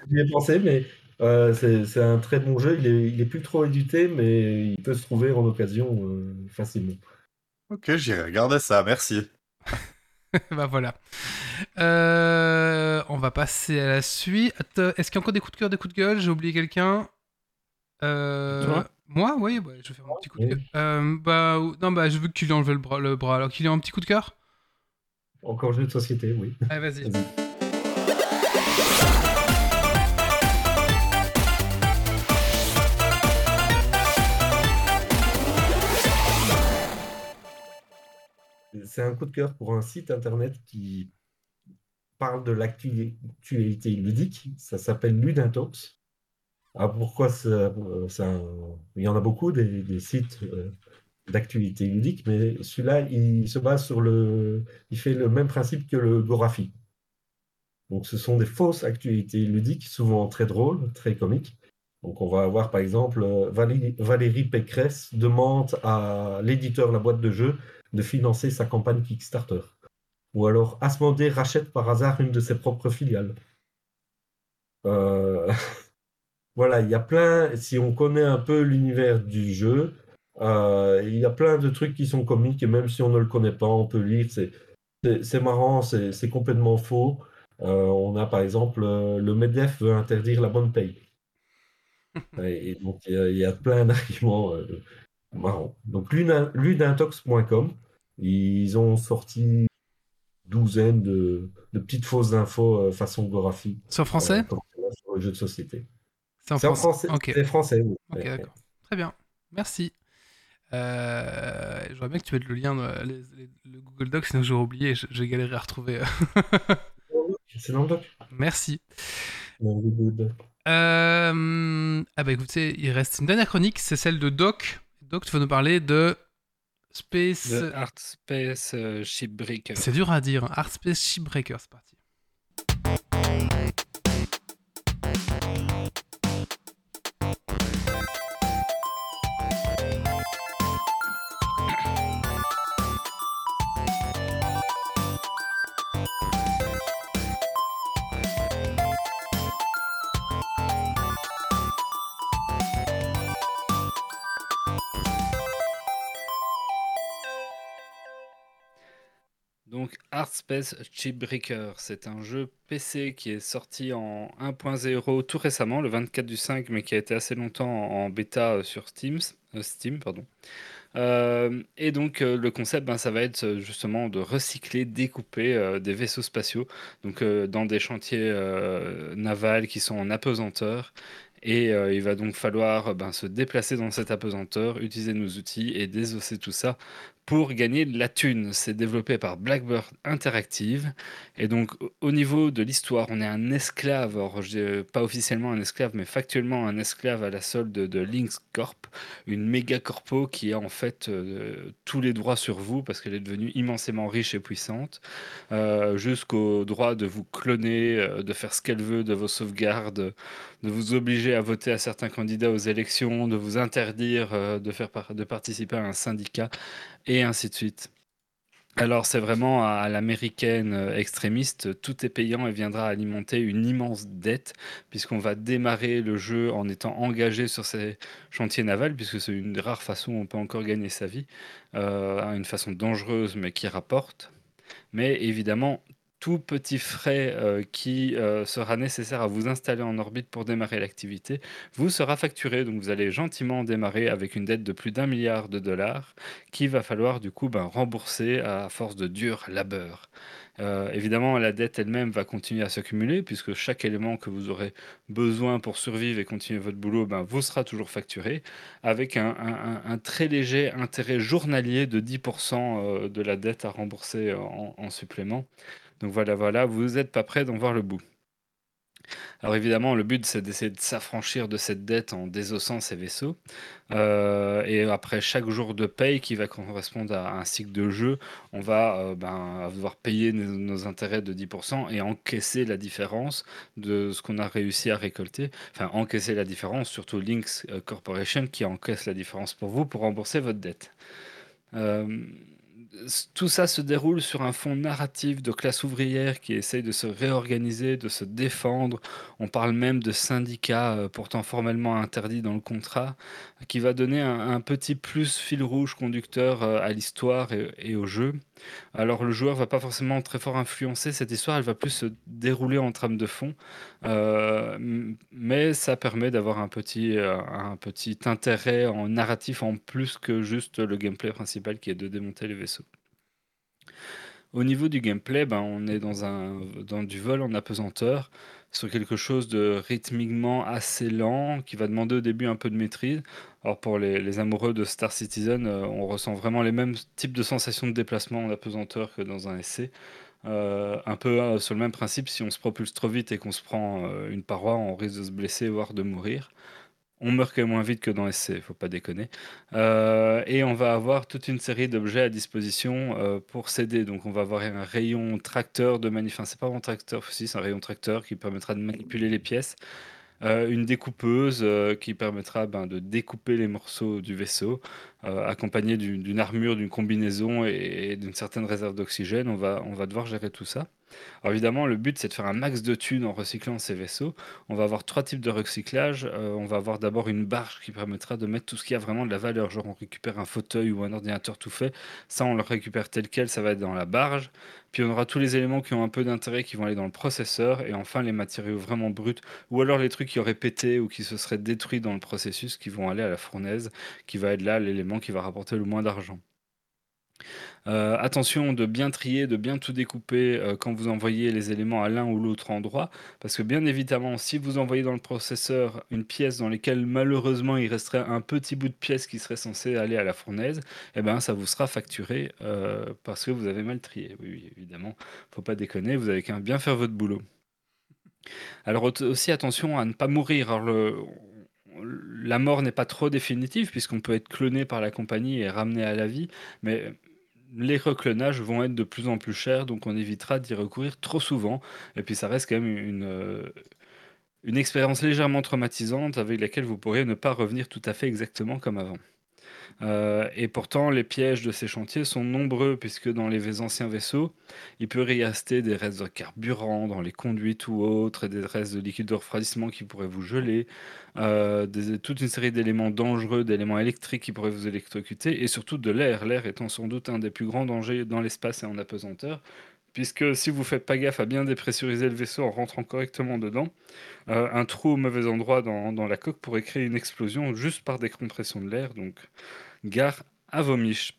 J'y ai pensé, mais euh, c'est un très bon jeu. Il est, il est plus trop édité, mais il peut se trouver en occasion euh, facilement. ok, j'irai regarder ça, merci. <laughs> bah voilà. Euh, on va passer à la suite. Est-ce qu'il y a encore des coups de cœur, des coups de gueule? J'ai oublié quelqu'un. Euh, Moi, oui, ouais, je vais faire un petit coup de. Euh, bah, non, bah, je veux que Kylian enlève le bras. Le bras. Alors, Kylian, un petit coup de cœur? Encore jeu de société, oui. Vas-y. Vas-y. C'est un coup de cœur pour un site internet qui parle de l'actualité ludique. Ça s'appelle Ludintox. Ah, pourquoi ça, euh, Il y en a beaucoup des, des sites euh, d'actualité ludique, mais celui-là, il se base sur le. Il fait le même principe que le Gorafi. Donc, ce sont des fausses actualités ludiques, souvent très drôles, très comiques. Donc, on va avoir par exemple euh, Valérie, Pécresse demande à l'éditeur La Boîte de Jeux de financer sa campagne Kickstarter. Ou alors Asmodée rachète par hasard une de ses propres filiales. Euh, <laughs> Voilà, il y a plein, si on connaît un peu l'univers du jeu, euh, il y a plein de trucs qui sont comiques et même si on ne le connaît pas, on peut lire. C'est, marrant, c'est, c'est complètement faux. Euh, on a par exemple euh, le MEDEF veut interdire la bonne paye. <laughs> Et, et donc il y, a- il y a plein <laughs> d'arguments marrants. Donc ludin- ludintox.com, ils ont sorti une douzaine de, de petites fausses infos façon Gorafi. C'est en français? sur le jeu de société. C'est en C'est en français. français. C'est français, oui. ok, d'accord. Très bien. Merci. Euh, J'aurais bien que tu mettes le lien, dans les- les- le Google Doc, sinon j'aurais oublié. J'ai galéré à retrouver. euh. <laughs> C'est dans le doc. Merci. Euh, Ah bah écoutez, il reste une dernière chronique, c'est celle de Doc. Doc, tu vas nous parler de Space. The Art Space euh, Shipbreaker. C'est dur à dire. hein. Art Space Shipbreaker, c'est parti. Space Chipbreaker, c'est un jeu PC qui est sorti en 1.0 tout récemment, le 24 du 5, mais qui a été assez longtemps en bêta euh, sur Steam. euh, Steam pardon. Euh, et donc le concept, ben, ça va être justement de recycler, découper des vaisseaux spatiaux, donc dans des chantiers navals qui sont en apesanteur. Et il va donc falloir ben, se déplacer dans cette apesanteur, utiliser nos outils et désosser tout ça pour gagner de la thune. C'est développé par Blackbird Interactive. Et donc, au- au niveau de l'histoire, on est un esclave, alors euh, pas officiellement un esclave, mais factuellement un esclave à la solde de, Lynx Corp, une méga corpo qui a en fait euh, tous les droits sur vous parce qu'elle est devenue immensément riche et puissante, euh, jusqu'au droit de vous cloner, de faire ce qu'elle veut de vos sauvegardes, de vous obliger à voter à certains candidats aux élections, de vous interdire de, faire de participer à un syndicat, et ainsi de suite. Alors c'est vraiment à, l'américaine euh, extrémiste, tout est payant et viendra alimenter une immense dette, puisqu'on va démarrer le jeu en étant engagé sur ces chantiers navals, puisque c'est une des rares façons où on peut encore gagner sa vie, euh, une façon dangereuse mais qui rapporte. Mais évidemment, tout petit frais euh, qui euh, sera nécessaire à vous installer en orbite pour démarrer l'activité vous sera facturé. Donc vous allez gentiment démarrer avec une dette de plus d'un milliard de dollars qu'il va falloir du coup ben, rembourser à force de dur labeur. Euh, évidemment, la dette elle-même va continuer à s'accumuler puisque chaque élément que vous aurez besoin pour survivre et continuer votre boulot ben, vous sera toujours facturé avec un, très léger intérêt journalier de 10% euh, de la dette à rembourser en supplément. Donc voilà, voilà, vous n'êtes pas prêt d'en voir le bout. Alors évidemment, le but, c'est d'essayer de s'affranchir de cette dette en désossant ces vaisseaux. Euh, et après chaque jour de paye qui va correspondre à un cycle de jeu, on va euh, ben, devoir payer nos, intérêts de 10% et encaisser la différence de ce qu'on a réussi à récolter. Enfin, encaisser la différence, surtout Lynx euh, Corporation qui encaisse la différence pour vous pour rembourser votre dette. Tout ça se déroule sur un fond narratif de classe ouvrière qui essaye de se réorganiser, de se défendre. On parle même de syndicats euh, pourtant formellement interdits dans le contrat, qui va donner un, petit plus fil rouge conducteur euh, à l'histoire et, au jeu. Alors le joueur va pas forcément très fort influencer cette histoire, elle va plus se dérouler en trame de fond, Euh, mais ça permet d'avoir un petit, euh, un petit intérêt en narratif en plus que juste le gameplay principal qui est de démonter les vaisseaux. Au niveau du gameplay, ben, on est dans, un, dans du vol en apesanteur, sur quelque chose de rythmiquement assez lent, qui va demander au début un peu de maîtrise. Alors pour les, amoureux de Star Citizen, euh, on ressent vraiment les mêmes types de sensations de déplacement en apesanteur que dans un essai. Euh, un peu euh, sur le même principe, si on se propulse trop vite et qu'on se prend euh, une paroi, on risque de se blesser, voire de mourir. On meurt quand même moins vite que dans SC, faut pas déconner. Euh, et on va avoir toute une série d'objets à disposition euh, pour s'aider. Donc on va avoir un rayon tracteur de manif. Enfin, c'est pas un tracteur, si c'est un rayon tracteur qui permettra de manipuler les pièces. Euh, une découpeuse qui permettra ben, de découper les morceaux du vaisseau, accompagné d'une d'une armure, d'une combinaison et, et d'une certaine réserve d'oxygène. On va, on va devoir gérer tout ça. Alors évidemment, le but, c'est de faire un max de thunes en recyclant ces vaisseaux. On va avoir trois types de recyclage. Euh, on va avoir d'abord une barge qui permettra de mettre tout ce qui a vraiment de la valeur. Genre, on récupère un fauteuil ou un ordinateur tout fait. Ça, on le récupère tel quel, ça va être dans la barge. Puis on aura tous les éléments qui ont un peu d'intérêt qui vont aller dans le processeur. Et enfin, les matériaux vraiment bruts. Ou alors les trucs qui auraient pété ou qui se seraient détruits dans le processus qui vont aller à la fournaise, qui va être là l'élément qui va rapporter le moins d'argent. Euh, attention de bien trier, de bien tout découper euh, quand vous envoyez les éléments à l'un ou l'autre endroit, parce que bien évidemment, si vous envoyez dans le processeur une pièce dans laquelle malheureusement il resterait un petit bout de pièce qui serait censé aller à la fournaise, eh ben ça vous sera facturé euh, parce que vous avez mal trié. Oui, oui, évidemment, faut pas déconner, vous avez qu'à bien faire votre boulot. Alors au- aussi attention à ne pas mourir. La mort n'est pas trop définitive puisqu'on peut être cloné par la compagnie et ramené à la vie, mais les reclonages vont être de plus en plus chers, donc on évitera d'y recourir trop souvent. Et puis ça reste quand même une, euh, une expérience légèrement traumatisante avec laquelle vous pourriez ne pas revenir tout à fait exactement comme avant. Euh, et pourtant, les pièges de ces chantiers sont nombreux, puisque dans les anciens vaisseaux, il peut y rester des restes de carburant dans les conduites ou autres, et des restes de liquide de refroidissement qui pourraient vous geler, euh, toute une série d'éléments dangereux, d'éléments électriques qui pourraient vous électrocuter, et surtout de l'air, l'air étant sans doute un des plus grands dangers dans l'espace et en apesanteur. Puisque si vous faites pas gaffe à bien dépressuriser le vaisseau en rentrant correctement dedans, euh, un trou au mauvais endroit dans, dans la coque pourrait créer une explosion juste par décompression de l'air. Donc, gare à vos miches.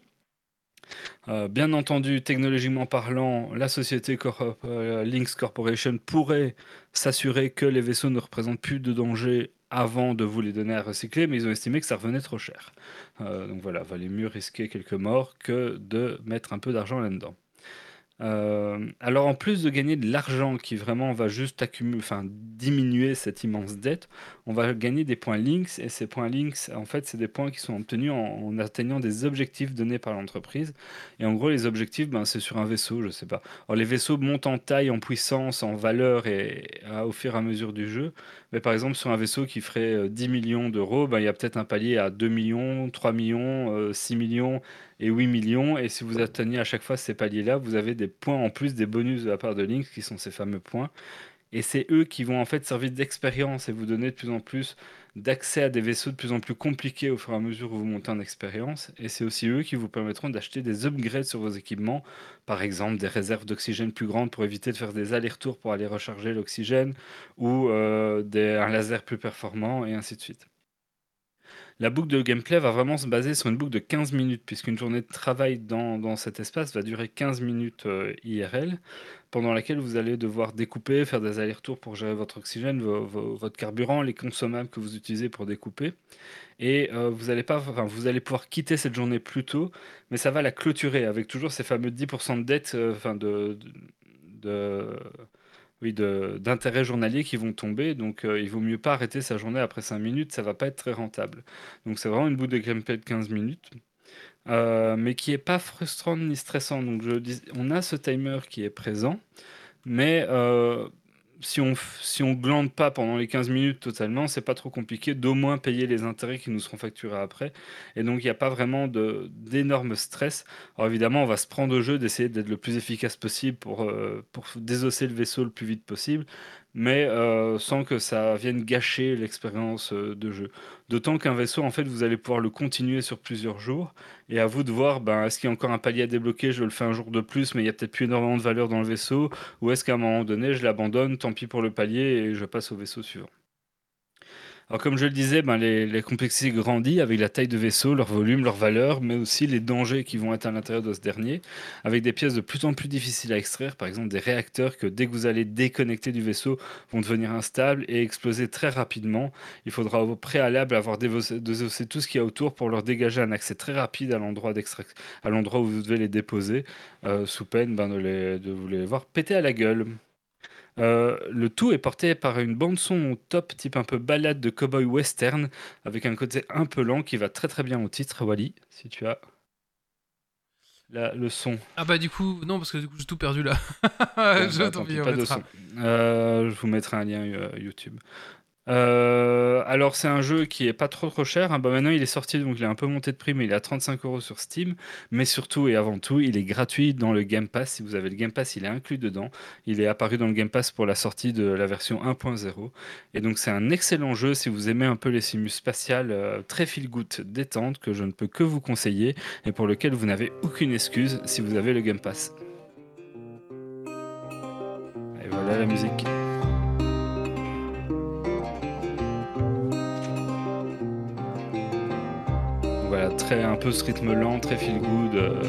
Euh, bien entendu, technologiquement parlant, la société Cor- euh, Lynx Corporation pourrait s'assurer que les vaisseaux ne représentent plus de danger avant de vous les donner à recycler, mais ils ont estimé que ça revenait trop cher. Euh, donc voilà, valait mieux risquer quelques morts que de mettre un peu d'argent là-dedans. Euh, alors en plus de gagner de l'argent qui vraiment va juste accumuler, enfin diminuer cette immense dette, on va gagner des points links et ces points links, en fait, c'est des points qui sont obtenus en, atteignant des objectifs donnés par l'entreprise. Et en gros, les objectifs, ben, c'est sur un vaisseau, je sais pas. Alors les vaisseaux montent en taille, en puissance, en valeur et à- au fur et à mesure du jeu. Mais par exemple, sur un vaisseau qui ferait euh, 10 millions d'euros, ben, il y a peut-être un palier à 2 millions, 3 millions, euh, 6 millions et 8 millions. Et si vous atteignez à chaque fois ces paliers-là, vous avez des points en plus, des bonus de la part de Lynx, qui sont ces fameux points. Et c'est eux qui vont en fait servir d'expérience et vous donner de plus en plus d'accès à des vaisseaux de plus en plus compliqués au fur et à mesure où vous montez en expérience. Et c'est aussi eux qui vous permettront d'acheter des upgrades sur vos équipements, par exemple des réserves d'oxygène plus grandes pour éviter de faire des allers-retours pour aller recharger l'oxygène, ou euh, un laser plus performant, et ainsi de suite. La boucle de gameplay va vraiment se baser sur une boucle de 15 minutes, puisqu'une journée de travail dans, cet espace va durer 15 minutes euh, IRL, pendant laquelle vous allez devoir découper, faire des allers-retours pour gérer votre oxygène, vo- vo- votre carburant, les consommables que vous utilisez pour découper. Et euh, vous, allez pas, enfin, vous allez pouvoir quitter cette journée plus tôt, mais ça va la clôturer avec toujours ces fameux 10% de dette, euh, enfin de- oui, d'intérêts journaliers qui vont tomber. Donc, euh, il vaut mieux pas arrêter sa journée après 5 minutes, ça va pas être très rentable. Donc, c'est vraiment une boucle de gameplay de 15 minutes, euh, mais qui est pas frustrante ni stressante. Donc, je on a ce timer qui est présent, mais euh, si on si on glande pas pendant les 15 minutes totalement, c'est pas trop compliqué d'au moins payer les intérêts qui nous seront facturés après. Et donc, il n'y a pas vraiment d'énorme stress. Alors évidemment, on va se prendre au jeu d'essayer d'être le plus efficace possible pour, euh, pour désosser le vaisseau le plus vite possible, mais euh, sans que ça vienne gâcher l'expérience euh, de jeu. D'autant qu'un vaisseau, en fait, vous allez pouvoir le continuer sur plusieurs jours, et à vous de voir, ben, est-ce qu'il y a encore un palier à débloquer, je le fais un jour de plus, mais il y a peut-être plus énormément de valeur dans le vaisseau, ou est-ce qu'à un moment donné, je l'abandonne, tant pis pour le palier, et je passe au vaisseau suivant. Alors comme je le disais, ben, les, les complexités grandissent avec la taille de vaisseau, leur volume, leur valeur, mais aussi les dangers qui vont être à l'intérieur de ce dernier, avec des pièces de plus en plus difficiles à extraire, par exemple des réacteurs que dès que vous allez déconnecter du vaisseau vont devenir instables et exploser très rapidement. Il faudra au préalable avoir désossé tout ce qu'il y a autour pour leur dégager un accès très rapide à l'endroit d'extrac- à l'endroit où vous devez les déposer, euh, sous peine ben, de, les- de vous les voir péter à la gueule. Euh, le tout est porté par une bande son au top, type un peu balade de cowboy western, avec un côté un peu lent qui va très très bien au titre. Wally, si tu as la- le son. Ah bah du coup, non, parce que du coup j'ai tout perdu là. <laughs> Je bah, tant pis, pas de son. Euh, je vous mettrai un lien euh, YouTube. Euh, alors c'est un jeu qui est pas trop trop cher. hein. Bah, maintenant il est sorti donc il est un peu monté de prix mais il est à 35 euros sur Steam. Mais surtout et avant tout il est gratuit dans le Game Pass. Si vous avez le Game Pass il est inclus dedans. Il est apparu dans le Game Pass pour la sortie de la version 1.0. Et donc c'est un excellent jeu si vous aimez un peu les simus spatiales euh, très feel good détente que je ne peux que vous conseiller et pour lequel vous n'avez aucune excuse si vous avez le Game Pass. Et voilà la musique. Voilà, très, un peu ce rythme lent, très feel good, euh,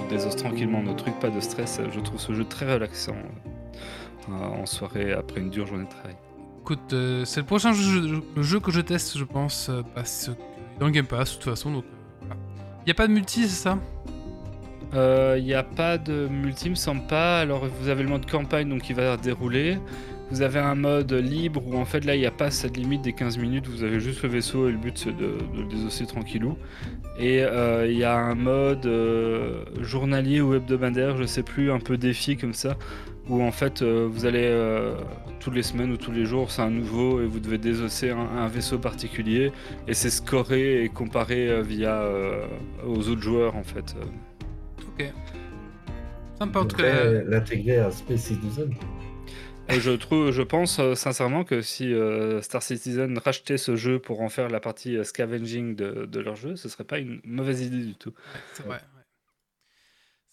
on désosse tranquillement nos trucs, pas de stress. Je trouve ce jeu très relaxant euh, en soirée après une dure journée de travail. Écoute, euh, c'est le prochain jeu, le jeu que je teste, je pense, parce que dans le Game Pass, de toute façon, donc euh, voilà. Y a pas de multi, c'est ça? Il n'y a pas de multi, me semble pas. Alors vous avez le mode campagne donc qui va dérouler. Vous avez un mode libre où en fait là il n'y a pas cette limite des 15 minutes, vous avez juste le vaisseau et le but c'est de, de le désosser tranquillou. Et euh, il y a un mode euh, journalier ou hebdomadaire, je sais plus, un peu défi comme ça, où en fait euh, vous allez euh, toutes les semaines ou tous les jours, c'est un nouveau et vous devez désosser un, un vaisseau particulier et c'est scoré et comparé euh, via euh, aux autres joueurs en fait. Ok. Sympa en tout cas. l'intégrer à Space Citizen. Je trouve, je pense euh, sincèrement que si euh, Star Citizen rachetait ce jeu pour en faire la partie euh, scavenging de, de leur jeu, ce serait pas une mauvaise idée du tout. Ouais, c'est vrai. ouais.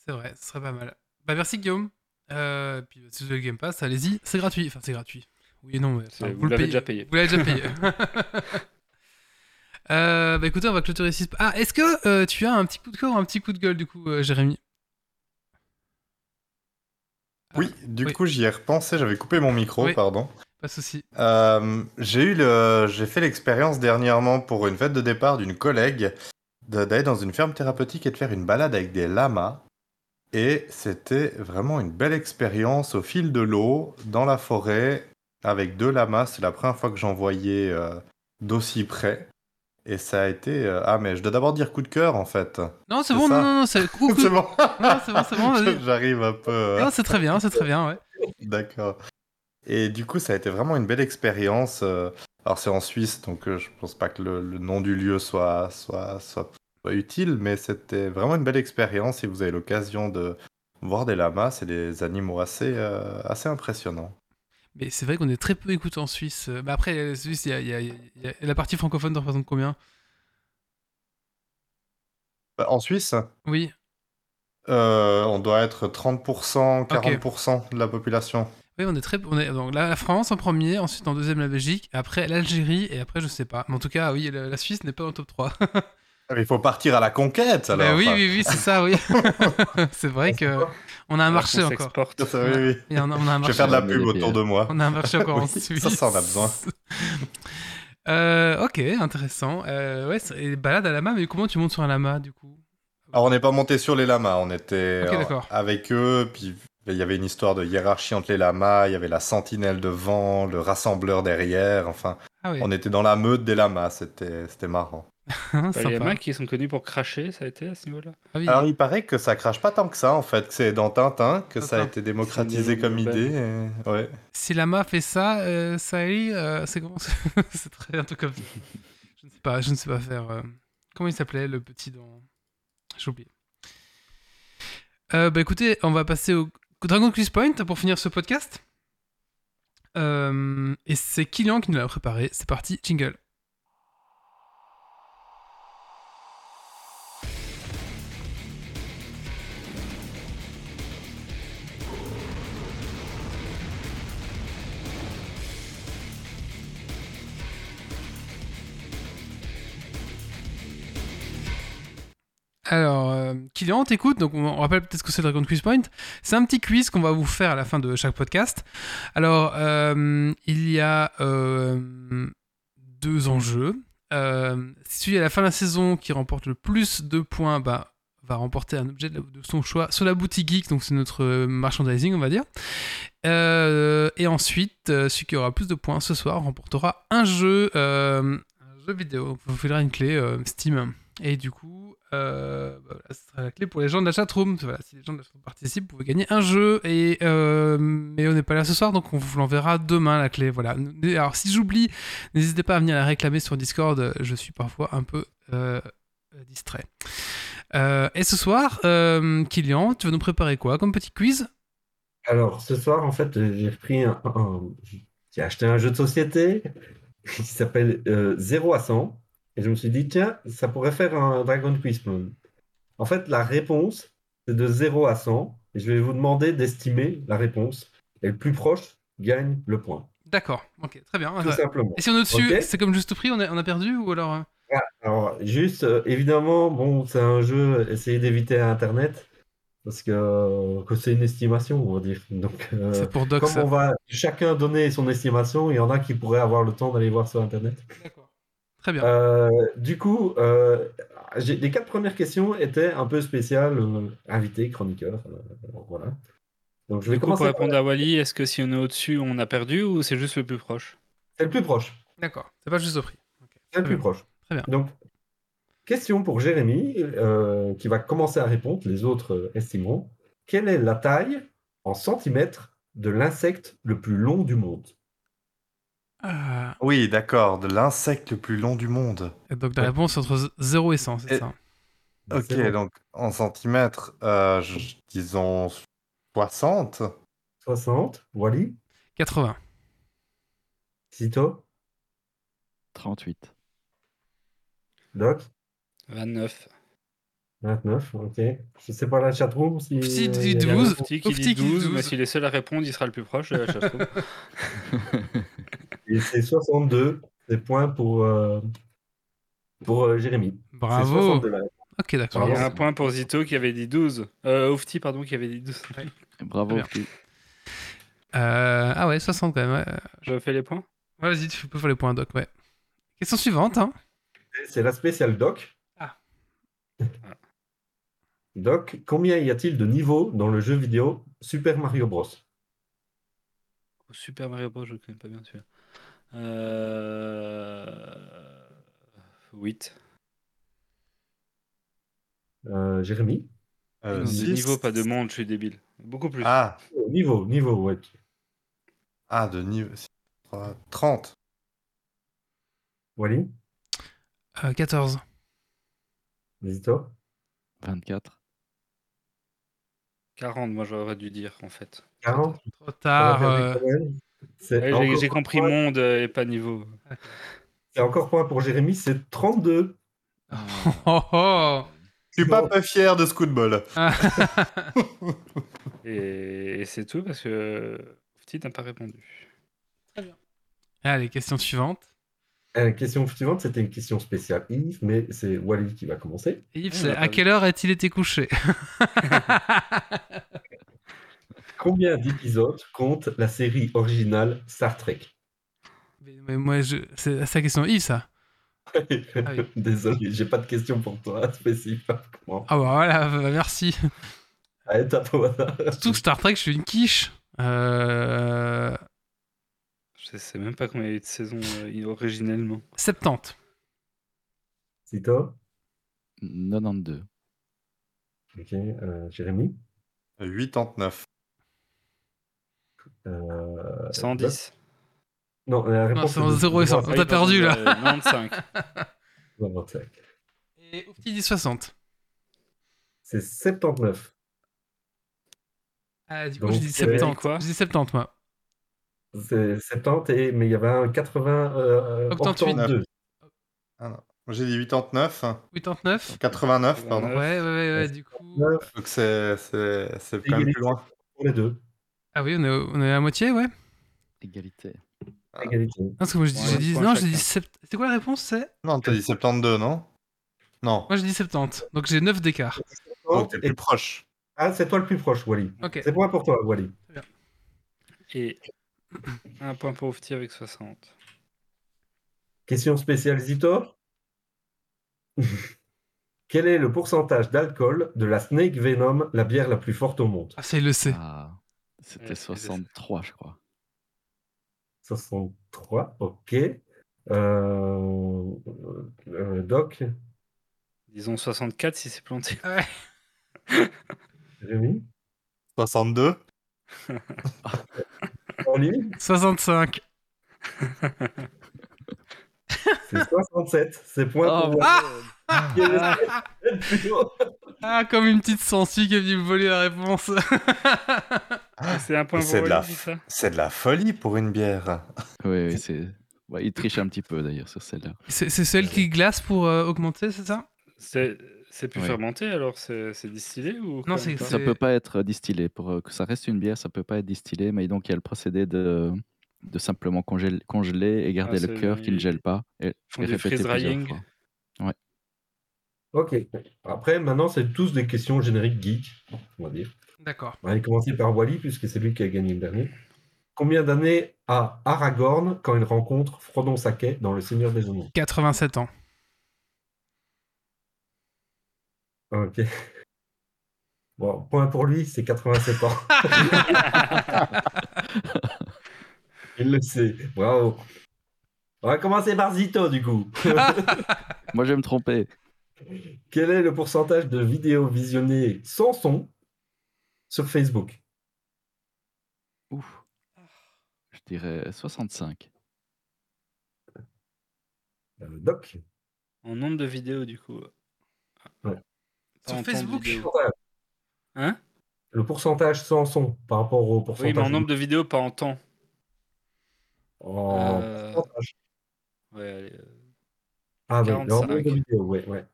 C'est vrai, ce serait pas mal. Bah merci Guillaume. Puis si vous avez le Game Pass, allez-y, c'est gratuit. Enfin, c'est gratuit. Oui et non, mais enfin, vous l'avez déjà payé. Vous l'avez déjà payé. <laughs> Bah écoutez, on va clôturer ici. Ah, est-ce que tu as un petit coup de cœur ou un petit coup de gueule du coup, Jérémy? Oui, du oui. coup, j'y ai repensé, j'avais coupé mon micro, Oui. pardon. Pas de souci. Euh, j'ai eu le, j'ai fait l'expérience dernièrement pour une fête de départ d'une collègue d'aller dans une ferme thérapeutique et de faire une balade avec des lamas. Et c'était vraiment une belle expérience au fil de l'eau, dans la forêt, avec deux lamas. C'est la première fois que j'en voyais euh, d'aussi près. Et ça a été... euh, Ah, mais je dois d'abord dire coup de cœur, en fait. Non, c'est C'est bon, ça. non, non, <laughs> non, c'est coucou. c'est bon. Non, c'est bon, c'est bon, <laughs> vas-y. J'arrive un peu... euh, Non, c'est très bien, c'est très bien, ouais. D'accord. Et du coup, ça a été vraiment une belle expérience. euh, Alors, c'est en Suisse, donc euh, je pense pas que le, le nom du lieu soit, soit, soit, soit utile, mais c'était vraiment une belle expérience. Si vous avez l'occasion de voir des lamas, c'est des animaux assez, euh, assez impressionnants. Mais c'est vrai qu'on est très peu écouté en Suisse. Euh, Bah après, la Suisse, il y a, il y a- il y a- la partie francophone représente combien? Bah, En Suisse, Oui. euh, on doit être 30%, 40% de la population. Oui, on est très. On est, donc là, la France en premier, ensuite en deuxième la Belgique, après l'Algérie, et après je sais pas. Mais en tout cas, oui, la, la Suisse n'est pas dans le top 3. <laughs> Ah, Il faut partir à la conquête, alors. Bah oui, enfin. oui, oui, c'est ça, oui. <laughs> c'est vrai que on a un marché On encore. Ça, oui, oui. Et on a, on a un Je vais marché. faire de la pub autour de moi. On a un marché encore en Oui, Suisse. ça, ça, on a besoin. <laughs> Euh, ok, intéressant. Euh, ouais, et balade à lama, mais comment tu montes sur un lama du coup? Alors, on n'est pas monté sur les lamas, on était euh, avec eux, puis il y avait une histoire de hiérarchie entre les lamas, il y avait la sentinelle devant, le rassembleur derrière, enfin, Ah oui, on était dans la meute des lamas, c'était c'était marrant. Bah, Il y a Mac qui sont connus pour cracher, ça a été à ce niveau-là. Ah oui. Alors, il paraît que ça crache pas tant que ça, en fait, que c'est dans Tintin que ça a été démocratisé comme idée. et- Ouais. Si lama fait ça, euh, Saïli, euh, c'est comment <laughs> C'est très un truc comme ça. Je ne sais pas, je ne sais pas faire. euh, Comment il s'appelait le petit dans J'ai oublié. Euh, bah écoutez, on va passer au Dragon Quiz Point pour finir ce podcast. Euh, et c'est Kylian qui nous l'a préparé. C'est parti, jingle. Alors, euh, Kylian, t'écoutes, donc on, rappelle peut-être ce que c'est Dragon Quiz Point. C'est un petit quiz qu'on va vous faire à la fin de chaque podcast. Alors, euh, il y a euh, deux enjeux. Euh, celui à la fin de la saison qui remporte le plus de points bah, va remporter un objet de, son choix sur la boutique Geek, donc c'est notre merchandising, on va dire. Et ensuite, celui qui aura plus de points ce soir remportera un jeu, un jeu vidéo. Vous filera une clé Steam. Et du coup, euh, bah voilà, ce sera la clé pour les gens de la chatroom. Voilà, si les gens de la chatroom participent, vous pouvez gagner un jeu. Euh, mais on n'est pas là ce soir, donc on vous l'enverra demain, la clé. Voilà. Alors, si j'oublie, n'hésitez pas à venir la réclamer sur Discord. Je suis parfois un peu euh, distrait. Euh, et ce soir, Kylian, tu vas nous préparer quoi comme petit quiz? Alors, ce soir, en fait, j'ai un- J'ai acheté un jeu de société qui s'appelle euh, 0 à 100. Et je me suis dit, tiens, ça pourrait faire un Dragon Quiz Point. En fait, la réponse, c'est de 0 à 100. Et je vais vous demander d'estimer la réponse. Et le plus proche gagne le point. D'accord, ok, très bien. Tout simplement. Et si on est dessus, Ok. c'est comme juste prix, on a, on a perdu ou alors euh, Ah, Alors, juste, euh, évidemment, bon, c'est un jeu, essayez d'éviter Internet. Parce que, euh, que c'est une estimation, on va dire. Donc, euh, c'est pour Doc comme ça on va chacun donner son estimation, il y en a qui pourraient avoir le temps d'aller voir sur Internet. D'accord. Très bien. Euh, du coup, euh, les quatre premières questions étaient un peu spéciales, euh, invité, chroniqueur, voilà. Donc je vais Du coup, pour par répondre à Wally, est-ce que si on est au-dessus, on a perdu ou c'est juste le plus proche? C'est le plus proche. D'accord, c'est pas juste au prix. C'est le plus bien. proche. Très bien. Donc, question pour Jérémy, qui va commencer à répondre, les autres estimeront. Quelle est la taille en centimètres de l'insecte le plus long du monde? Euh, Oui, d'accord, de l'insecte le plus long du monde. et donc la Ouais. réponse entre 0 et 100, c'est Et- ça Ok, C'est bon. donc en centimètres, euh, je- disons 60. 60. Wally? 80. Cito 38. Doc? 29. 29, ok. Je sais pas la chatroom si. Euh, dit il y a- 12. Petit qui dit qui dit 12, mais 12. s'il est seul à répondre, il sera le plus proche de la chatroom. <laughs> Et c'est 62. C'est point pour, euh, pour euh, Jérémy. C'est Bravo. 62 là. Ok, d'accord. Il y a Bravo. un point pour Zito qui avait dit 12. Euh, Oufti, pardon, qui avait dit 12. Bravo. Euh, ah ouais, 60 quand même. Ouais, Je fais les points? Ouais, vas-y, tu peux faire les points, Doc. Ouais. Question suivante. Hein. C'est la spéciale Doc. Ah. <laughs> Doc, combien y a-t-il de niveaux dans le jeu vidéo Super Mario Bros Super Mario Bros, je ne connais pas bien celui-là. Euh... 8. Euh, Jérémy Euh, Non, de six. niveau, pas de monde, je suis débile. Beaucoup plus. Ah, Oh, Niveau, niveau, ouais. ah, de niveau. 30. Wally Euh, 14. Zito 24. 40, moi j'aurais dû dire en fait. 40 Trop tard. Euh, Ouais, j'ai- compris point- monde euh, et pas niveau. C'est encore point pour Jérémy, c'est 32. Oh oh Je suis pas peu fier de ce coup de bol. <laughs> Et, et c'est tout parce que Oufti n'a pas répondu. Allez, question suivante. La Euh, question suivante, c'était une question spéciale Yves, mais c'est Wally qui va commencer. Yves, Ah, pas à quelle heure a-t-il été couché? <laughs> Combien d'épisodes compte la série originale Star Trek mais, mais moi, je... c'est c'est la question Yves, ça. <laughs> oui. Désolé, j'ai pas de question pour toi <laughs> spécifiquement. Ah bah voilà, bah, merci. Allez, tape au hasard. Surtout que Star Trek, je suis une quiche. Euh... Je sais même pas combien il y a eu de saisons euh, originellement. 70. Cito 92. Ok, euh, Jérémy 89. Euh, 110. Non, la Non, réponse c'est en 0 et 100. Ah On t'a perdu, là. euh, 95. 125. Et Oufti dit 60. C'est 79. Ah, du coup, Donc, je dis euh, 70. quoi Je dis 70, moi. C'est 70, et, mais il y avait un 80. Euh, 88. 82. Ah non. J'ai dit 89. 89. 89, pardon. Ouais, ouais, ouais, ouais, du coup. 9 Donc c'est c'est- c'est quand même plus loin. pour les deux. Ah oui, on est, au- on est à moitié, ouais. Égalité. Ah. Égalité. Non, parce que moi, je dis, Ouais, j'ai dit, non, j'ai dit sept- C'est quoi la réponse C'est? Non, t'as dit 72, non? Non. Moi, j'ai dit 70. Donc, j'ai 9 d'écart. Donc t'es Et- plus proche. Ah, c'est toi le plus proche, Wally. Ok. C'est point pour toi, Wally. Et <coughs> un point pour Oufti avec 60. Question spéciale Zito. <laughs> Quel est le pourcentage d'alcool de la Snake Venom, la bière la plus forte au monde? Ah, ça, il le sait. Ah, c'était Ouais, c'est- 63, je crois. 63, ok. Euh, euh, Doc, Disons 64 si c'est planté. <laughs> Jérémy, 62 Wally, 65. c'est 67. C'est point Oh, pour Ah. Ah, comme une petite sensu qui est venue me voler la réponse. <laughs> C'est un point Mais pour c'est de la de folie pour une bière. <laughs> Oui, oui, c'est. Ouais, il triche un petit peu d'ailleurs sur celle-là. c'est c'est celle qui glace pour euh, augmenter, c'est ça? C'est c'est plus Ouais. fermenté alors C'est c'est distillé ou Non, c'est- Ça? Peut pas être distillé. Pour euh, que ça reste une bière, ça peut pas être distillé. Mais donc il y a le procédé de, de simplement congel- congeler et garder Ah, le cœur qui ne gèle pas. Et, font et répéter plusieurs drying. fois. Ok. Après, maintenant, c'est tous des questions génériques geek, on va dire. D'accord. On va aller commencer par Wally, puisque c'est lui qui a gagné le dernier. Combien d'années a Aragorn quand il rencontre Frodon Sacquet dans Le Seigneur des Anneaux? 87 ans. Ok. Bon, point pour lui, c'est 87 ans. <laughs> Il le sait. Bravo. On va commencer par Zito, du coup. <laughs> Moi, je vais me tromper. Quel est le pourcentage de vidéos visionnées sans son? Sur Facebook Ouf. Je dirais 65. Euh, Doc En nombre de vidéos, du coup. Ouais. Sur en Facebook. Hein? Le pourcentage sans son par rapport au Oui, pourcentage. mais en nombre de vidéos, pas en temps. en Euh, pourcentage. Ouais, allez, euh, Ah oui, en 45. nombre de vidéos, ouais, ouais.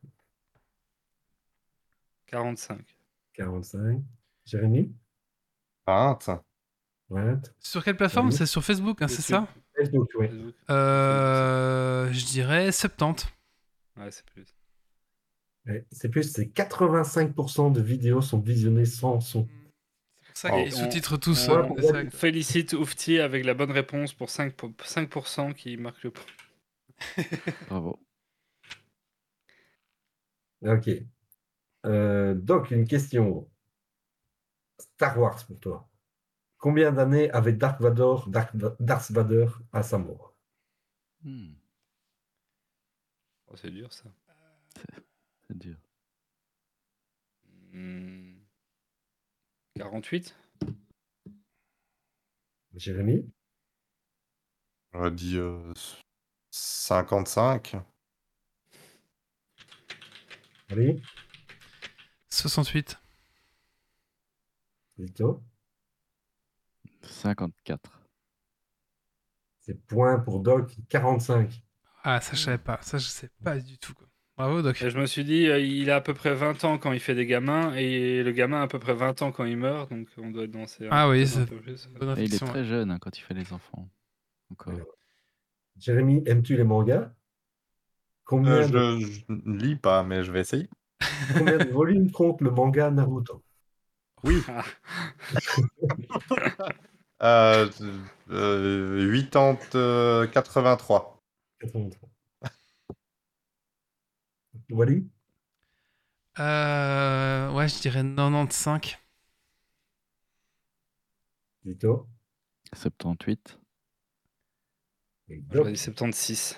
45. 45. Jérémy? 20. 20. Sur quelle plateforme? C'est sur Facebook, hein, c'est ça? Facebook, oui. Euh, Je dirais 70. Ouais, c'est plus. Ouais, C'est plus, c'est 85% de vidéos sont visionnées sans son. C'est pour ça Oh. qu'ils sous-titrent tous. on- on- c'est ça. On félicite Oufti avec la bonne réponse pour 5%, pour- 5% qui marque le point. <laughs> Bravo. Ok. Euh, donc, une question. Star Wars pour toi. Combien d'années avait Dark Vador, Dark, Darth Vader à sa mort? Hmm, Oh, c'est dur ça. c'est dur. Hmm. 48 Jérémy? J'aurais dit euh, 55. Oui 68. Vito 54. C'est point pour Doc, 45. Ah, ça, je savais pas. Ça, je sais pas du tout. Quoi. Bravo, Doc. Et je me suis dit, euh, il a à peu près 20 ans quand il fait des gamins, et le gamin a à peu près 20 ans quand il meurt, donc on doit être dans ces. Ah oui, c'est- il est très ouais. jeune hein, quand il fait les enfants. Encore. Jérémy, aimes-tu les mangas? Combien, Euh, de, je, je ne lis pas, mais je vais essayer. combien de <laughs> volumes compte le manga Naruto? Oui. Ah. <laughs> Euh, euh, 80, euh, 83. 83. Wally? Euh, ouais, je dirais 95. Vito? 78. et J'aurais Doc dit 76.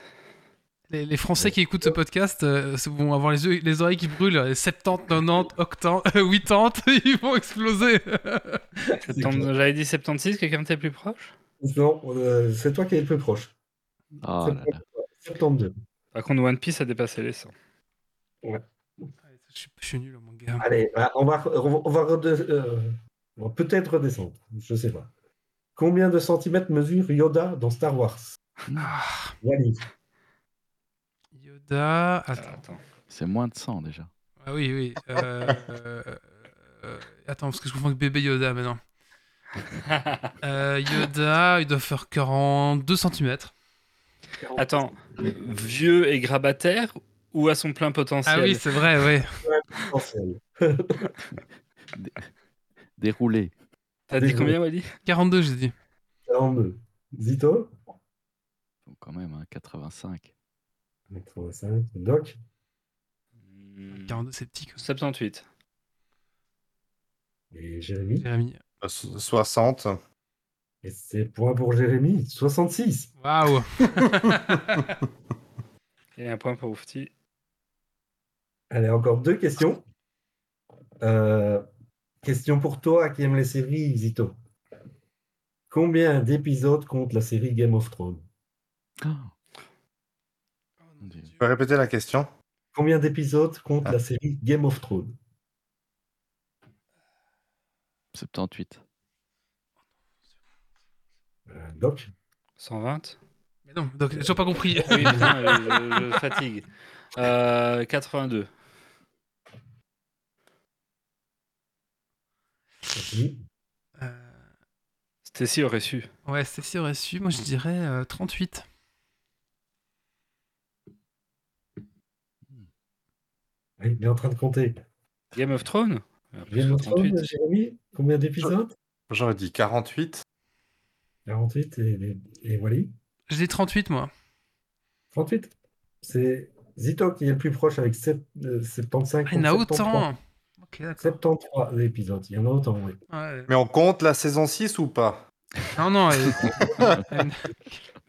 Les, les Français qui écoutent ce podcast euh, vont avoir les, yeux, les oreilles qui brûlent. Les 70, 90, 80, 80, ils vont exploser. J'avais dit 76, quelqu'un était plus proche? Non, euh, c'est toi qui es le plus proche. Oh là pour là. toi, 72. Par contre, One Piece a dépassé les 100. je, suis, je suis nul au manga. Allez, bah, on va, on va, euh, peut-être redescendre. Je sais pas. Combien de centimètres mesure Yoda dans Star Wars? Ah, Wally Yoda. Attends. attends. C'est moins de 100 déjà. Ah oui, oui. euh, euh, attends, parce que je confonds avec bébé Yoda maintenant. <laughs> Euh, Yoda, il doit faire 42 cm. Attends, vieux et grabataire ou à son plein potentiel? Ah oui, c'est vrai, oui. <laughs> Déroulé. T'as dit combien, Wally? 42, j'ai dit. 42. Zito? Donc quand même, hein, 85. 85. Doc Hmm, 42, c'est petit. Quoi. 78. et Jérémy. Jérémy. Euh, so- 60. Et c'est point pour Jérémy. 66. Waouh. <laughs> Et un point pour Oufti. Allez, encore deux questions. Euh, question pour toi qui aime les séries, Zito. Combien d'épisodes compte la série Game of Thrones? Oh, Dieu. Tu peux répéter la question? Combien d'épisodes compte Ah. la série Game of Thrones? 78. Euh, Doc? 120 Mais non, donc j'ai toujours pas compris. Oui, putain, je, fatigue. Euh, 82. Jérémy Euh, Stacy aurait su. ouais, Stacy aurait su. Moi, je dirais euh, 38. Il est en train de compter. Game of Thrones plus Game of 38. Thrones, Jérémy Combien d'épisodes? J'aurais dit 48. 48 et, et Wally? Je dis 38, moi. 38 C'est Zito qui est le plus proche avec sept- euh, 75. Ah, il y en a contre 73. autant. Ok, d'accord. 73 épisodes, il y en a autant, oui. Ouais. Mais on compte la saison 6 ou pas? Non, non, <laughs> il y a une- Et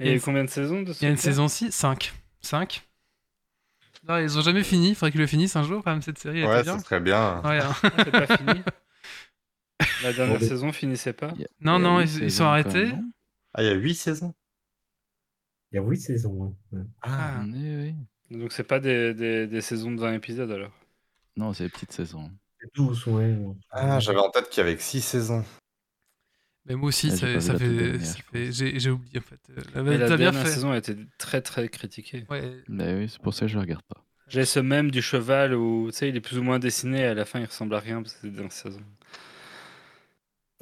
il y a eu combien de saisons de il y a une saison 6, 5. 5 Non, ils ont jamais fini, il faudrait qu'ils le finissent un jour quand même cette série. Ouais, était bien. ça serait bien. Ouais, hein. Ah, c'est pas fini. <laughs> La dernière Bon, saison finissait pas. Il y a- Non, il y a non, ils, ils sont arrêtés. Ah, il y a 8 saisons? Il y a 8 saisons. hein. Ouais. Ah. Oui, oui. Donc c'est pas des, des, des saisons de 20 épisodes alors? Non, c'est les petites saisons. C'est 12, ouais. Ah, j'avais en tête qu'il y avait que 6 saisons. Mais moi aussi, Ah, j'ai ça, fait. J'ai j'ai oublié en fait. Mais la T'as bien dernière fait. saison a été très très critiquée. Ouais. Mais oui, c'est pour ça que je regarde pas. J'ai ce même du cheval où tu sais il est plus ou moins dessiné et à la fin il ressemble à rien parce que c'est dans la saison.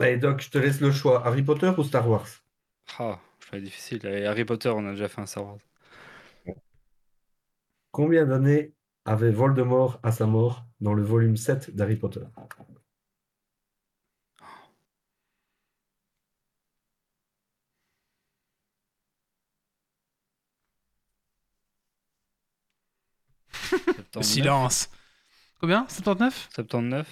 Allez, Doc, je te laisse le choix. Harry Potter ou Star Wars? Ah, c'est difficile. Et Harry Potter, on a déjà fait un Star Wars. Combien d'années avait Voldemort à sa mort dans le volume 7 d'Harry Potter? Le 79. silence. Combien? 79 79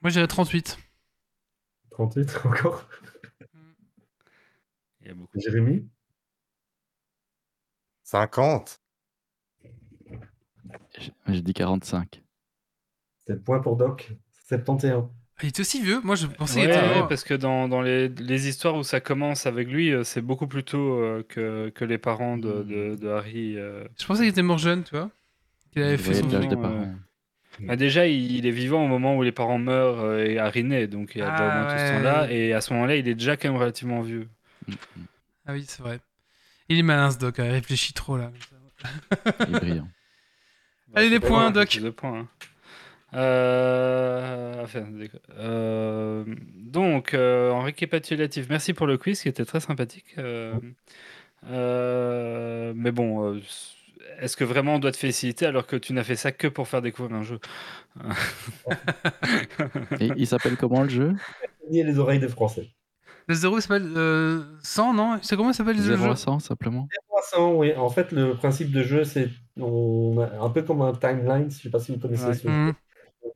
Moi j'irais 38. 38 <laughs> encore? Il y a beaucoup. Jérémy? 50 J'ai j'ai dit 45. C'est le point pour Doc. 71. Ah, il était aussi vieux Moi je pensais Ouais, qu'il était. ouais, parce que dans, dans les, les histoires où ça commence avec lui, euh, c'est beaucoup plus tôt euh, que, que les parents de, de, de Harry. euh. Je pensais qu'il était mort jeune, tu vois. Qu'il avait fait son. l'âge des euh, parents. Bah, déjà, il, il est vivant au moment où les parents meurent euh, et Harry naît, donc il y a déjà au Ah, moins tout ce ouais. temps-là. Et à ce moment-là, il est déjà quand même relativement vieux. Mm, Ah oui, c'est vrai. Il est malin ce doc, il réfléchit trop là. Il est brillant. Allez, les points, Doc. deux points. hein. Euh, enfin, euh, donc, euh, en récapitulatif, merci pour le quiz qui était très sympathique. euh, euh, mais bon, euh, est-ce que vraiment on doit te féliciter alors que tu n'as fait ça que pour faire découvrir un jeu? Et il s'appelle comment le jeu? Nier les oreilles des Français. Le 0 il s'appelle euh, 100, non? C'est comment il s'appelle le 0 jeu à 100 simplement 300, oui. En fait, le principe de jeu, c'est on a un peu comme un timeline. Je ne sais pas si vous connaissez Ouais. ce Mhm. On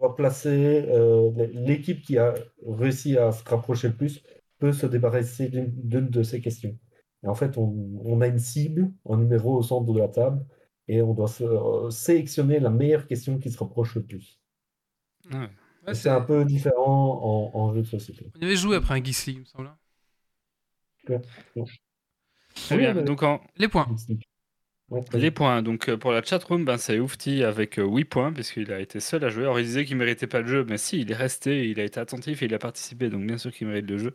va placer euh, l'équipe qui a réussi à se rapprocher le plus peut se débarrasser d'une d'une de ces questions. Et en fait, on, on a une cible, un numéro au centre de la table, et on doit se- euh, sélectionner la meilleure question qui se rapproche le plus. Ouais. Ouais, Et c'est- un peu différent en, en jeu de société. On avait joué après un Geeks League, il me semble. hein. Très bien. mais- Donc, en, Les points. Les points, donc euh, pour la chatroom, ben, c'est Oufti avec euh, 8 points, puisqu'il a été seul à jouer. Alors il disait qu'il méritait pas le jeu, mais si, il est resté, il a été attentif et il a participé, donc bien sûr qu'il mérite le jeu.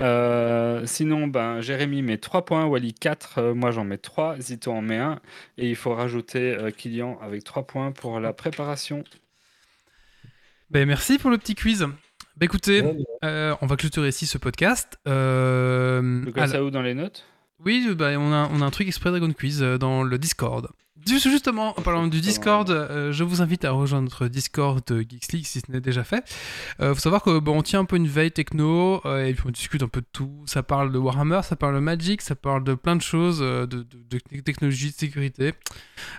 Euh, sinon, ben, Jérémy met 3 points, Wally 4, euh, moi j'en mets 3, Zito en met 1, et il faut rajouter euh, Kylian avec 3 points pour la préparation. Ben, merci pour le petit quiz. Ben, écoutez, Ouais, euh, on va clôturer ici ce podcast. Euh, alors- ça où dans les notes Oui, euh, bah, on, a, on a un truc exprès Dragon Quiz euh, dans le Discord. Juste- Justement, en parlant du Discord, euh, je vous invite à rejoindre notre Discord de Geeks League si ce n'est déjà fait. Il faut savoir que bon, on tient un peu une veille techno et puis on discute un peu de tout. Ça parle de Warhammer, ça parle de Magic, ça parle de plein de choses, de, de- de technologie, de sécurité.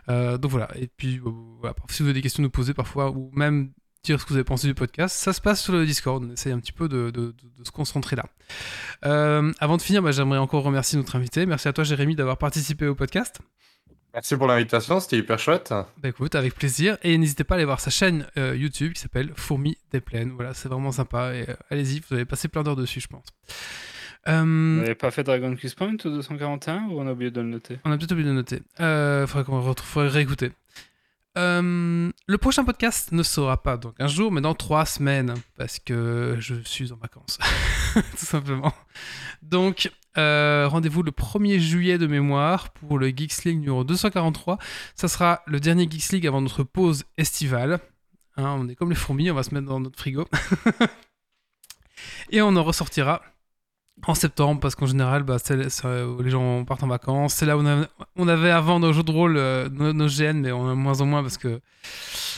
Donc voilà. Et puis voilà, si vous avez des questions à nous poser parfois ou même dire ce que vous avez pensé du podcast, ça se passe sur le Discord. On essaye un petit peu de, de- de- de se concentrer là. Euh, avant de finir, bah, j'aimerais encore remercier notre invité. Merci à toi, Jérémy, d'avoir participé au podcast. Merci pour l'invitation, c'était hyper chouette. Bah écoute, avec plaisir. Et n'hésitez pas à aller voir sa chaîne euh, YouTube qui s'appelle Fourmis des Plaines. Voilà, c'est vraiment sympa. Et euh, allez-y, vous allez passer plein d'heures dessus, je pense. Euh, Vous n'avez pas fait Dragon Quest Point ou 241 ou on a oublié de le noter? On a peut-être oublié de noter. Euh, faudrait qu'on retrouve, faudrait réécouter. Euh, le prochain podcast ne sera pas dans 15 jours, mais dans 3 semaines, parce que je suis en vacances, <laughs> tout simplement. Donc, euh, rendez-vous le 1er juillet de mémoire pour le Geeks League numéro 243. Ça sera le dernier Geeks League avant notre pause estivale. Hein, on est comme les fourmis, on va se mettre dans notre frigo. <laughs> Et on en ressortira en septembre parce qu'en général bah, où les gens partent en vacances c'est là où on, avait avant nos jeux de rôle euh, nos, GN mais on a moins en moins parce que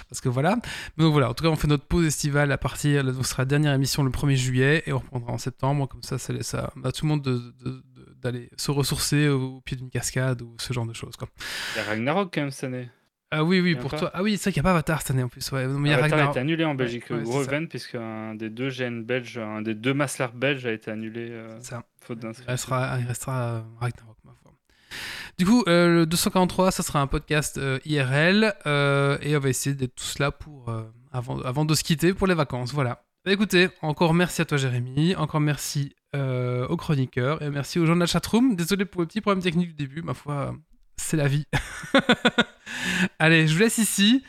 parce que voilà mais donc voilà en tout cas on fait notre pause estivale à partir donc ce sera la dernière émission le 1er juillet et on reprendra en septembre comme ça ça laisse à, tout le monde de, de- de- d'aller se ressourcer au, pied d'une cascade ou ce genre de choses. Il y a Ragnarok quand même cette année. Ah oui, oui, Il a pour toi. Ah oui, c'est vrai qu'il n'y a pas Avatar cette année en plus. Ouais. Il a Avatar a Ragnarok. été annulé en Belgique. Ouais, Gros event, puisque un des deux GN belges, un des deux Maslars belges a été annulé euh, Ça. faute Il d'inscription. restera, il restera euh, Ragnarok, ma foi. Du coup, euh, le 243, ça sera un podcast euh, IRL et on va essayer d'être tous là pour, avant, avant de se quitter pour les vacances. Voilà. Bah, écoutez, encore merci à toi, Jérémy. Encore merci euh, aux chroniqueurs et merci aux gens de la chatroom. Désolé pour le petit problème technique du début, ma foi, c'est la vie. <laughs> Allez, je vous laisse ici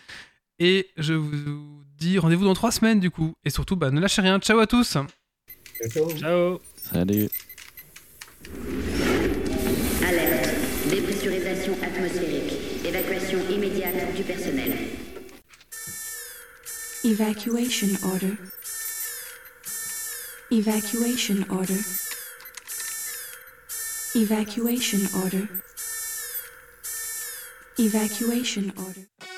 et je vous dis rendez-vous dans trois semaines du coup. Et surtout, bah, ne lâchez rien. Ciao à tous. Ciao. Ciao Salut. Alerte. Dépressurisation atmosphérique. Évacuation immédiate du personnel. Evacuation order. Evacuation order. Evacuation order. Evacuation order.